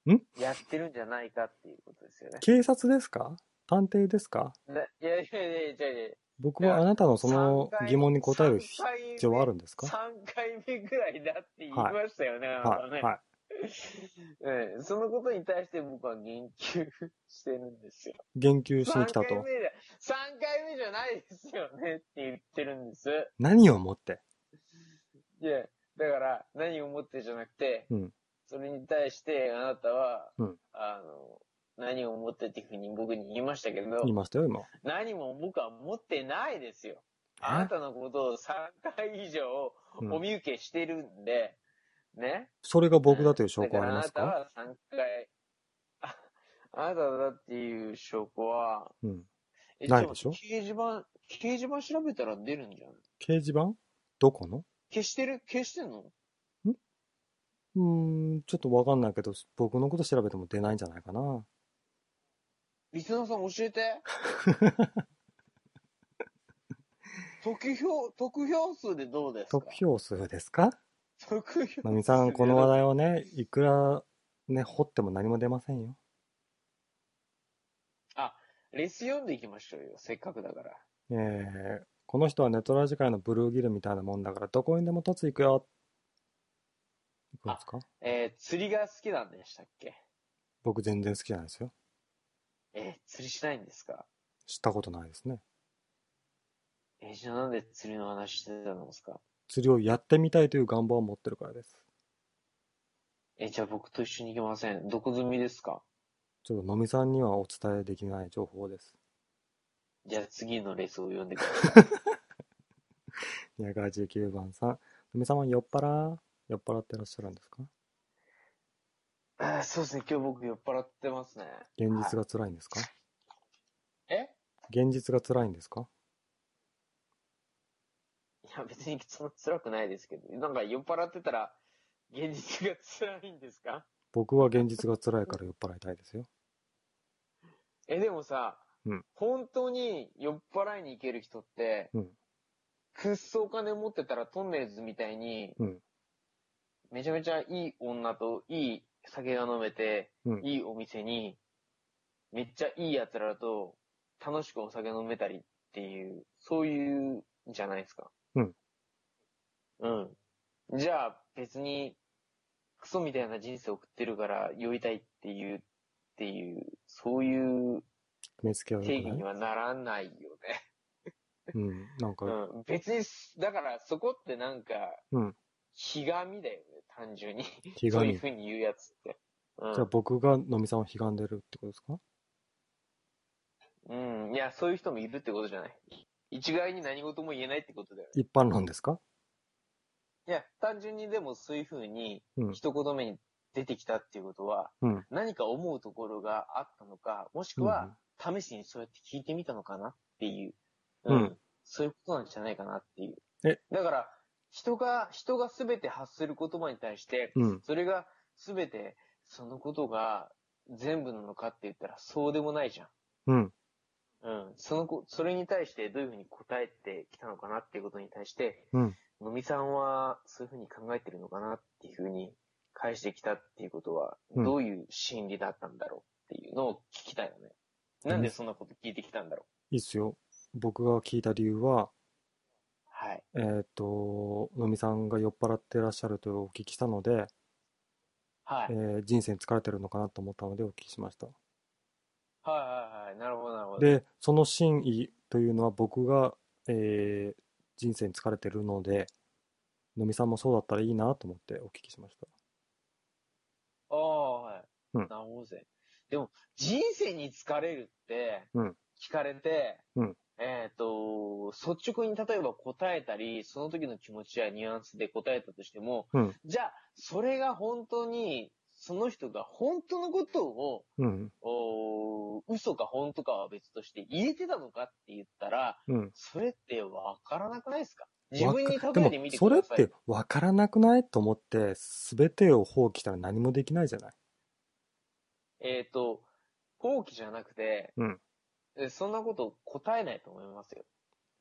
ん？やってるんじゃないかっていうことですよね。警察ですか？探偵ですか？だいやいやいやいやいや僕はあなたのその疑問に答える必要はあるんですか？3回目ぐらいだって言いましたよね、あなたはい、ね。はい。ええそのことに対して僕は言及してるんですよ。言及しに来た3回と。目で、3回目じゃないですよねって言ってるんです。何をもって？いや、だから、何を思ってじゃなくて、うんそれに対してあなたは、うんあの、何を思ってっていうふうに僕に言いましたけど言い、ましたよ、今。何も僕は思ってないですよ。あなたのことを3回以上うんお見受けしてるんで、ね。それが僕だという証拠はありますか？あなたは3回、ああなただっていう証拠は、うん。えないでしょ？掲示板、掲示板調べたら出るんじゃない？掲示板？どこの？消してる？消してんの？うーん、ちょっとわかんないけど、僕のこと調べても出ないんじゃないかな。リスナーさん教えて。得票、得票数でどうですか？得票数ですか？得票数まみさん、この話題をね、いくらね、掘っても何も出ませんよ。あ、レス読んでいきましょうよ。せっかくだから。えー、この人はネトラジ界のブルーギルみたいなもんだから、どこにでも凸行くよ。行くんですか？えー釣りが好きなんでしたっけ？僕全然好きじゃないですよ。えー釣りしないんですか？知ったことないですね。えーじゃあなんで釣りの話してたんですか？釣りをやってみたいという願望を持ってるからです。え、じゃあ僕と一緒に行きません。どこ済みですか？ちょっとのみさんにはお伝えできない情報です。じゃあ次のレースを読んでください。219番さん。のみさんは酔っ払酔っ払ってらっしゃるんですか？あーそうですね、今日僕酔っ払ってますね。現実が辛いんですか？え？現実が辛いんですか？いや、別にそんな辛くないですけど、なんか酔っ払ってたら、現実が辛いんですか？僕は現実が辛いから酔っ払いたいですよ。え、でもさ、うん。本当に酔っ払いに行ける人って、うん。くっそお金持ってたらトンネルズみたいに、うん。めちゃめちゃいい女といい酒が飲めて、うん。いいお店に、めっちゃいい奴らと楽しくお酒飲めたりっていう、そういうんじゃないですか？うん。うん。じゃあ別に、クソみたいな人生送ってるから酔いたいっていう、っていう、そういう決めつけは良定義にはならないよね。うん。なんか、うん。別に、だからそこってなんか、うんひがみだよね、単純に。ひがみそういうふうに言うやつって。うん。じゃあ僕がのみさんをひがんでるってことですか？うん。いや、そういう人もいるってことじゃない。一概に何事も言えないってことだよね。一般論ですか？いや、単純にでもそういうふうに、うん。一言目に出てきたっていうことは、うん。何か思うところがあったのか、もしくは、試しにそうやって聞いてみたのかなっていう、うんそういうことなんじゃないかなっていう。え？だから、人が、人が全て発する言葉に対して、うん。それが全て、そのことが全部なのかって言ったらそうでもないじゃん。うん。うん。そのこ、それに対してどういうふうに答えてきたのかなっていうことに対して、うん。のみさんはそういうふうに考えてるのかなっていうふうに返してきたっていうことは、うんどういう心理だったんだろうっていうのを聞きたいよね。なんでそんなこと聞いてきたんだろいいっすよ。僕が聞いた理由は、う。はい。えーっと、のみさんが酔っ払ってらっしゃるとお聞きしたので、はい。えー人生に疲れてるのかなと思ったのでお聞きしました。はいはいはい。なるほどなるほど。で、その真意というのは僕が、えー人生に疲れてるので、のみさんもそうだったらいいなと思ってお聞きしました。ああ、はい。うんなるほどぜ。でも、人生に疲れるってうん、聞かれて、うんえっ、と、率直に例えば答えたり、その時の気持ちやニュアンスで答えたとしても、うんじゃあ、それが本当に、その人が本当のことを、うん、おー嘘か本当かは別として入れてたのかって言ったら、うん。それってわからなくないですか？自分にわか例えてみてください。でもそれって分からなくないと思って、全てを放棄したら何もできないじゃない。えっ、と、放棄じゃなくて、うんえそんなこと答えないと思いますよ。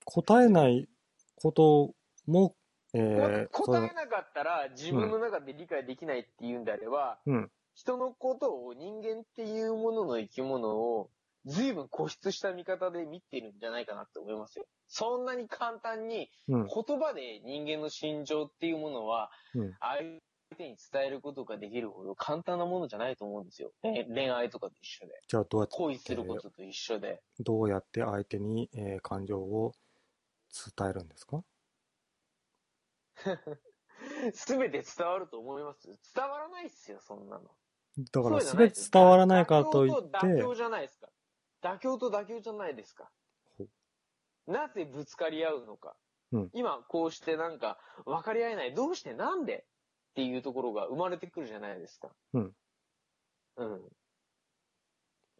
答えないことも、えー、答えなかったら自分の中で理解できないっていうんであれば、うん、人のことを人間っていうものの生き物を随分固執した見方で見てるんじゃないかなって思いますよ。そんなに簡単にうん、言葉で人間の心情っていうものはうん。相手に伝えることができるほど簡単なものじゃないと思うんですよ。え恋愛とかと一緒で。じゃあどうやって、恋することと一緒で。どうやって相手に、えー感情を伝えるんですか？すべて伝わると思います？伝わらないっすよ、そんなの。だからそうじゃない全て伝わらないからといっ妥協と妥て協、じゃないですか。妥協と妥協じゃないですかほ。なぜぶつかり合うのか。うん今、こうしてなんか、分かり合えない。どうしてなんでっていうところが生まれてくるじゃないですか。うん。うん。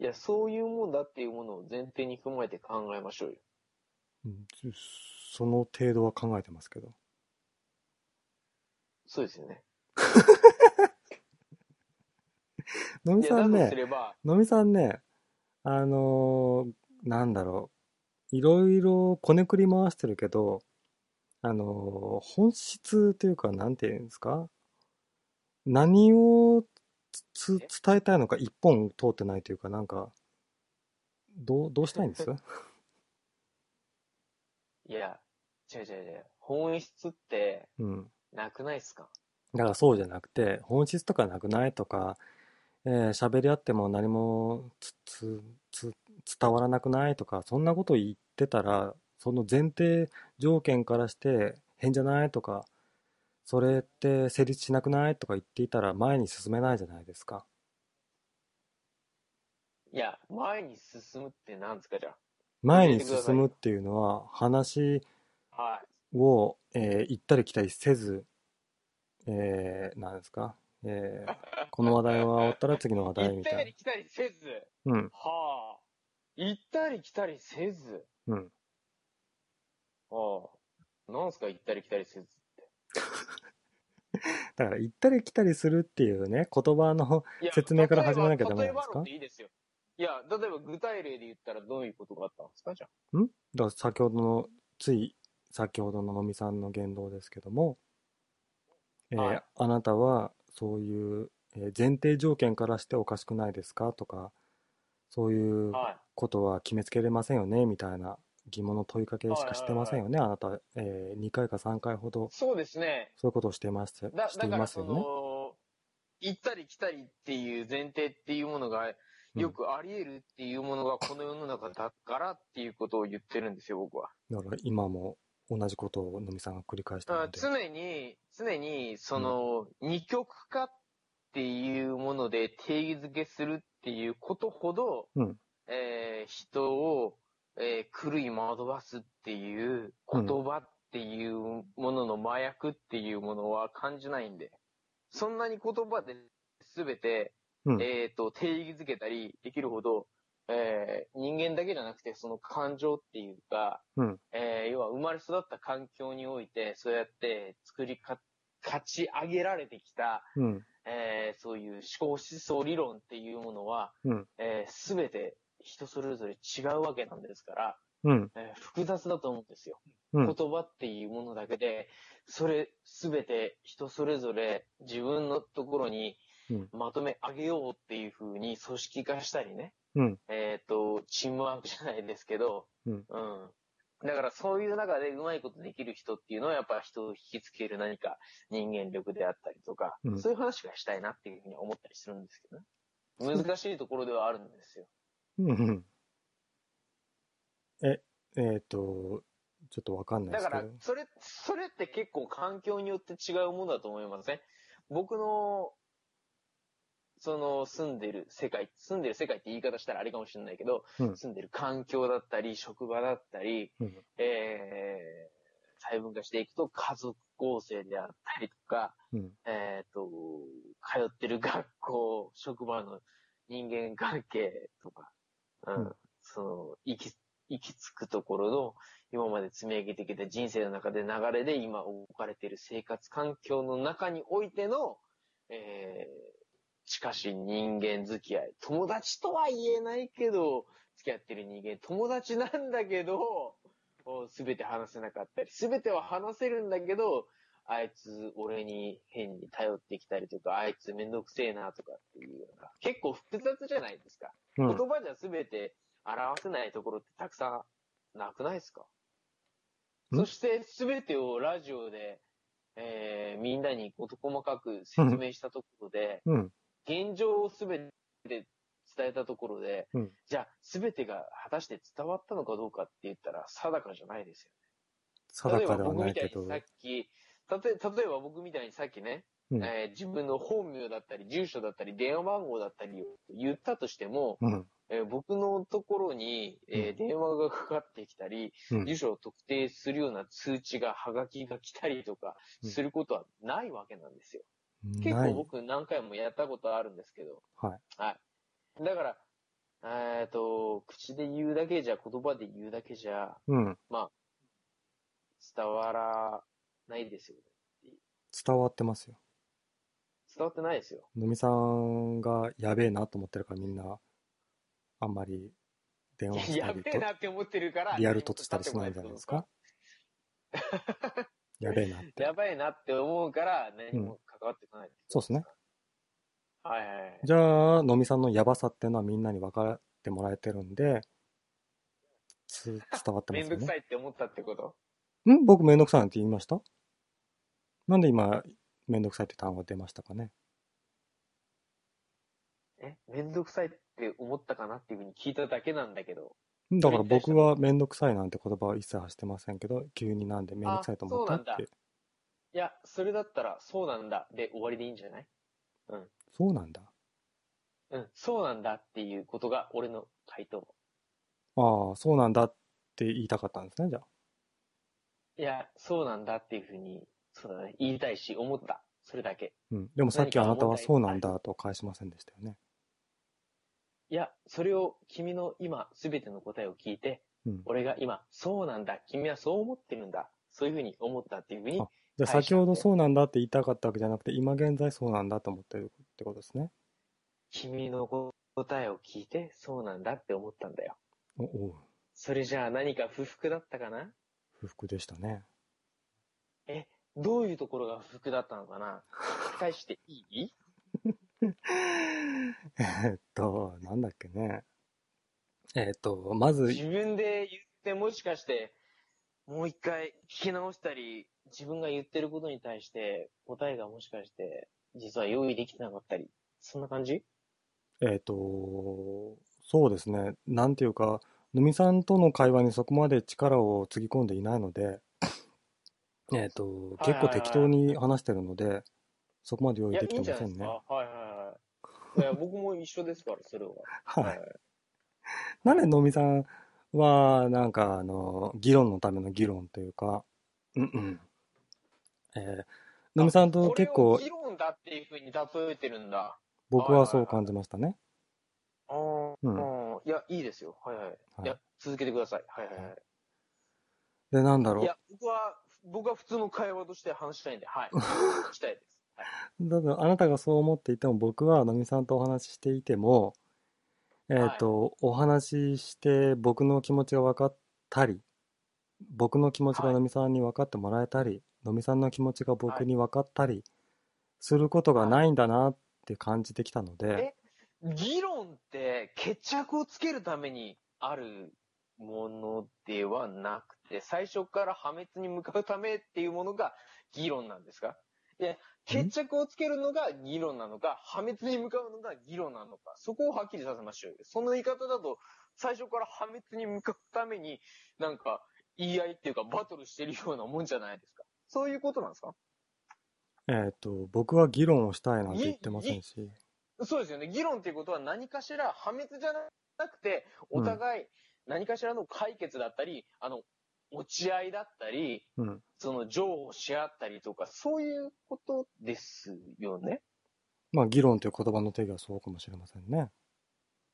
いや、そういうもんだっていうものを前提に踏まえて考えましょうよ。うんその程度は考えてますけど。そうですよね。のみいや、だとさんねす、れば、のみさんね、あのーなんだろう、いろいろこねくり回してるけど、あのー本質というか、なんていうんですか？何をつつ伝えたいのか一本通ってないというか、なんか、どう、どうしたいんです？いや、違う違う違う。本質って、うん。なくないっすか？だからそうじゃなくて、本質とかなくないとか、えー喋り合っても何もつつつ伝わらなくないとか、そんなこと言ってたら、その前提条件からして変じゃないとか、それって成立しなくないとか言っていたら前に進めないじゃないですか。いや、前に進むって何ですか、じゃ前に進むっていうのは話あ。はい。を、えー行ったり来たりせず、えー、なんですか、えーこの話題は終わったら次の話題行ったみたいり来たりせず？な。うん、はあ。行ったり来たりせず？うん。はあ。なんすか、行ったり来たりせずって。だから行ったり来たりするっていうね、言葉の、説明から始めなきゃダメなんですか？いいですよ。いや、例えば具体例で言ったらどういうことがあったんですか、じゃあ。だから先ほどの、つい先ほどののみさんの言動ですけども、えーはいあなたはそういう、えー前提条件からしておかしくないですか？とか、そういうはい。ことは決めつけれませんよね？みたいな疑問の問いかけしかしてませんよね、あなた、え2回か3回ほどそうですね。そういうことをしてましだ、していますよね？の、行ったり来たりっていう前提っていうものが、よくあり得るっていうものがこの世の中だからっていうことを言ってるんですよ、僕は。だから今も同じことをのみさんが繰り返してるあので。常に、常に、その、二極化っていうもので定義づけするっていうことほど、うん。えー人を、えー狂い惑わすっていう言葉っていうものの麻薬っていうものは感じないんで、そんなに言葉で全て、うん。えっ、と、定義づけたりできるほど、えー人間だけじゃなくて、その感情っていうか、うん。えー要は生まれ育った環境において、そうやって作りか、勝ち上げられてきた、うん、えーそういう思考思想理論っていうものは、うん。えー全て人それぞれ違うわけなんですから、うん、えー複雑だと思うんですよ。うん。言葉っていうものだけで、それ全て人それぞれ自分のところにうんまとめ上げようっていう風に組織化したりね、うんえっ、と、チームワークじゃないですけど、うんだからそういう中でうまいことできる人っていうのはやっぱ人を引きつける何か人間力であったりとか、うんそういう話がしたいなっていうふうに思ったりするんですけどね。難しいところではあるんですよ。うん、うん。え、えっ、と、ちょっとわかんないでだからすけど。、それ、それって結構環境によって違うものだと思いません、僕の、その住んでる世界、住んでる世界って言い方したらあれかもしれないけど、うん。住んでる環境だったり、職場だったり、うん。えー、細分化していくと家族構成であったりとか、うん、えっ、と、通ってる学校、職場の人間関係とか、うん、うん。その、行き、行き着くところの、今まで積み上げてきた人生の中で流れで今置かれている生活環境の中においての、えー、近しい人間付き合い。友達とは言えないけど、付き合ってる人間、友達なんだけど、すべて話せなかったり、すべては話せるんだけど、あいつ俺に変に頼ってきたりとか、あいつめんどくせえなとかっていうような、結構複雑じゃないですか。うん。言葉じゃすべて表せないところってたくさんなくないですか？ん？そしてすべてをラジオで、えー、みんなに事細かく説明したところで、うん、現状をすべて伝えたところで、うん。じゃあすべてが果たして伝わったのかどうかって言ったら定かじゃないですよ。例えば定かでは僕みたいにないけど、さっき、たとえ例えば僕みたいにさっきね、うん。えー自分の本名だったり、住所だったり、電話番号だったりを言ったとしても、うん、えー僕のところに、えーうん。電話がかかってきたり、うん。住所を特定するような通知が、はがきが来たりとかうん。することはないわけなんですよ。結。構僕何回もやったことあるんですけど。はい。はい。だから、えっと、口で言うだけじゃ、言葉で言うだけじゃ、うん、伝わらないですよね。伝わってますよ。伝わってないですよ。のみさんがやべえなと思ってるからみんな、あんまり電話したりと、やべえなって思ってるから、リアルとしたりしないんじゃないですか？やべえなって。やばいなって思うから、何も関わってこない、そうですね。はいはいはい。じゃあ、のみさんのやばさっていうのはみんなに分かってもらえてるんで、つ 伝わってますよねめんどくさ。いって思ったってこと？ん？僕めんどくさいなんて言いました？なんで今、めんどくさいって単語が出ましたかね？え、めんどくさいって思ったかなっていうふうに聞いただけなんだけど。だから僕はめんどくさいなんて言葉は一切発してませんけど、急になんでめんどくさいと思ったって。いや、それだったら、そうなんだで終わりでいいんじゃない？そうなんだ。うん、そうなんだっていうことが俺の回答。ああ、そうなんだって言いたかったんですね、じゃあ。いや、そうなんだっていうふうに、そうだね、言いたいし、思った。それだけ。うん。でもさっきあなたはそうなんだと返しませんでしたよね。いや、それを君の今、すべての答えを聞いて、うん。俺が今、そうなんだ、君はそう思ってるんだ、そういうふうに思ったっていうふうにあ、じゃあ先ほどそうなんだって言いたかったわけじゃなくて、今現在そうなんだと思ってるってことですね。君の答えを聞いて、そうなんだって思ったんだよ。おおう、それじゃあ何か不服だったかな？不服でしたね。え、どういうところが不服だったのかな？返していい？えーっと、なんだっけね。えーっと、まず、自分で言ってもしかして、もう一回聞き直したり、自分が言ってることに対して答えがもしかして、実は用意できてなかったり、そんな感じ？えーっと、そうですね。なんていうか、のみさんとの会話にそこまで力をつぎ込んでいないので、えーっと、結構適当に話してるので、そこまで用意できてませんね。ないですか？はいはいはい。いや、僕も一緒ですから、それは。はい。なんでのみさんは、なんか、あの、議論のための議論というか、うんうん。えー、のみさんと結構議論だっていうふうに例えてるんだ。僕はそう感じましたね。あーうんいや、いいですよ。はいはい。はいいや、続けてください。はいはいはい。で、なんだろいうや、僕は、僕は普通の会話として話したいんで、はい。聞きたいです。はい。だからあなたがそう思っていても、僕はのみさんとお話ししていても、えっ、と、お話しして僕の気持ちが分かったり、僕の気持ちがはい。のみさんに分かってもらえたり、のみさんの気持ちが僕に分かったりすることがないんだなって感じてきたので、議論って決着をつけるためにあるものではなくて、最初から破滅に向かうためっていうものが議論なんですか？いや、決着をつけるのが議論なのか、破滅に向かうのが議論なのか、そこをはっきりさせましょうよ。その言い方だと、最初から破滅に向かうために、なんか、言い合いっていうか、バトルしてるようなもんじゃないですか。そういうことなんですか？えっ、と、僕は議論をしたいなんて言ってませんし、そうですよね。議論っていうことは何かしら破滅じゃなくて、お互い何かしらの解決だったり、あの、落ち合いだったり、うん。その情をし合ったりとか、そういうことですよね？まあ、議論という言葉の定義はそうかもしれませんね。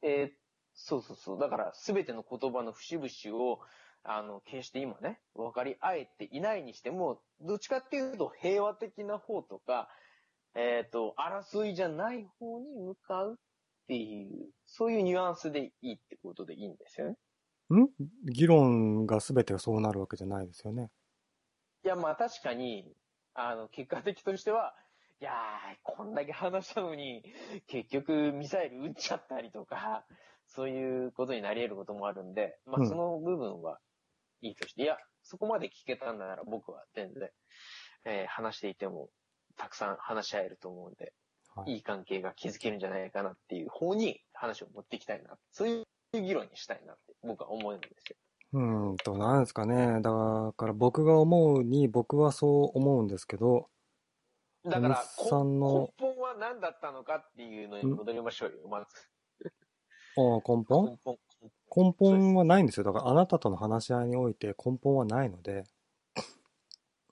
えーそうそうそう。だから、すべての言葉の節々を、あの、決して今ね、分かり合えていないにしても、どっちかっていうと平和的な方とか、えっ、と、争いじゃない方に向かうっていう、そういうニュアンスでいいってことでいいんですよね。ん？議論が全てそうなるわけじゃないですよね。いや、まあ確かに、あの、結果的としては、いやー、こんだけ話したのに、結局ミサイル撃っちゃったりとか、そういうことになり得ることもあるんで、まうんあその部分はいいとして、いや、そこまで聞けたんだなら僕は全然、えー話していても、たくさん話し合えると思うんで、はいいい関係が築けるんじゃないかなっていう方に話を持っていきたいな。そういう議論にしたいなって僕は思うんですよ。うーんと、なんですかね。だから僕が思うに、僕はそう思うんですけど、だから、根本は何だったのかっていうのに戻りましょうよ、まず。ああ根本？根本。根本はないんですよ。だからあなたとの話し合いにおいて根本はないので、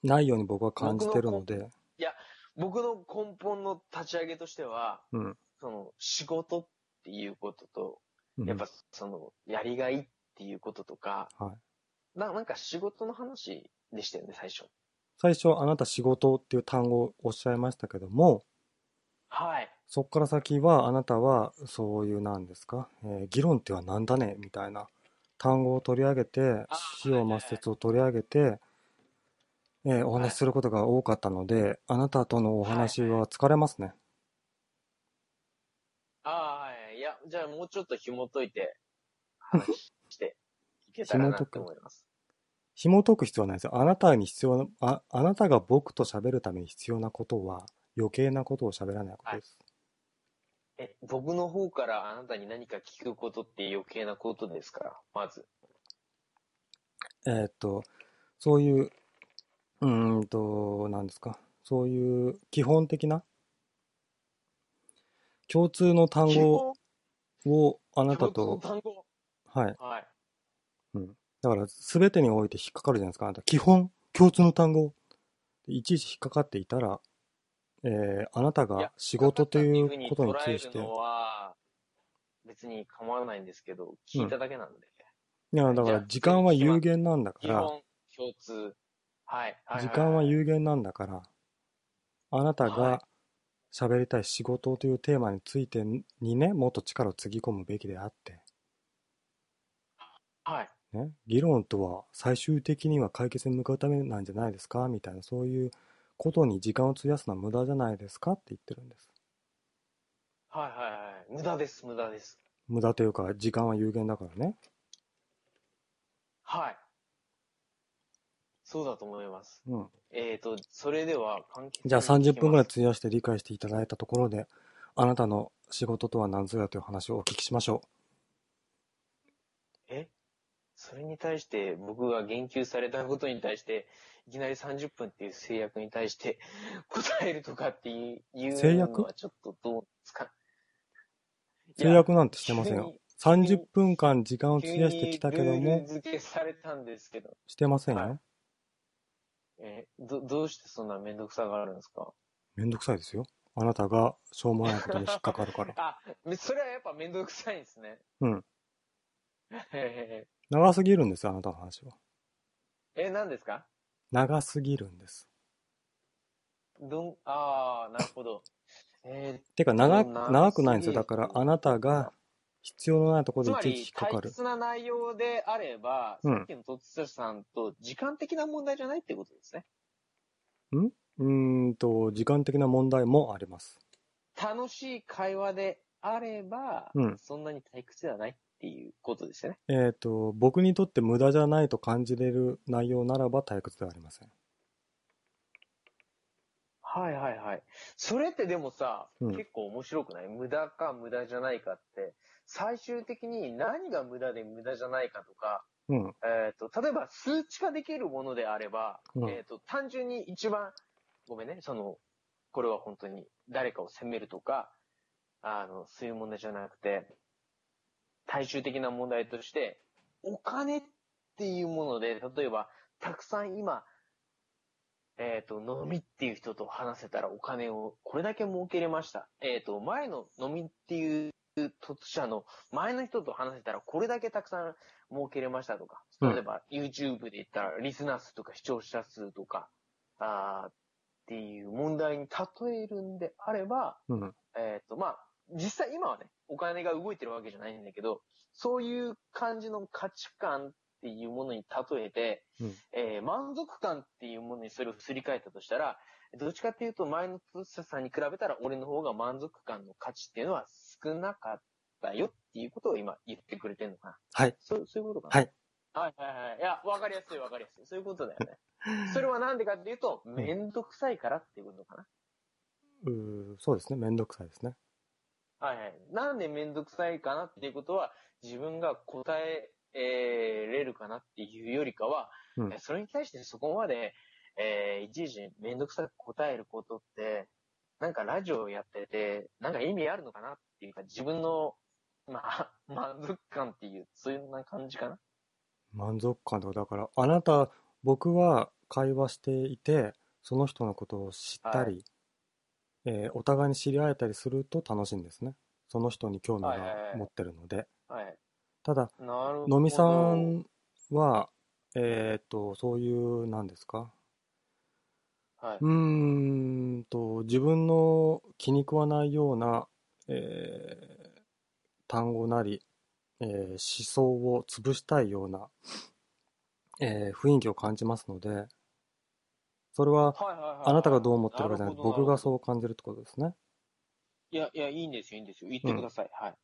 ないように僕は感じてるので、僕の根本の立ち上げとしては、うん。その、仕事っていうことと、うんやっぱその、やりがいっていうこととか、はい。ななんか仕事の話でしたよね、最初。最初あなた仕事っていう単語をおっしゃいましたけども、はい。そこから先はあなたはそういうなんですか、えー議論っては何だね？みたいな単語を取り上げて、あ死を抹殺を取り上げて、えーお話しすることが多かったので、あなたとのお話は疲れますね。ああ、はい。いや、じゃあもうちょっと紐解いて、話して いけたらなって思います。紐解く必要はないですよ。あなたに必要な、あ、あなたが僕と喋るために必要なことは余計なことを喋らないことです。え、僕の方からあなたに何か聞くことって余計なことですか？ら、まず。えーっと、そういう、うーんと、なんですか？そういう基本的な？共通の単基語本？をあなたと、単語。はい。はい。だから、すべてにおいて引っかかるじゃないですか。あなた、基本、共通の単語。いちいち引っかかっていたら、えー、あなたいやが仕事ということに捉えついて、別に構わないんですけど、聞いただけなんで。や、だかじゃあら時間は有限なんだから、基本、共通。はい。はい時間は有有限なんだから、あなたはいが喋りたい仕事というテーマについてにね、もっと力をつぎ込むべきであって、はい。ね、議論とは最終的には解決に向かうためなんじゃないですか？みたいな、そういうことに時間を費やすのは無駄じゃないですか？って言ってるんです。はいはいはい。無駄です、無駄です。無駄というか、時間は有限だからね。はい。そうだと思います。うん。えっ、と、それでは、簡潔にじゃあ30分ぐらい費やして理解していただいたところで、あなたの仕事とは何ぞやという話をお聞きしましょますえ？それに対して、僕が言及されたことに対して、いきなり30分っていう制約に対して答えるとかっていうのはちょっとどうですか？う。制約なんてしてませんよ。。いや30分間時間を費やしてきたけどもル、付けされたんですけど、してませんはよ。えーど、どうしてそんなめんどくさがあるんですか？めんどくさいですよ。あなたがしょうもないことに引っかかるから。あ、めそれはやっぱめんどくさいんですね。うん。へ長すぎるんですよ、あなたの話は。ーえ、何ですか？長すぎるんです。どん、ああ、なるほど。えてか、長、長長くないんですよ。だから、あなたが必要のないとこー、つろでいちいちまり、退引っかかる。屈な内容であれば、うんさっきのとつつさんと時間的な問題じゃないってことですね。うーんと、時間的な問題もあります。楽しい会話であれば、うんそんなに退屈ではないっていうことですよね。えっ、と、僕にとって無駄じゃないと感じれる内容ならば退屈ではありません。はいはいはい。それってでもさ、うん結構面白くない？無駄か無駄じゃないかって、最終的に何が無駄で無駄じゃないかとか、うん。えっ、と、例えば数値化できるものであれば、うんえっ、と、単純に一番、ごめんね、その、これは本当に誰かを責めるとか、あの、そういう問題じゃなくて、大衆的な問題として、お金っていうもので、例えば、たくさん今、えっ、と、飲みっていう人と話せたらお金をこれだけ儲けれました。えっ、と、前の飲みっていう突者の前の人と話せたらこれだけたくさん儲けれましたとか、うん例えば YouTube で言ったらリスナー数とか視聴者数とか、あーっていう問題に例えるんであれば、うん。えっ、と、まあ、実際今はね、お金が動いてるわけじゃないんだけど、そういう感じの価値観っていうものに例えて、うんえー満足感っていうものにそれをすり替えたとしたら、どっちかっていうと前の投資者さんに比べたら俺の方が満足感の価値っていうのは少なかったよっていうことを今言ってくれてるのかな？はい。そう、そういうことかな？はい。はいはいはい。いや、わかりやすいわかりやすい。そういうことだよね。それはなんでかっていうと、めんどくさいからっていうことかな？うーそうですね。めんどくさいですね。はいはい。なんでめんどくさいかなっていうことは、自分が答ええーれるかなっていうよりかは、うんえそれに対してそこまで、えーいちいちめんどくさく答えることって、なんかラジオやってて、なんか意味あるのかなっていうか、自分の、まあ、満足感っていう、そういうな感じかな？満足感とか、だから、あなた、僕は会話していて、その人のことを知ったり、えーお互いに知り合えたりすると楽しいんですね。その人に興味はいはいはいが持ってるので。はい。ただ。のみさんは、えっと、そういう、なんですか？はい。うーんと、自分の気に食わないような、えー単語なり、えー思想を潰したいような、えー雰囲気を感じますので、それははいはいはい。あなたがどう思ってるかじゃなくて、僕がそう感じるってことですね。いや、いや、いいんですよ、いいんですよ。言ってください。はい。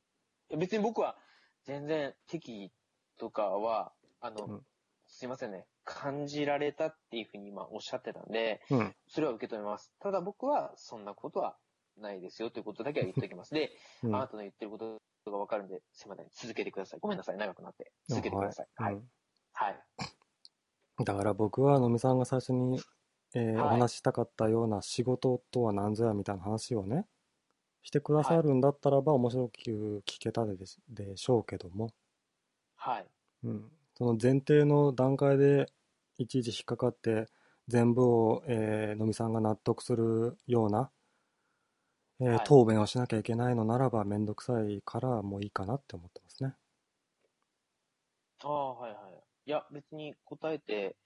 いや別に僕は、全然、敵意とかは、あの、うんすいませんね。感じられたっていうふうに今おっしゃってたんで、うん。それは受け止めます。ただ僕は、そんなことはないですよということだけは言っておきます。で、うんあなたの言ってることがわかるんで、すいません。続けてください。ごめんなさい。長くなって。続けてください。はい。うんはい。だから僕は、のみさんが最初にえーはいお話ししたかったような仕事とは何ぞやみたいな話をね、してくださるんだったらば面白く聞けたでしでしょうけども、はい。うん、その前提の段階でいちいち引っかかって全部を、えー、のみさんが納得するような、えーはい答弁をしなきゃいけないのならばめんどくさいからもういいかなって思ってますね。ああ、はいはい。いや、別に答えて、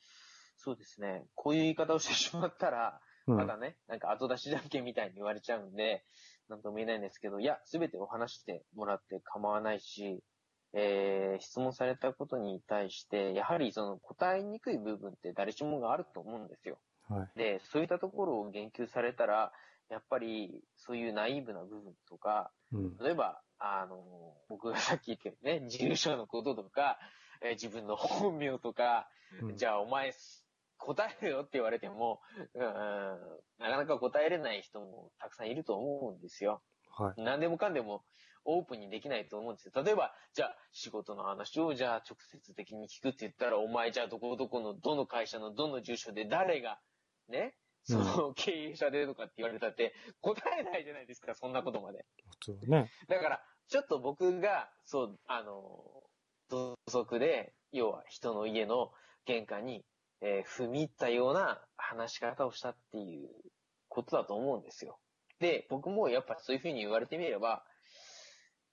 そうですね。こういう言い方をしてしまったら、うん、まだね、なんか後出しじゃんけんみたいに言われちゃうんで、なんとも言えないんですけど、いや、すべてお話してもらって構わないし、えー、質問されたことに対して、やはりその答えにくい部分って誰しもがあると思うんですよ。はい。で、そういったところを言及されたら、やっぱりそういうナイーブな部分とか、うん。例えば、あの、僕がさっき言ったようにね、住所のこととか、えー自分の本名とか、うんじゃあお前答えるよって言われても、うん、なかなか答えれない人もたくさんいると思うんですよ。はい。何でもかんでもオープンにできないと思うんですよ。例えば、じゃあ仕事の話をじゃあ直接的に聞くって言ったら、お前じゃあどこどこのどの会社のどの住所で誰が、ね、その経営者でとかって言われたって答えないじゃないですか、そんなことまで。普通はね。だから、ちょっと僕が、そう、あの、土足で、要は人の家の玄関に、えー踏み入ったような話し方をしたっていうことだと思うんですよ。で、僕もやっぱそういうふうに言われてみれば、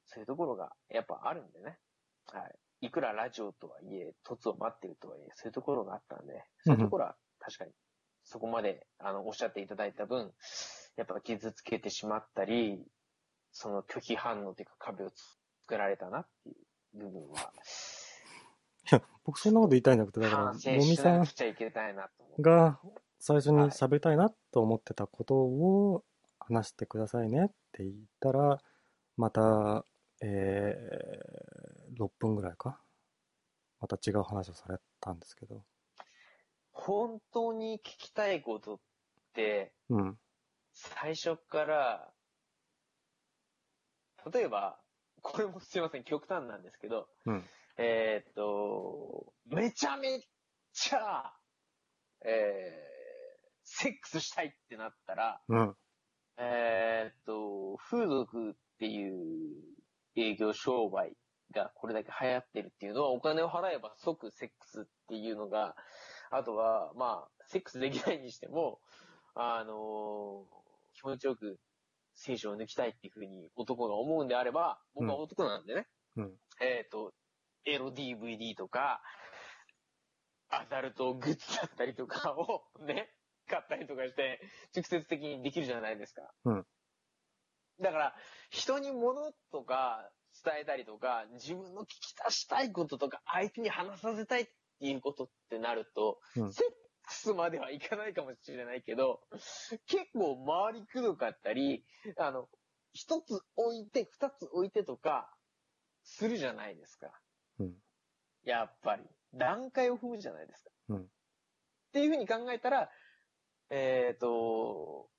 そういうところがやっぱあるんでね。はい。いくらラジオとはいえ、凸を待ってるとはいえ、そういうところがあったんで、そういうところは確かに、そこまで、あの、おっしゃっていただいた分、やっぱ傷つけてしまったり、その拒否反応というか壁を作られたなっていう部分は、いや、僕そんなこと言いたいんじゃなくて、だから、の反省みさんくちゃいけないなと思う。が最初に喋りたいなと思ってたことを話してくださいねって言ったら、また、えー、6分ぐらいか。また違う話をされたんですけど。本当に聞きたいことって、うん。最初から、例えば、これもすいません、極端なんですけど、うん。えーっと、めちゃめちゃ、えー、セックスしたいってなったら、うん。えーっと、風俗っていう営業商売がこれだけ流行ってるっていうのは、お金を払えば即セックスっていうのが、あとは、まあ、セックスできないにしても、あのー気持ちよく聖書を抜きたいっていうふうに男が思うんであれば、僕は男なんでね、うん。えっ、と、エロ DVD とか、アダルトグッズだったりとかをね、買ったりとかして、直接的にできるじゃないですか。うんだから、人に物とか伝えたりとか、自分の聞き出したいこととか、相手に話させたいっていうことってなると、うんセックスまではいかないかもしれないけど、結構回りくどかったり、あの、一つ置いて、二つ置いてとか、するじゃないですか。うん。やっぱり。段階を踏むじゃないですか。うんっていうふうに考えたら、えっ、と、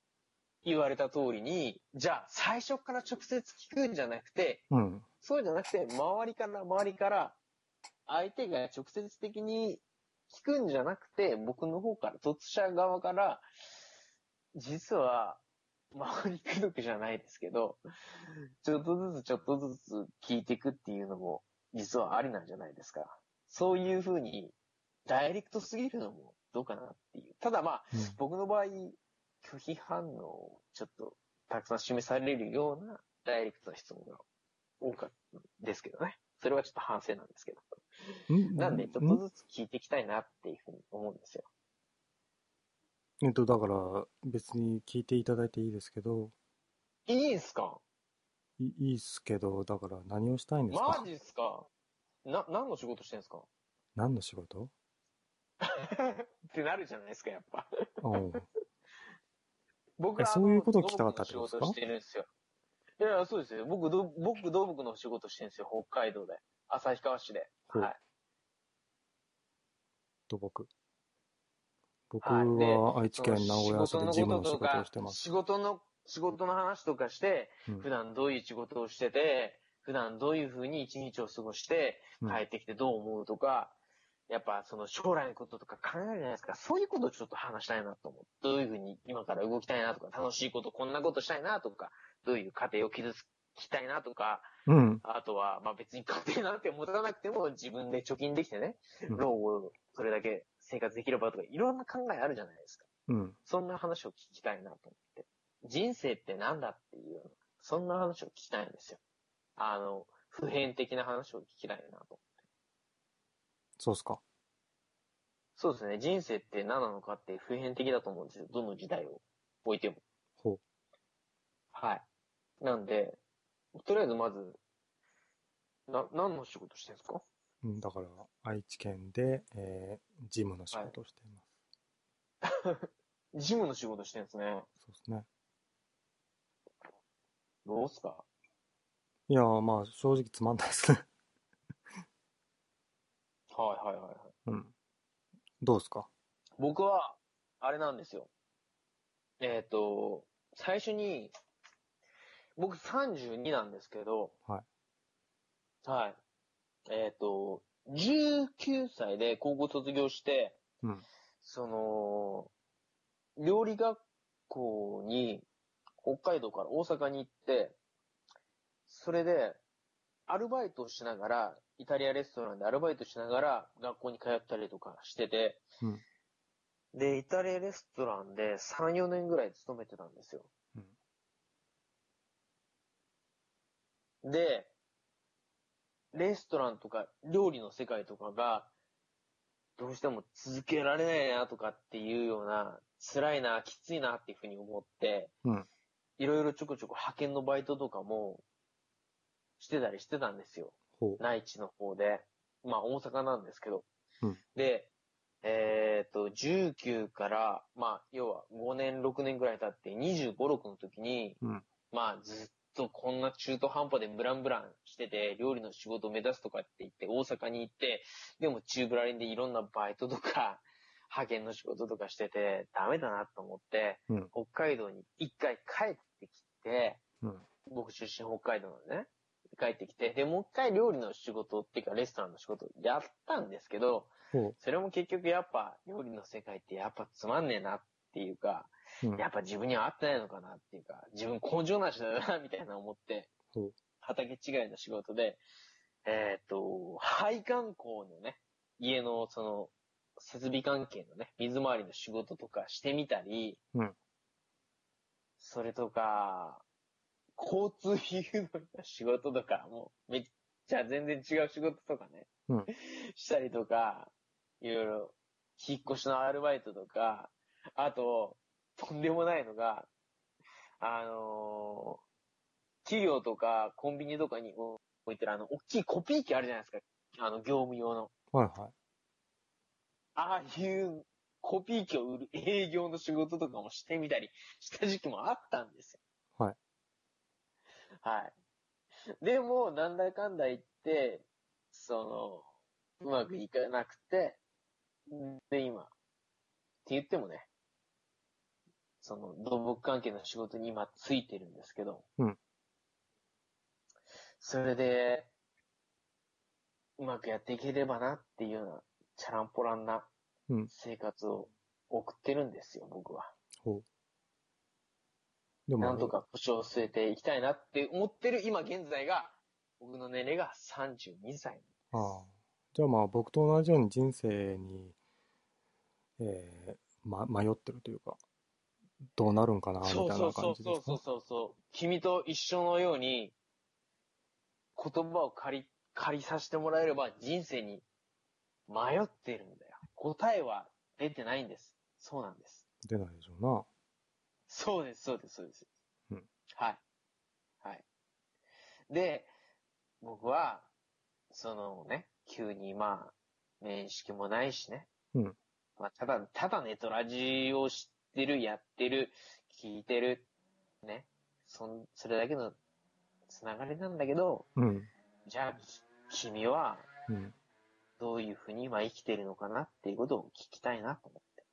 言われた通りに、じゃあ最初から直接聞くんじゃなくて、うん。そうじゃなくて、周りから周りから、相手が直接的に聞くんじゃなくて、僕の方から、突者側から、実は、回りくどくじゃないですけど、ちょっとずつちょっとずつ聞いていくっていうのも、実はありなんじゃないですか。そういうふうに、ダイレクトすぎるのもどうかなっていう。ただまあ、僕の場合、拒否反応をちょっとたくさん示されるようなダイレクトな質問が多かったんですけどね。それはちょっと反省なんですけど。うん？なんで、ちょっとずつ聞いていきたいなっていうふうに思うんですよ。えっと、だから、別に聞いていただいていいですけど、いいんすか？いいいっすけど、だから何をしたいんですか？マジっすか？な、何の仕事してんすか？何の仕事？ってなるじゃないですか、やっぱ。うん。僕はえそういうことを聞きたかったって土ことですか？仕事してるんですよ。いやいや、そうですよ。僕、ど僕、土木の仕事してるんですよ、北海道で。旭川市で。ほうはい。土木。僕はい愛知県名古屋市で事務の仕事をしてます。仕事の、仕事の話とかして、うん普段どういう仕事をしてて、普段どういう風に一日を過ごして、うん帰ってきてどう思うとか、やっぱその将来のこととか考えるじゃないですか。そういうことをちょっと話したいなと思う。どういうふうに今から動きたいなとか、楽しいこと、こんなことしたいなとか、どういう家庭を築きたいなとか、うん。あとは、まあ別に家庭なんて持たなくても自分で貯金できてね、うん老後をそれだけ生活できればとか、いろんな考えあるじゃないですか。うん。そんな話を聞きたいなと思って。人生ってなんだっていうそんな話を聞きたいんですよ。あの、普遍的な話を聞きたいなと。そうっすか。そうですね。人生って何なのかって普遍的だと思うんですよ。どの時代を置いても。ほう。はい。なんで、とりあえずまず、な、何の仕事してるんですか？うん、だから、愛知県で、えー、事務の仕事をしています。事務の仕事してるんですね。そうですね。どうすか？いやー、まあ、正直つまんないですね。はいはいはいはい。うん。どうですか？僕は、あれなんですよ。えっ、と、最初に、僕32なんですけど、はい。はい。えっ、と、19歳で高校卒業して、うん。その、料理学校に北海道から大阪に行って、それで、アルバイトをしながら、イタリアレストランでアルバイトしながら学校に通ったりとかしてて、うんで、イタリアレストランで3、4年ぐらい勤めてたんですよ。で、レストランとか料理の世界とかが、どうしても続けられないなとかっていうような、辛いな、きついなっていうふうに思って、うんいろいろちょこちょこ派遣のバイトとかもしてたりしてたんですよ。内地の方で。まあ大阪なんですけど。うんで、えっ、と、19から、まあ、要は5年、6年ぐらい経って25、6の時に、うんまあずっとこんな中途半端でブランブランしてて、料理の仕事を目指すとかって言って大阪に行って、でも中ブラリンでいろんなバイトとか、派遣の仕事とかしてて、ダメだなと思って、うん北海道に一回帰ってきて、うん。僕出身北海道なんでね。帰ってきて、で、もう一回料理の仕事っていうかレストランの仕事やったんですけど、ほそれも結局やっぱ料理の世界ってやっぱつまんねえなっていうか、う。うん。やっぱ自分には合ってないのかなっていうか、自分根性なしだな、みたいな思って畑違いの仕事で、えっ、と、配管工のね、家のその、設備関係のね、水回りの仕事とかしてみたり、うんそれとか、交通誘導の仕事とか、もうめっちゃ全然違う仕事とかね、うんしたりとか、いろいろ、引っ越しのアルバイトとか、あと、とんでもないのが、あのー企業とかコンビニとかに置いてるあの、大きいコピー機あるじゃないですか。あの、業務用の。はいはい。ああいうコピー機を売る営業の仕事とかもしてみたりした時期もあったんですよ。はい。はい。でも、なんだかんだ言って、その、うまくいかなくて、で、今、って言ってもね、その、土木関係の仕事に今ついてるんですけど、うんそれで、うまくやっていければなっていうような、チャランポランなうん生活を送ってるんですよ、僕は。ほう。でも、なんとか腰を据えていきたいなって思ってる今現在が、僕の年齢が32歳。ああ。じゃあまあ、僕と同じように人生に、えー、ま、迷ってるというか、どうなるんかな、みたいなそうそうそう感じですか？そうそうそう。君と一緒のように、言葉を借り、借りさせてもらえれば人生に迷ってるんだよ。答えは出てないんです。そうなんです。出ないでしょうな。そうです、そうです、そうです。うんはい。はい。で、僕は、そのね、急にまあ、面識もないしね。うんまあ、ただ、ただネトラジを知ってる、やってる、聞いてる、ね。そん、それだけのつながりなんだけど、うん。じゃあ、き君は、うん。どういうふうに今生きてるのかなっていうことを聞きたいなと思って。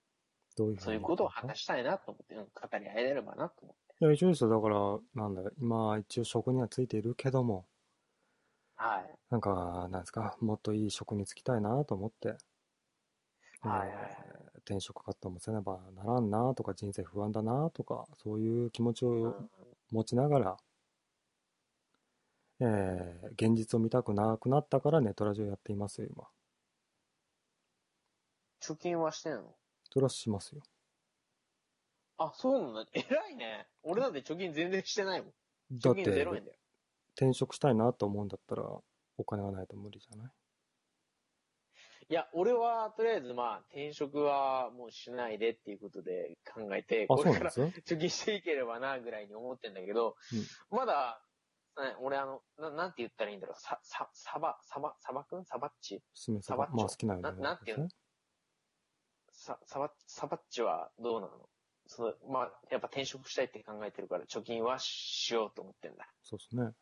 どういうそういうことを話したいなと思って、うん語り合えればなと思って。いや、一応ですよ。だから、なんだ、今、一応職にはついているけども、はい。なんか、なんですか、もっといい職に就きたいなと思って、はいはいえー転職活動もせねばならんなとか、人生不安だなとか、そういう気持ちをうん持ちながら、えー現実を見たくなくなったからネットラジオやっていますよ、今。貯金はしてんの？それはしますよ。あ、そうなんだ。偉いね。俺だって貯金全然してないもん。貯だって。転職したいなと思うんだったら、お金がないと無理じゃない？いや、俺は、とりあえずまあ、転職はもうしないでっていうことで考えて、あ、これから。貯金していければな、ぐらいに思ってんだけど、まだ、ね俺あの、ななんて言ったらいいんだろう、さ、さ、サバ、サバ、サバくん？サバッチ？サバッチョまあ好きなななんていうの？さ、サバ、サバッチはどうなの？その、まあ、やっぱ転職したいって考えてるから、貯金はしようと思ってんだ。そうですね。はい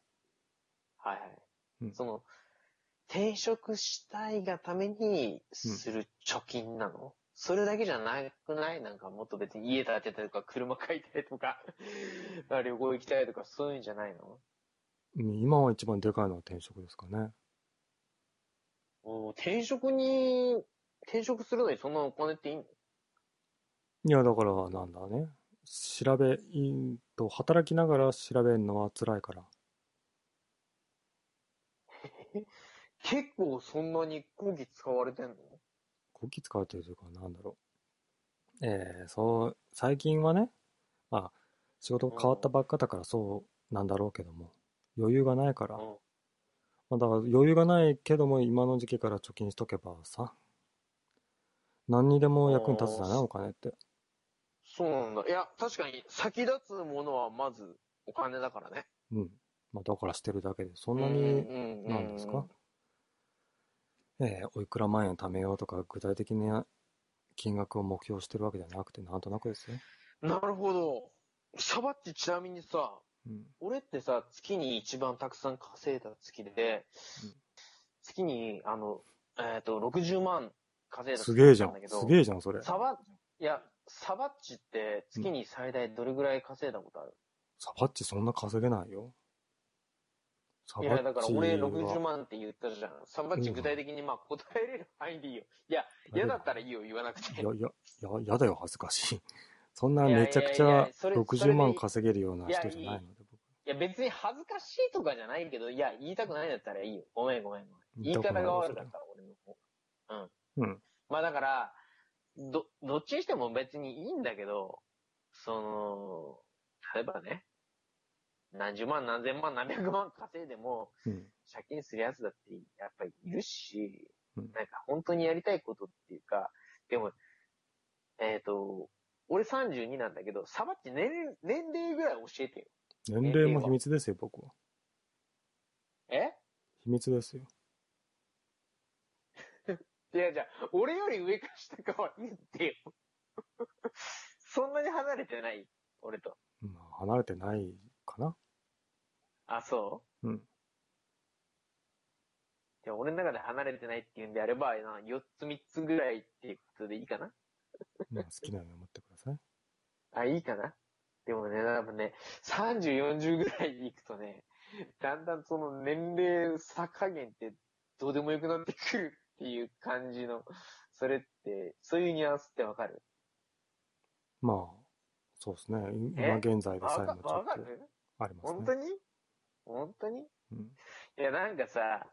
はい。うん。その、転職したいがためにする貯金なの、それだけじゃなくない？なんかもっと別に家建てたりとか、車買いたいとか、旅行行きたいとか、そういうんじゃないの？うん今は一番でかいのは転職ですかね。もう転職に、転職するのにそんなお金っていいのいや、だから、なんだね。調べ、いんと、働きながら調べるのは辛いから。結構そんなに講義使われてんの？こき使うというか、なんだろう。えー、そう、最近はね、まあ、仕事変わったばっかだからそうなんだろうけども、余裕がないから、うん。まあ、だから余裕がないけども、今の時期から貯金しとけばさ、何にでも役に立つじゃなお金って。そうなんだ。いや、確かに先立つものはまずお金だからね。うん。まあ、だからしてるだけで、そそんなに、ななんですか？えーおいくら万円貯めようとか、具体的な金額を目標してるわけじゃなくて、なんとなくですよ。なるほど。サバッチちなみにさ、うん。俺ってさ、月に一番たくさん稼いだ月で、うん月に、あの、えっ、と、60万稼いだすげえじゃんなんだけ。どすげえじゃん、それ。サバ、いや、サバッチって月に最大どれぐらい稼いだことある、サバッチそんな稼げないよ。サいや、だから俺は60万って言ったじゃん。サバッチ具体的にまあ答えれる範囲でいいよ。いや、嫌だったらいいよ、言わなくて。いや、いや、いや、やだよ、恥ずかしい。そんなめちゃくちゃやそれそれ60でいい万稼げるような人じゃないいやいので、僕。いや、別に恥ずかしいとかじゃないけど、いや、言いたくないんだったらいいよ。ごめんごめんごめん。言い方が悪かった、俺の方。うん。まあだから、ど、どっちにしても別にいいんだけど、その、例えばね、何十万何千万何百万稼いでも、うん。借金するやつだってやっぱりいるし、うんなんか本当にやりたいことっていうか、でも、えっ、と、俺32なんだけど、サバッチ年、年齢ぐらい教えてよ。年齢も秘密ですよ、僕は。え？秘密ですよ。いや、じゃあ、俺より上か下かは言ってよ。そんなに離れてない俺と。まあ、離れてないかな。あ、そう？うん。いや、俺の中で離れてないっていうんであれば、な4つ3つぐらいっていうことでいいかな？まあ、好きなように思ってください。あ、いいかな？でもね、多分ね、30、40ぐらいいくとね、だんだんその年齢差加減ってどうでもよくなってくるっていう感じの、それって、そういうニュアンスってわかる？まあ、そうですね。え？今現在でさえもちょっとありますね。本当に？本当に？うん。いや、なんかさ、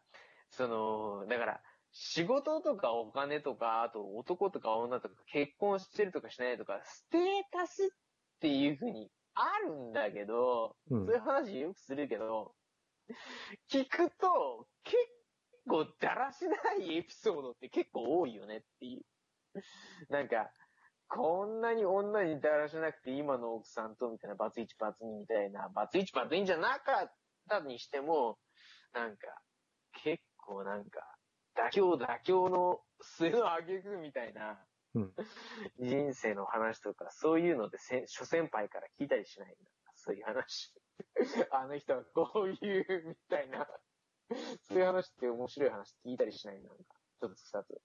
その、だから、仕事とかお金とか、あと男とか女とか結婚してるとかしないとか、ステータスっていうふうにあるんだけど、うんそういう話よくするけど、聞くと結構だらしないエピソードって結構多いよねっていう。なんか、こんなに女にだらしなくて今の奥さんとみたいなバツイチバツ2みたいな、バツイチバツ2じゃなかったにしても、なんか、結構なんか、妥協妥協の末の挙句みたいな、うん人生の話とか、そういうのでせ諸先輩から聞いたりしないんだ。そういう話。あの人はこういう、みたいな。そういう話って面白い話聞いたりしないなんか。ちょっと二つ。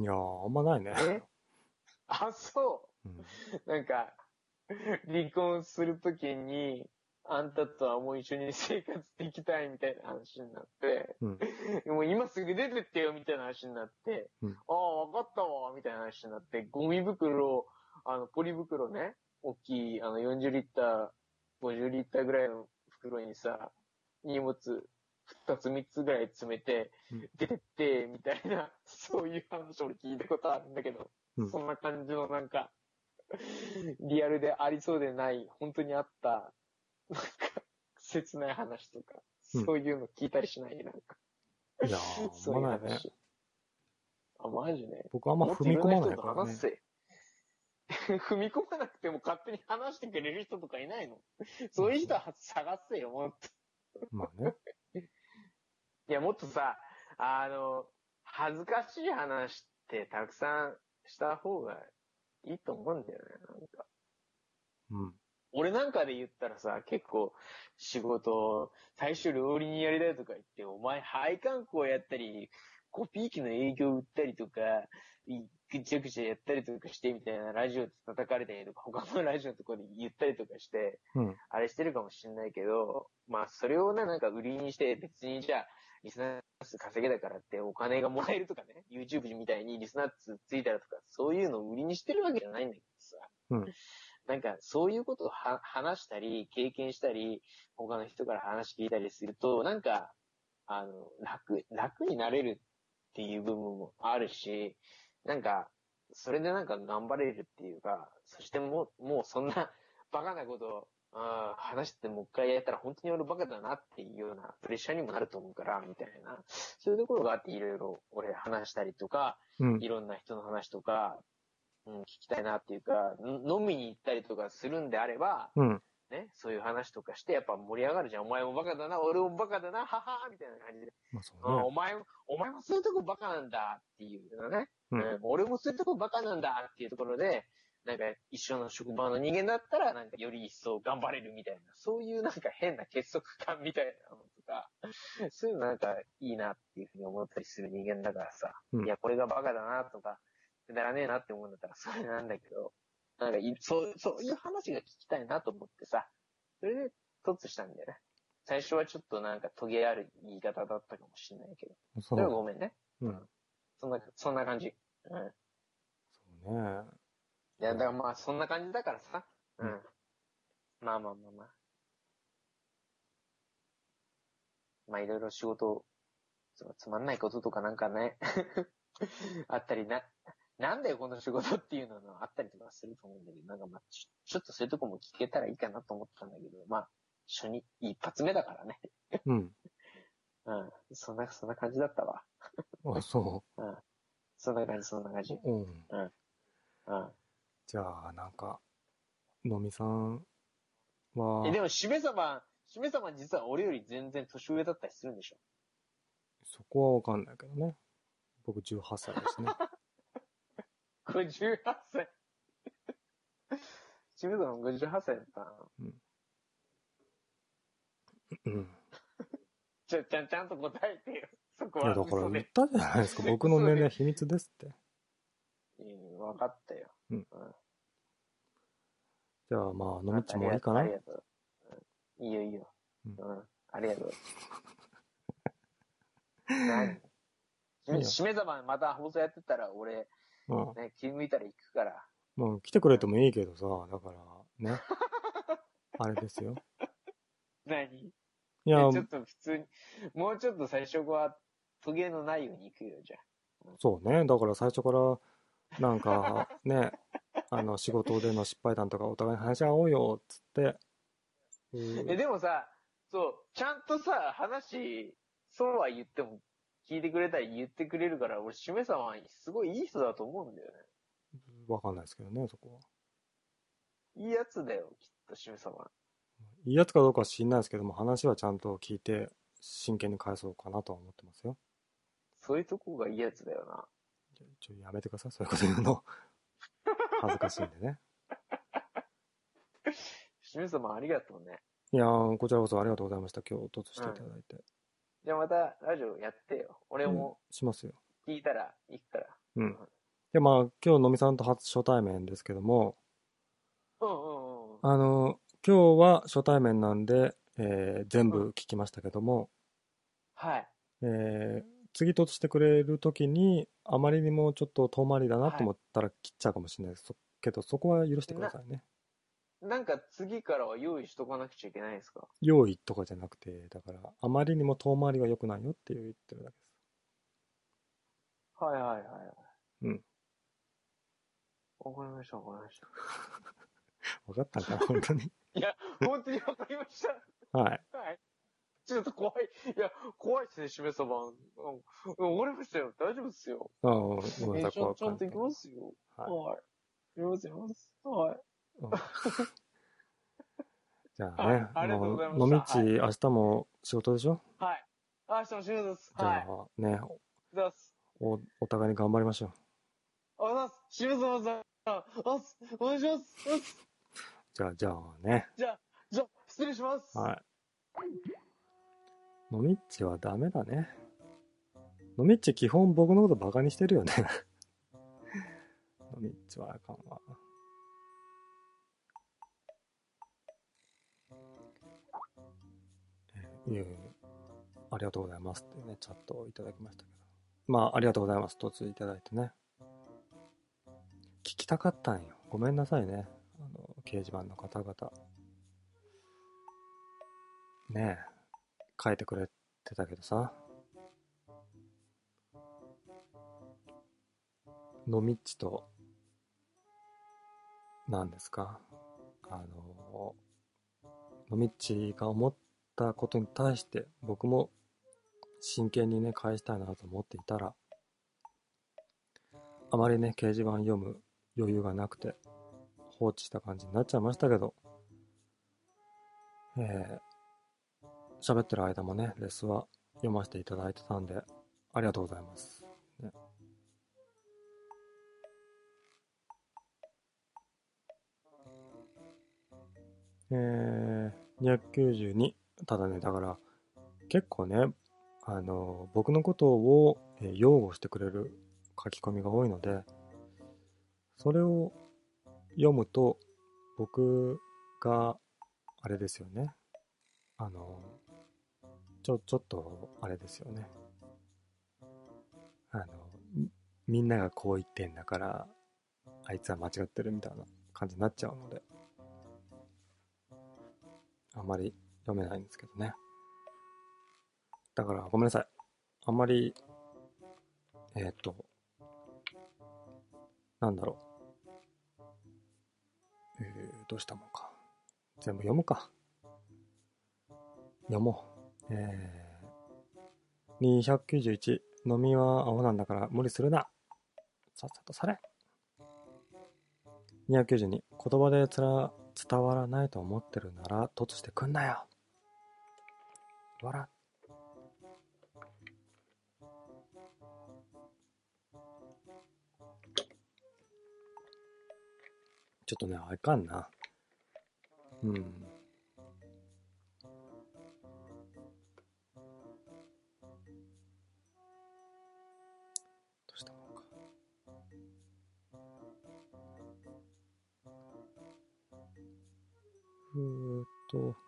いやー、あんまないね。え？あ、そうん。う。なんか、離婚するときに、あんたとはもう一緒に生活できたいみたいな話になって、うん。もう今すぐ出てってよみたいな話になって、うん。ああ、わかったわ、みたいな話になって、ゴミ袋、あの、ポリ袋ね、大きい、あの、40リッター、50リッターぐらいの袋にさ、荷物、2つ3つぐらい詰めてうん、出てって、みたいな、そういう話俺聞いたことあるんだけど、うん。そんな感じのなんか、リアルでありそうでない、本当にあった、なんか、切ない話とか、うんそういうの聞いたりしない？なんか。いやー、そういうあんまないね。話。あ、マジね。僕あんま踏み込まないからねもっとろんな人と話。せ。踏み込まなくても勝手に話してくれる人とかいないの？そういう人は探せよ、もっと。まあね。いや、もっとさ、あの、恥ずかしい話ってたくさんした方がいいと思うんだよね、なんか。うん。俺なんかで言ったらさ、結構仕事、最初料理人やりたいとか言って、お前配管工やったり、コピー機の営業売ったりとか、いぐちゃぐちゃやったりとかしてみたいなラジオで叩かれたりとか、他のラジオのところで言ったりとかして、うん。あれしてるかもしんないけど、まあそれをね、なんか売りにして別にじゃあ、リスナー数稼げだからってお金がもらえるとかね、YouTube みたいにリスナー数ついたらとか、そういうのを売りにしてるわけじゃないんだけどさ。うんなんかそういうことをは話したり、経験したり、他の人から話聞いたりすると、なんか、あの、楽、楽になれるっていう部分もあるし、なんか、それでなんか頑張れるっていうか、そしてもう、もうそんなバカなことを、あー話してもう一回やったら本当に俺バカだなっていうようなプレッシャーにもなると思うから、みたいな。そういうところがあっていろいろ俺話したりとか、うんい。ろんな人の話とか、うん、聞きたいなっていうか、ん飲みに行ったりとかするんであれば、うん。ね、そういう話とかしてやっぱ盛り上がるじゃん。お前もバカだな、俺もバカだな、ははみたいな感じで。まあそううん、ねお。前も、お前もそういうとこバカなんだっていうのね。うんうん俺もそういうとこバカなんだっていうところで、なんか一緒の職場の人間だったら、なんかより一層頑張れるみたいな、そういうなんか変な結束感みたいなのとか、そういうのなんかいいなっていうふうに思ったりする人間だからさ、うんいや、これがバカだなとか、くだらねえなって思うんだったらそれなんだけど、なんかいそう、そういう話が聞きたいなと思ってさ、それで突したんだよね。最初はちょっとなんかトゲある言い方だったかもしれないけど、そそれはう。ごめんね。うん。そんな、そんな感じ。うん。そうね。いや、だからまあ、そんな感じだからさ。ううんん。まあまあまあまあ。まあ、いろいろ仕事、つまんないこととかなんかね、あったりな、なんだよこの仕事っていうのがあったりとかすると思うんだけど、なんかまあちょ、ちょっとそういうとこも聞けたらいいかなと思ったんだけど、まあ、初日、一発目だからね。うん。うん。そんな、そんな感じだったわ。あ、そう ん。そんな感じ、そんな感じ。う。うん。うん。じゃあ、なんか、のみさんはえ、、でも、しめさま、しめさま実は俺より全然年上だったりするんでしょ？そこはわかんないけどね。僕18歳ですね。?58 歳。しめさま58歳だったな。うん。ちょ、ちゃん、ちゃんと答えてよ。そこいや、はだから。言ったじゃないですか。僕の年齢は秘密ですって。うん、分かったよ。うんうん。じゃあ、まあ、飲みっちもいいかなありがとう。うんいいよ、いいよ。うんうん。ありがとう。何？しめ、いいよしめざままた放送やってたら、俺、うん。ね、気抜いたら行くから。もう来てくれてもいいけどさ、だから、ね。あれですよ。何？いや、えちょっと普通に、もうちょっと最初は、トゲのないように行くよ、じゃあ。そうね。だから最初から、なんか、ね、あの、仕事での失敗談とかお互いに話し合おうよ、つって。え、でもさ、そう、ちゃんとさ、話、そうは言っても、聞いてくれたり言ってくれるから、俺、しめさんはすごいいい人だと思うんだよね。わかんないですけどね、そこは。いいやつだよ、きっと、しめさま。いいやつかどうかは知んないですけども、話はちゃんと聞いて、真剣に返そうかなとは思ってますよ。そういうとこがいいやつだよな。ちょやめてください、そういうこと言うの。恥ずかしいんでね。しめさまありがとうね。いやー、こちらこそありがとうございました。今日、突していただいて。じゃあまた、ラジオやってよ。俺もしますよ。聞いたら行くから。うん。で、まあ、今日、のみさんと初初対面ですけども、うんうんうん。あの、今日は初対面なんで、えー全部聞きましたけども、はい。えー次としてくれるときに、あまりにもちょっと遠回りだなと思ったら切っちゃうかもしれないです。そけど、そこは許してくださいね。なんか次からは用意しとかなくちゃいけないですか？用意とかじゃなくて、だから、あまりにも遠回りは良くないよって言ってるだけです。はいはいはい。うん。わかりました、わかりました。分かったんかな、本当に。いや、本当にわかりました。はい。はい。ちょっと怖い。いや、怖いですね、しめそばん。うん。わかりましたよ。大丈夫ですよ。ああ、ごめんなさい、ちゃんと行きますよ。はいはい。行きます、行きます。はい。うん じゃあはいね、ありがとうございもう、飲み地、明日も仕事でしょ？はい。あ、しても仕事です。じゃはい。あね、ざっす。お、お互いに頑張りましょう。あざっす。しめそばさん。あっす。お願いします。じゃあ、じゃあね、じゃあ、じゃあ、失礼します。はい。飲みっちはダメだね。飲みっち基本僕のことバカにしてるよね。飲みっちはあかんわ。いえいえありがとうございますってね、チャットをいただきましたけど。まあ、ありがとうございます。突いただいてね。聞きたかったんよ。ごめんなさいね。あの、掲示板の方々。ねえ、書いてくれてたけどさ。のみっちと、何ですか？あの、のみっちが思ったことに対して僕も真剣にね、返したいなと思っていたら、あまりね、掲示板読む余裕がなくて放置した感じになっちゃいましたけど、えー、喋ってる間もね、レスは読ませていただいてたんで、ありがとうございます。ね、えー、292。ただね、だから、結構ね、あの、僕のことを、擁護してくれる書き込みが多いので、それを読むと、僕が、あれですよね。あの、ちょ、ちょっと、あれですよね。あの、みんながこう言ってんだから、あいつは間違ってるみたいな感じになっちゃうので、あまり読めないんですけどね。だから、ごめんなさい。あんまり、えーっと、なんだろう。えー、どうしたもんか。全部読むか。読もう。えー、291。飲みは青なんだから無理するな。さっさとされ。292。言葉でつら伝わらないと思ってるなら、突してくんなよ。笑ちょっとね、あかんな。うん。どうしたもんか。うーっと。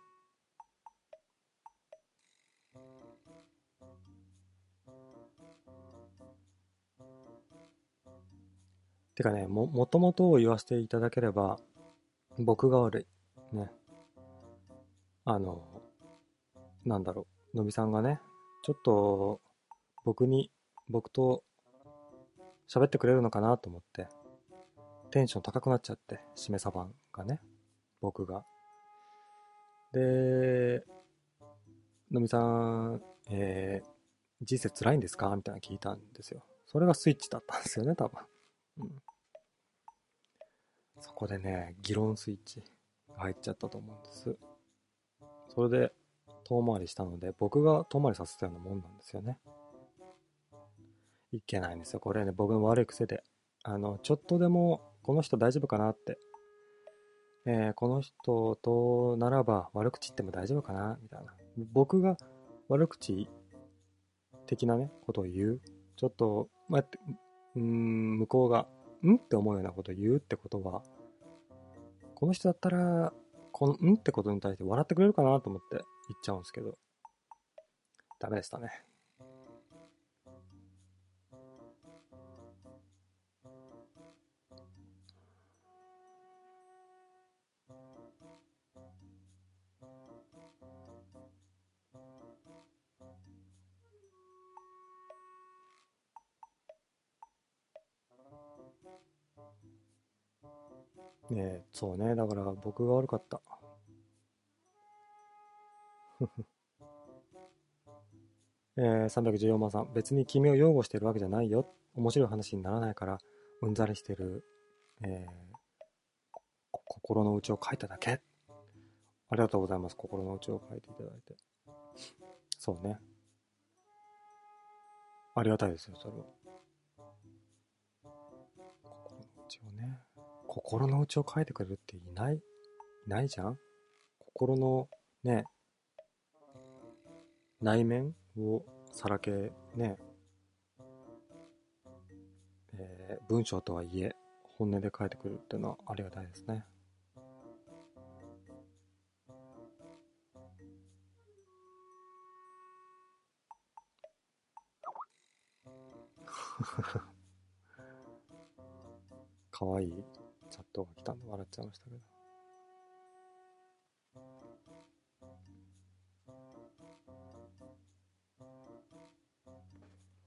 てかね、も、もともとを言わせていただければ、僕が悪い。ね。あの、なんだろう、のびさんがね、ちょっと、僕に、僕と喋ってくれるのかなと思って、テンション高くなっちゃって、しめさばんがね、僕が。で、のみさん、えー、人生辛いんですか？みたいなの聞いたんですよ。それがスイッチだったんですよね、多分。うん。そこでね、議論スイッチが入っちゃったと思うんです。それで、遠回りしたので、僕が遠回りさせたようなもんなんですよね。いけないんですよ。これね、僕の悪い癖で。あの、ちょっとでも、この人大丈夫かなって。えーこの人とならば悪口言っても大丈夫かな？みたいな。僕が悪口的なね、ことを言う。ちょっと、まあ、うーん、向こうが、ん？って思うようなことを言うってことは、この人だったら、この、ん？ってことに対して笑ってくれるかなと思って言っちゃうんですけど、ダメでしたね。ねえ、そうね。だから僕が悪かった。えー、314番さん。別に君を擁護してるわけじゃないよ。面白い話にならないから、うんざりしてる、えー、心の内を書いただけ。ありがとうございます。心の内を書いていただいて。そうね。ありがたいですよ、それは。心の内を書いてくれるっていない？いないじゃん？心のね、内面をさらけね、えー、文章とはいえ本音で書いてくるっていうのはありがたいですね。かわいい？チャットが来たんで笑っちゃいましたけど。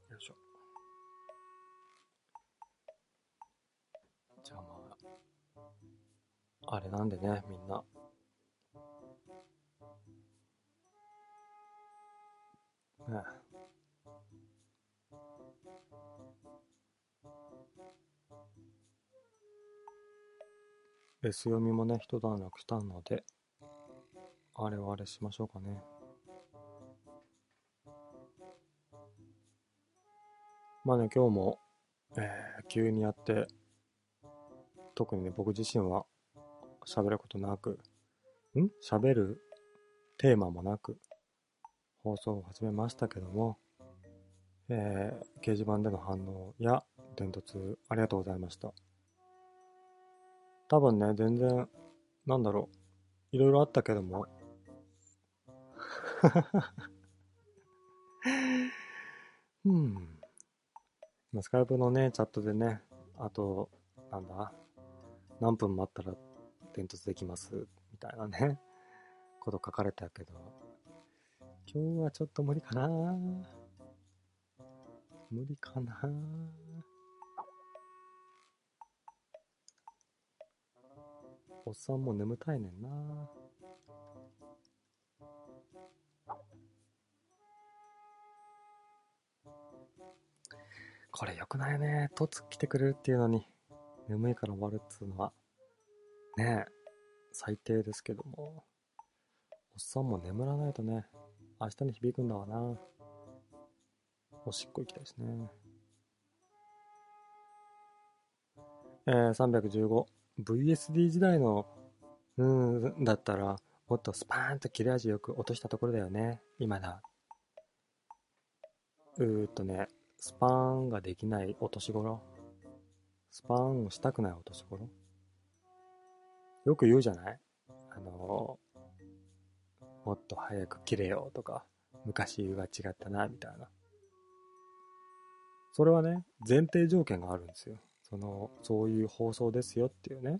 よいしょ。じゃあまあ、あれなんでね、みんな。ねえ。S 読みもね、一段落したので、あれはあれしましょうかね。まあね、今日も、えー、急にやって、特にね、僕自身は喋ることなく、ん？喋るテーマもなく、放送を始めましたけども、えー、掲示板での反応や伝突ありがとうございました。多分ね、全然、なんだろう。いろいろあったけども。うん。スカイプのね、チャットでね、あと、なんだ、何分待ったら伝突できます、みたいなね、こと書かれたけど、今日はちょっと無理かな無理かなおっさんも眠たいねんなこれ良くないね。突来てくれるっていうのに、眠いから終わるっつうのは、ねえ、最低ですけども。おっさんも眠らないとね、明日に響くんだわな。おしっこ行きたいですね。えー、315。VSD 時代の、うん、だったら、もっとスパーンと切れ味よく落としたところだよね。今だ。うーっとね、スパーンができない落とし頃。スパーンをしたくない落とし頃。よく言うじゃない？あのもっと早く切れよとか、昔は違ったな、みたいな。それはね、前提条件があるんですよ。その、そういう放送ですよっていうね、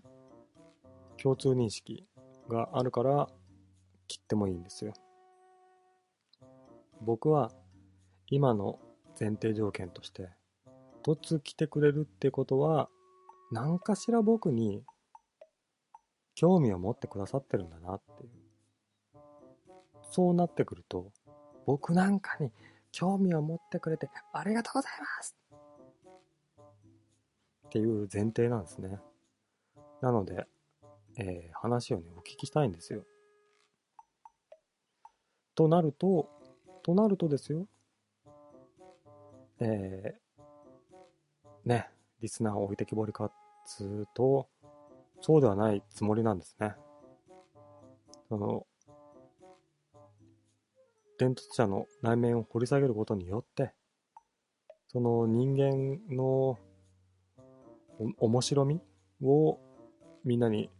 共通認識があるから切ってもいいんですよ。僕は今の前提条件として、突来てくれるってことは、何かしら僕に興味を持ってくださってるんだなっていう。そうなってくると、僕なんかに興味を持ってくれてありがとうございますっていう前提なんですね。なので、えー、話をね、お聞きしたいんですよ。となると、となるとですよ、えー、ね、リスナーを置いてきぼりかっつうと、そうではないつもりなんですね。その、伝突者の内面を掘り下げることによって、その人間のお面白み？をみんなに、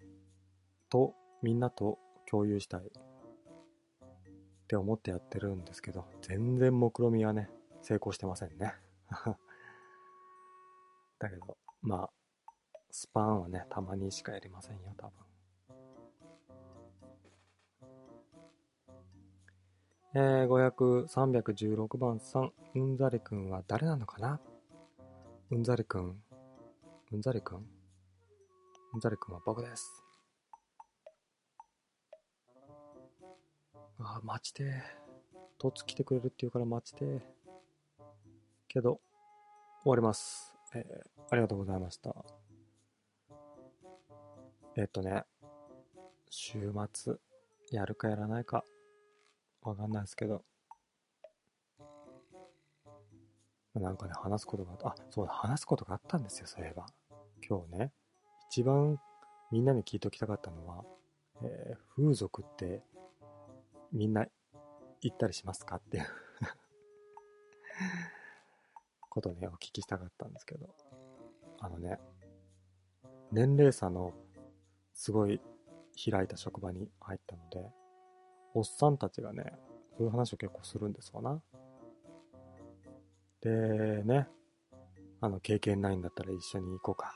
と、みんなと共有したい。って思ってやってるんですけど、全然目論みはね、成功してませんね。だけど、まあ、スパンはね、たまにしかやりませんよ、多分。えー、500、316番さん、うんざりくんは誰なのかな？うんざりくん、うんざりくん？うんざりくんは僕です。あー、待ちて。とつ来てくれるって言うから待ちて。けど、終わります。えー、ありがとうございました。えっとね、週末、やるかやらないか、わかんないですけど、なんかね、話すことがあった。あ、そうだ、話すことがあったんですよ、そういえば。今日ね、一番みんなに聞いておきたかったのは、えー風俗ってみんな行ったりしますかっていう ことね、お聞きしたかったんですけど、あのね、年齢差のすごい開いた職場に入ったので、おっさんたちがね、そういう話を結構するんですわな。で、ね、あの、経験ないんだったら一緒に行こうか、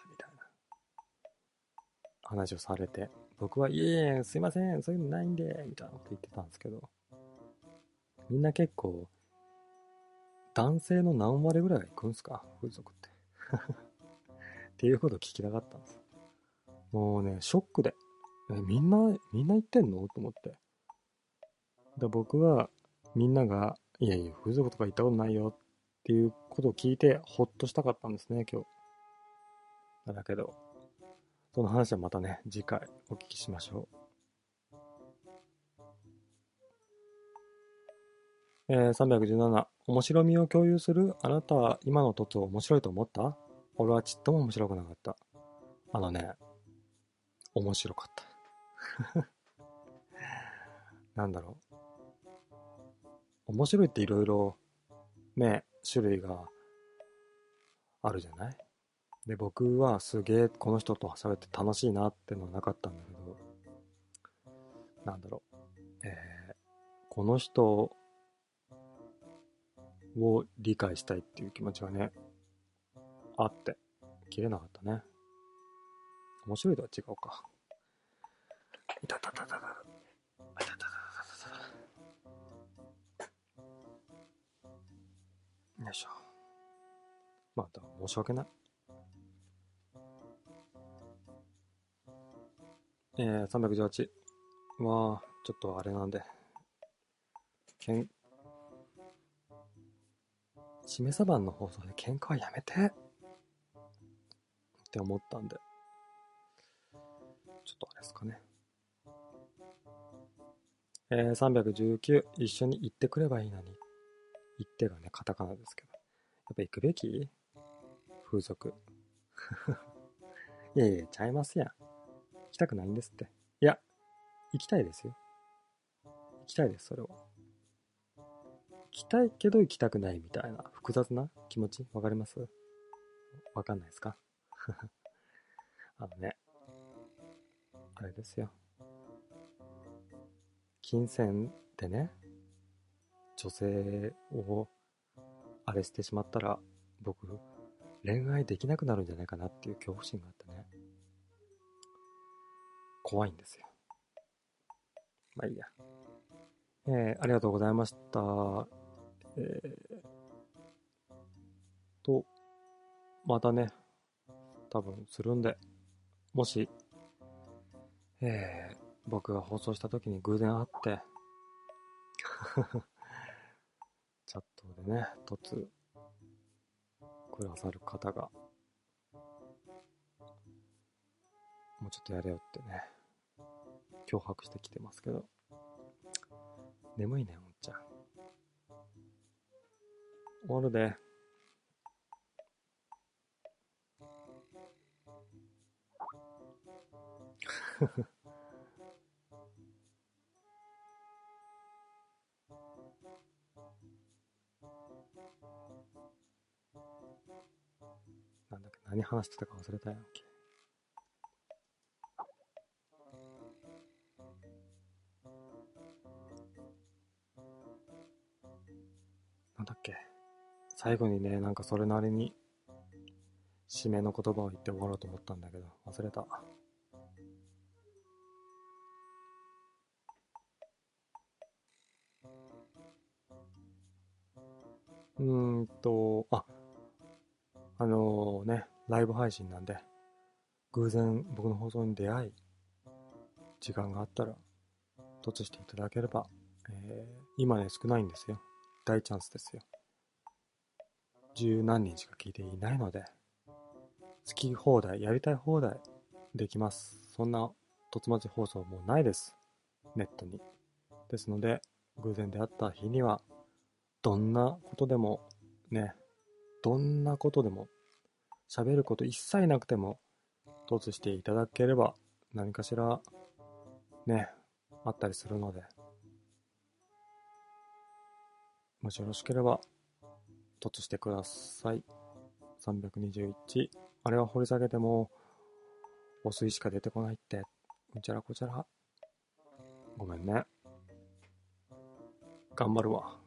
話をされて、僕は、いえいえ、すいません、そういうのないんで、みたいなこと言ってたんですけど、みんな結構、男性の何割ぐらいが行くんすか？風俗って。っていうことを聞きたかったんです。もうね、ショックで。え、みんな、みんな行ってんの？と思って。で僕は、みんなが、いやいや、風俗とか行ったことないよっていうことを聞いて、ほっとしたかったんですね、今日。だけど、その話はまたね、次回お聞きしましょう。えー、317、面白みを共有するあなたは今の凸を面白いと思った？俺はちっとも面白くなかった。あのね、面白かった。なんだろう。面白いっていろいろ、ね、種類があるじゃない？で、僕はすげえこの人と喋って楽しいなってのはなかったんだけど、なんだろう。えー、この人を理解したいっていう気持ちがね、あって、切れなかったね。面白いとは違うか。いたたたたた。よいしょ。まあ、申し訳ない。えー、318は、ちょっとあれなんで、けん、しめさばんの放送で喧嘩はやめてって思ったんで、ちょっとあれですかね。えー、319、一緒に行ってくればいいのに。行ってがね、カタカナですけど。やっぱ行くべき？風俗。いやいや、ちゃいますやん。きたくないんですって。いや、行きたいですよ。行きたいです、それは。行きたいけど行きたくないみたいな複雑な気持ち？わかります？わかんないですか？あのね、あれですよ。金銭でね、女性をあれしてしまったら、僕、恋愛できなくなるんじゃないかなっていう恐怖心があってね。怖いんですよ。まあいいや。えー、ありがとうございました。えー、と、またね、多分するんで、もし、えー、僕が放送した時に偶然会って、チャットでね、突くださる方が、もうちょっとやれよってね、脅迫してきてますけど、眠いね、おんちゃん。終わるで。なんだっけ、何話してたか忘れたやだっけ？最後にね、なんかそれなりに、締めの言葉を言って終わろうと思ったんだけど、忘れた。うーんと、あ、あのね、ライブ配信なんで、偶然僕の放送に出会い、時間があったら、突していただければ、えー、今ね、少ないんですよ。大チャンスですよ。十何人しか聞いていないので、好き放題、やりたい放題できます。そんな、突待ち放送もうないです。ネットに。ですので、偶然出会った日には、どんなことでも、ね、どんなことでも、喋ること一切なくても、突していただければ、何かしら、ね、あったりするので、もしよろしければ、突してください。321。あれは掘り下げても、お水しか出てこないって、こちらこちら。ごめんね。頑張るわ。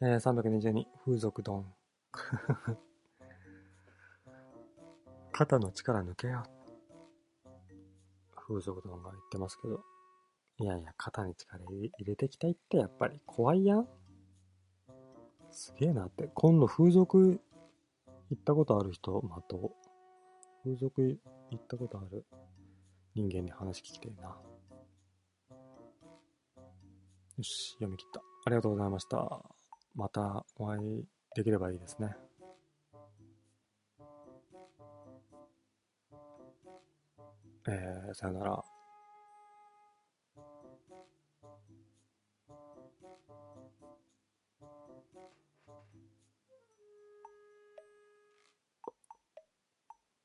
えー、322、風俗丼。肩の力抜けよ。風俗丼が言ってますけど。いやいや、肩に力入れてきたいってやっぱり怖いやん。すげえなって。今度風俗行ったことある人、まと。風俗行ったことある人間に話聞きてえな。よし、読み切った。ありがとうございました。またお会いできればいいですね。えー、さよなら。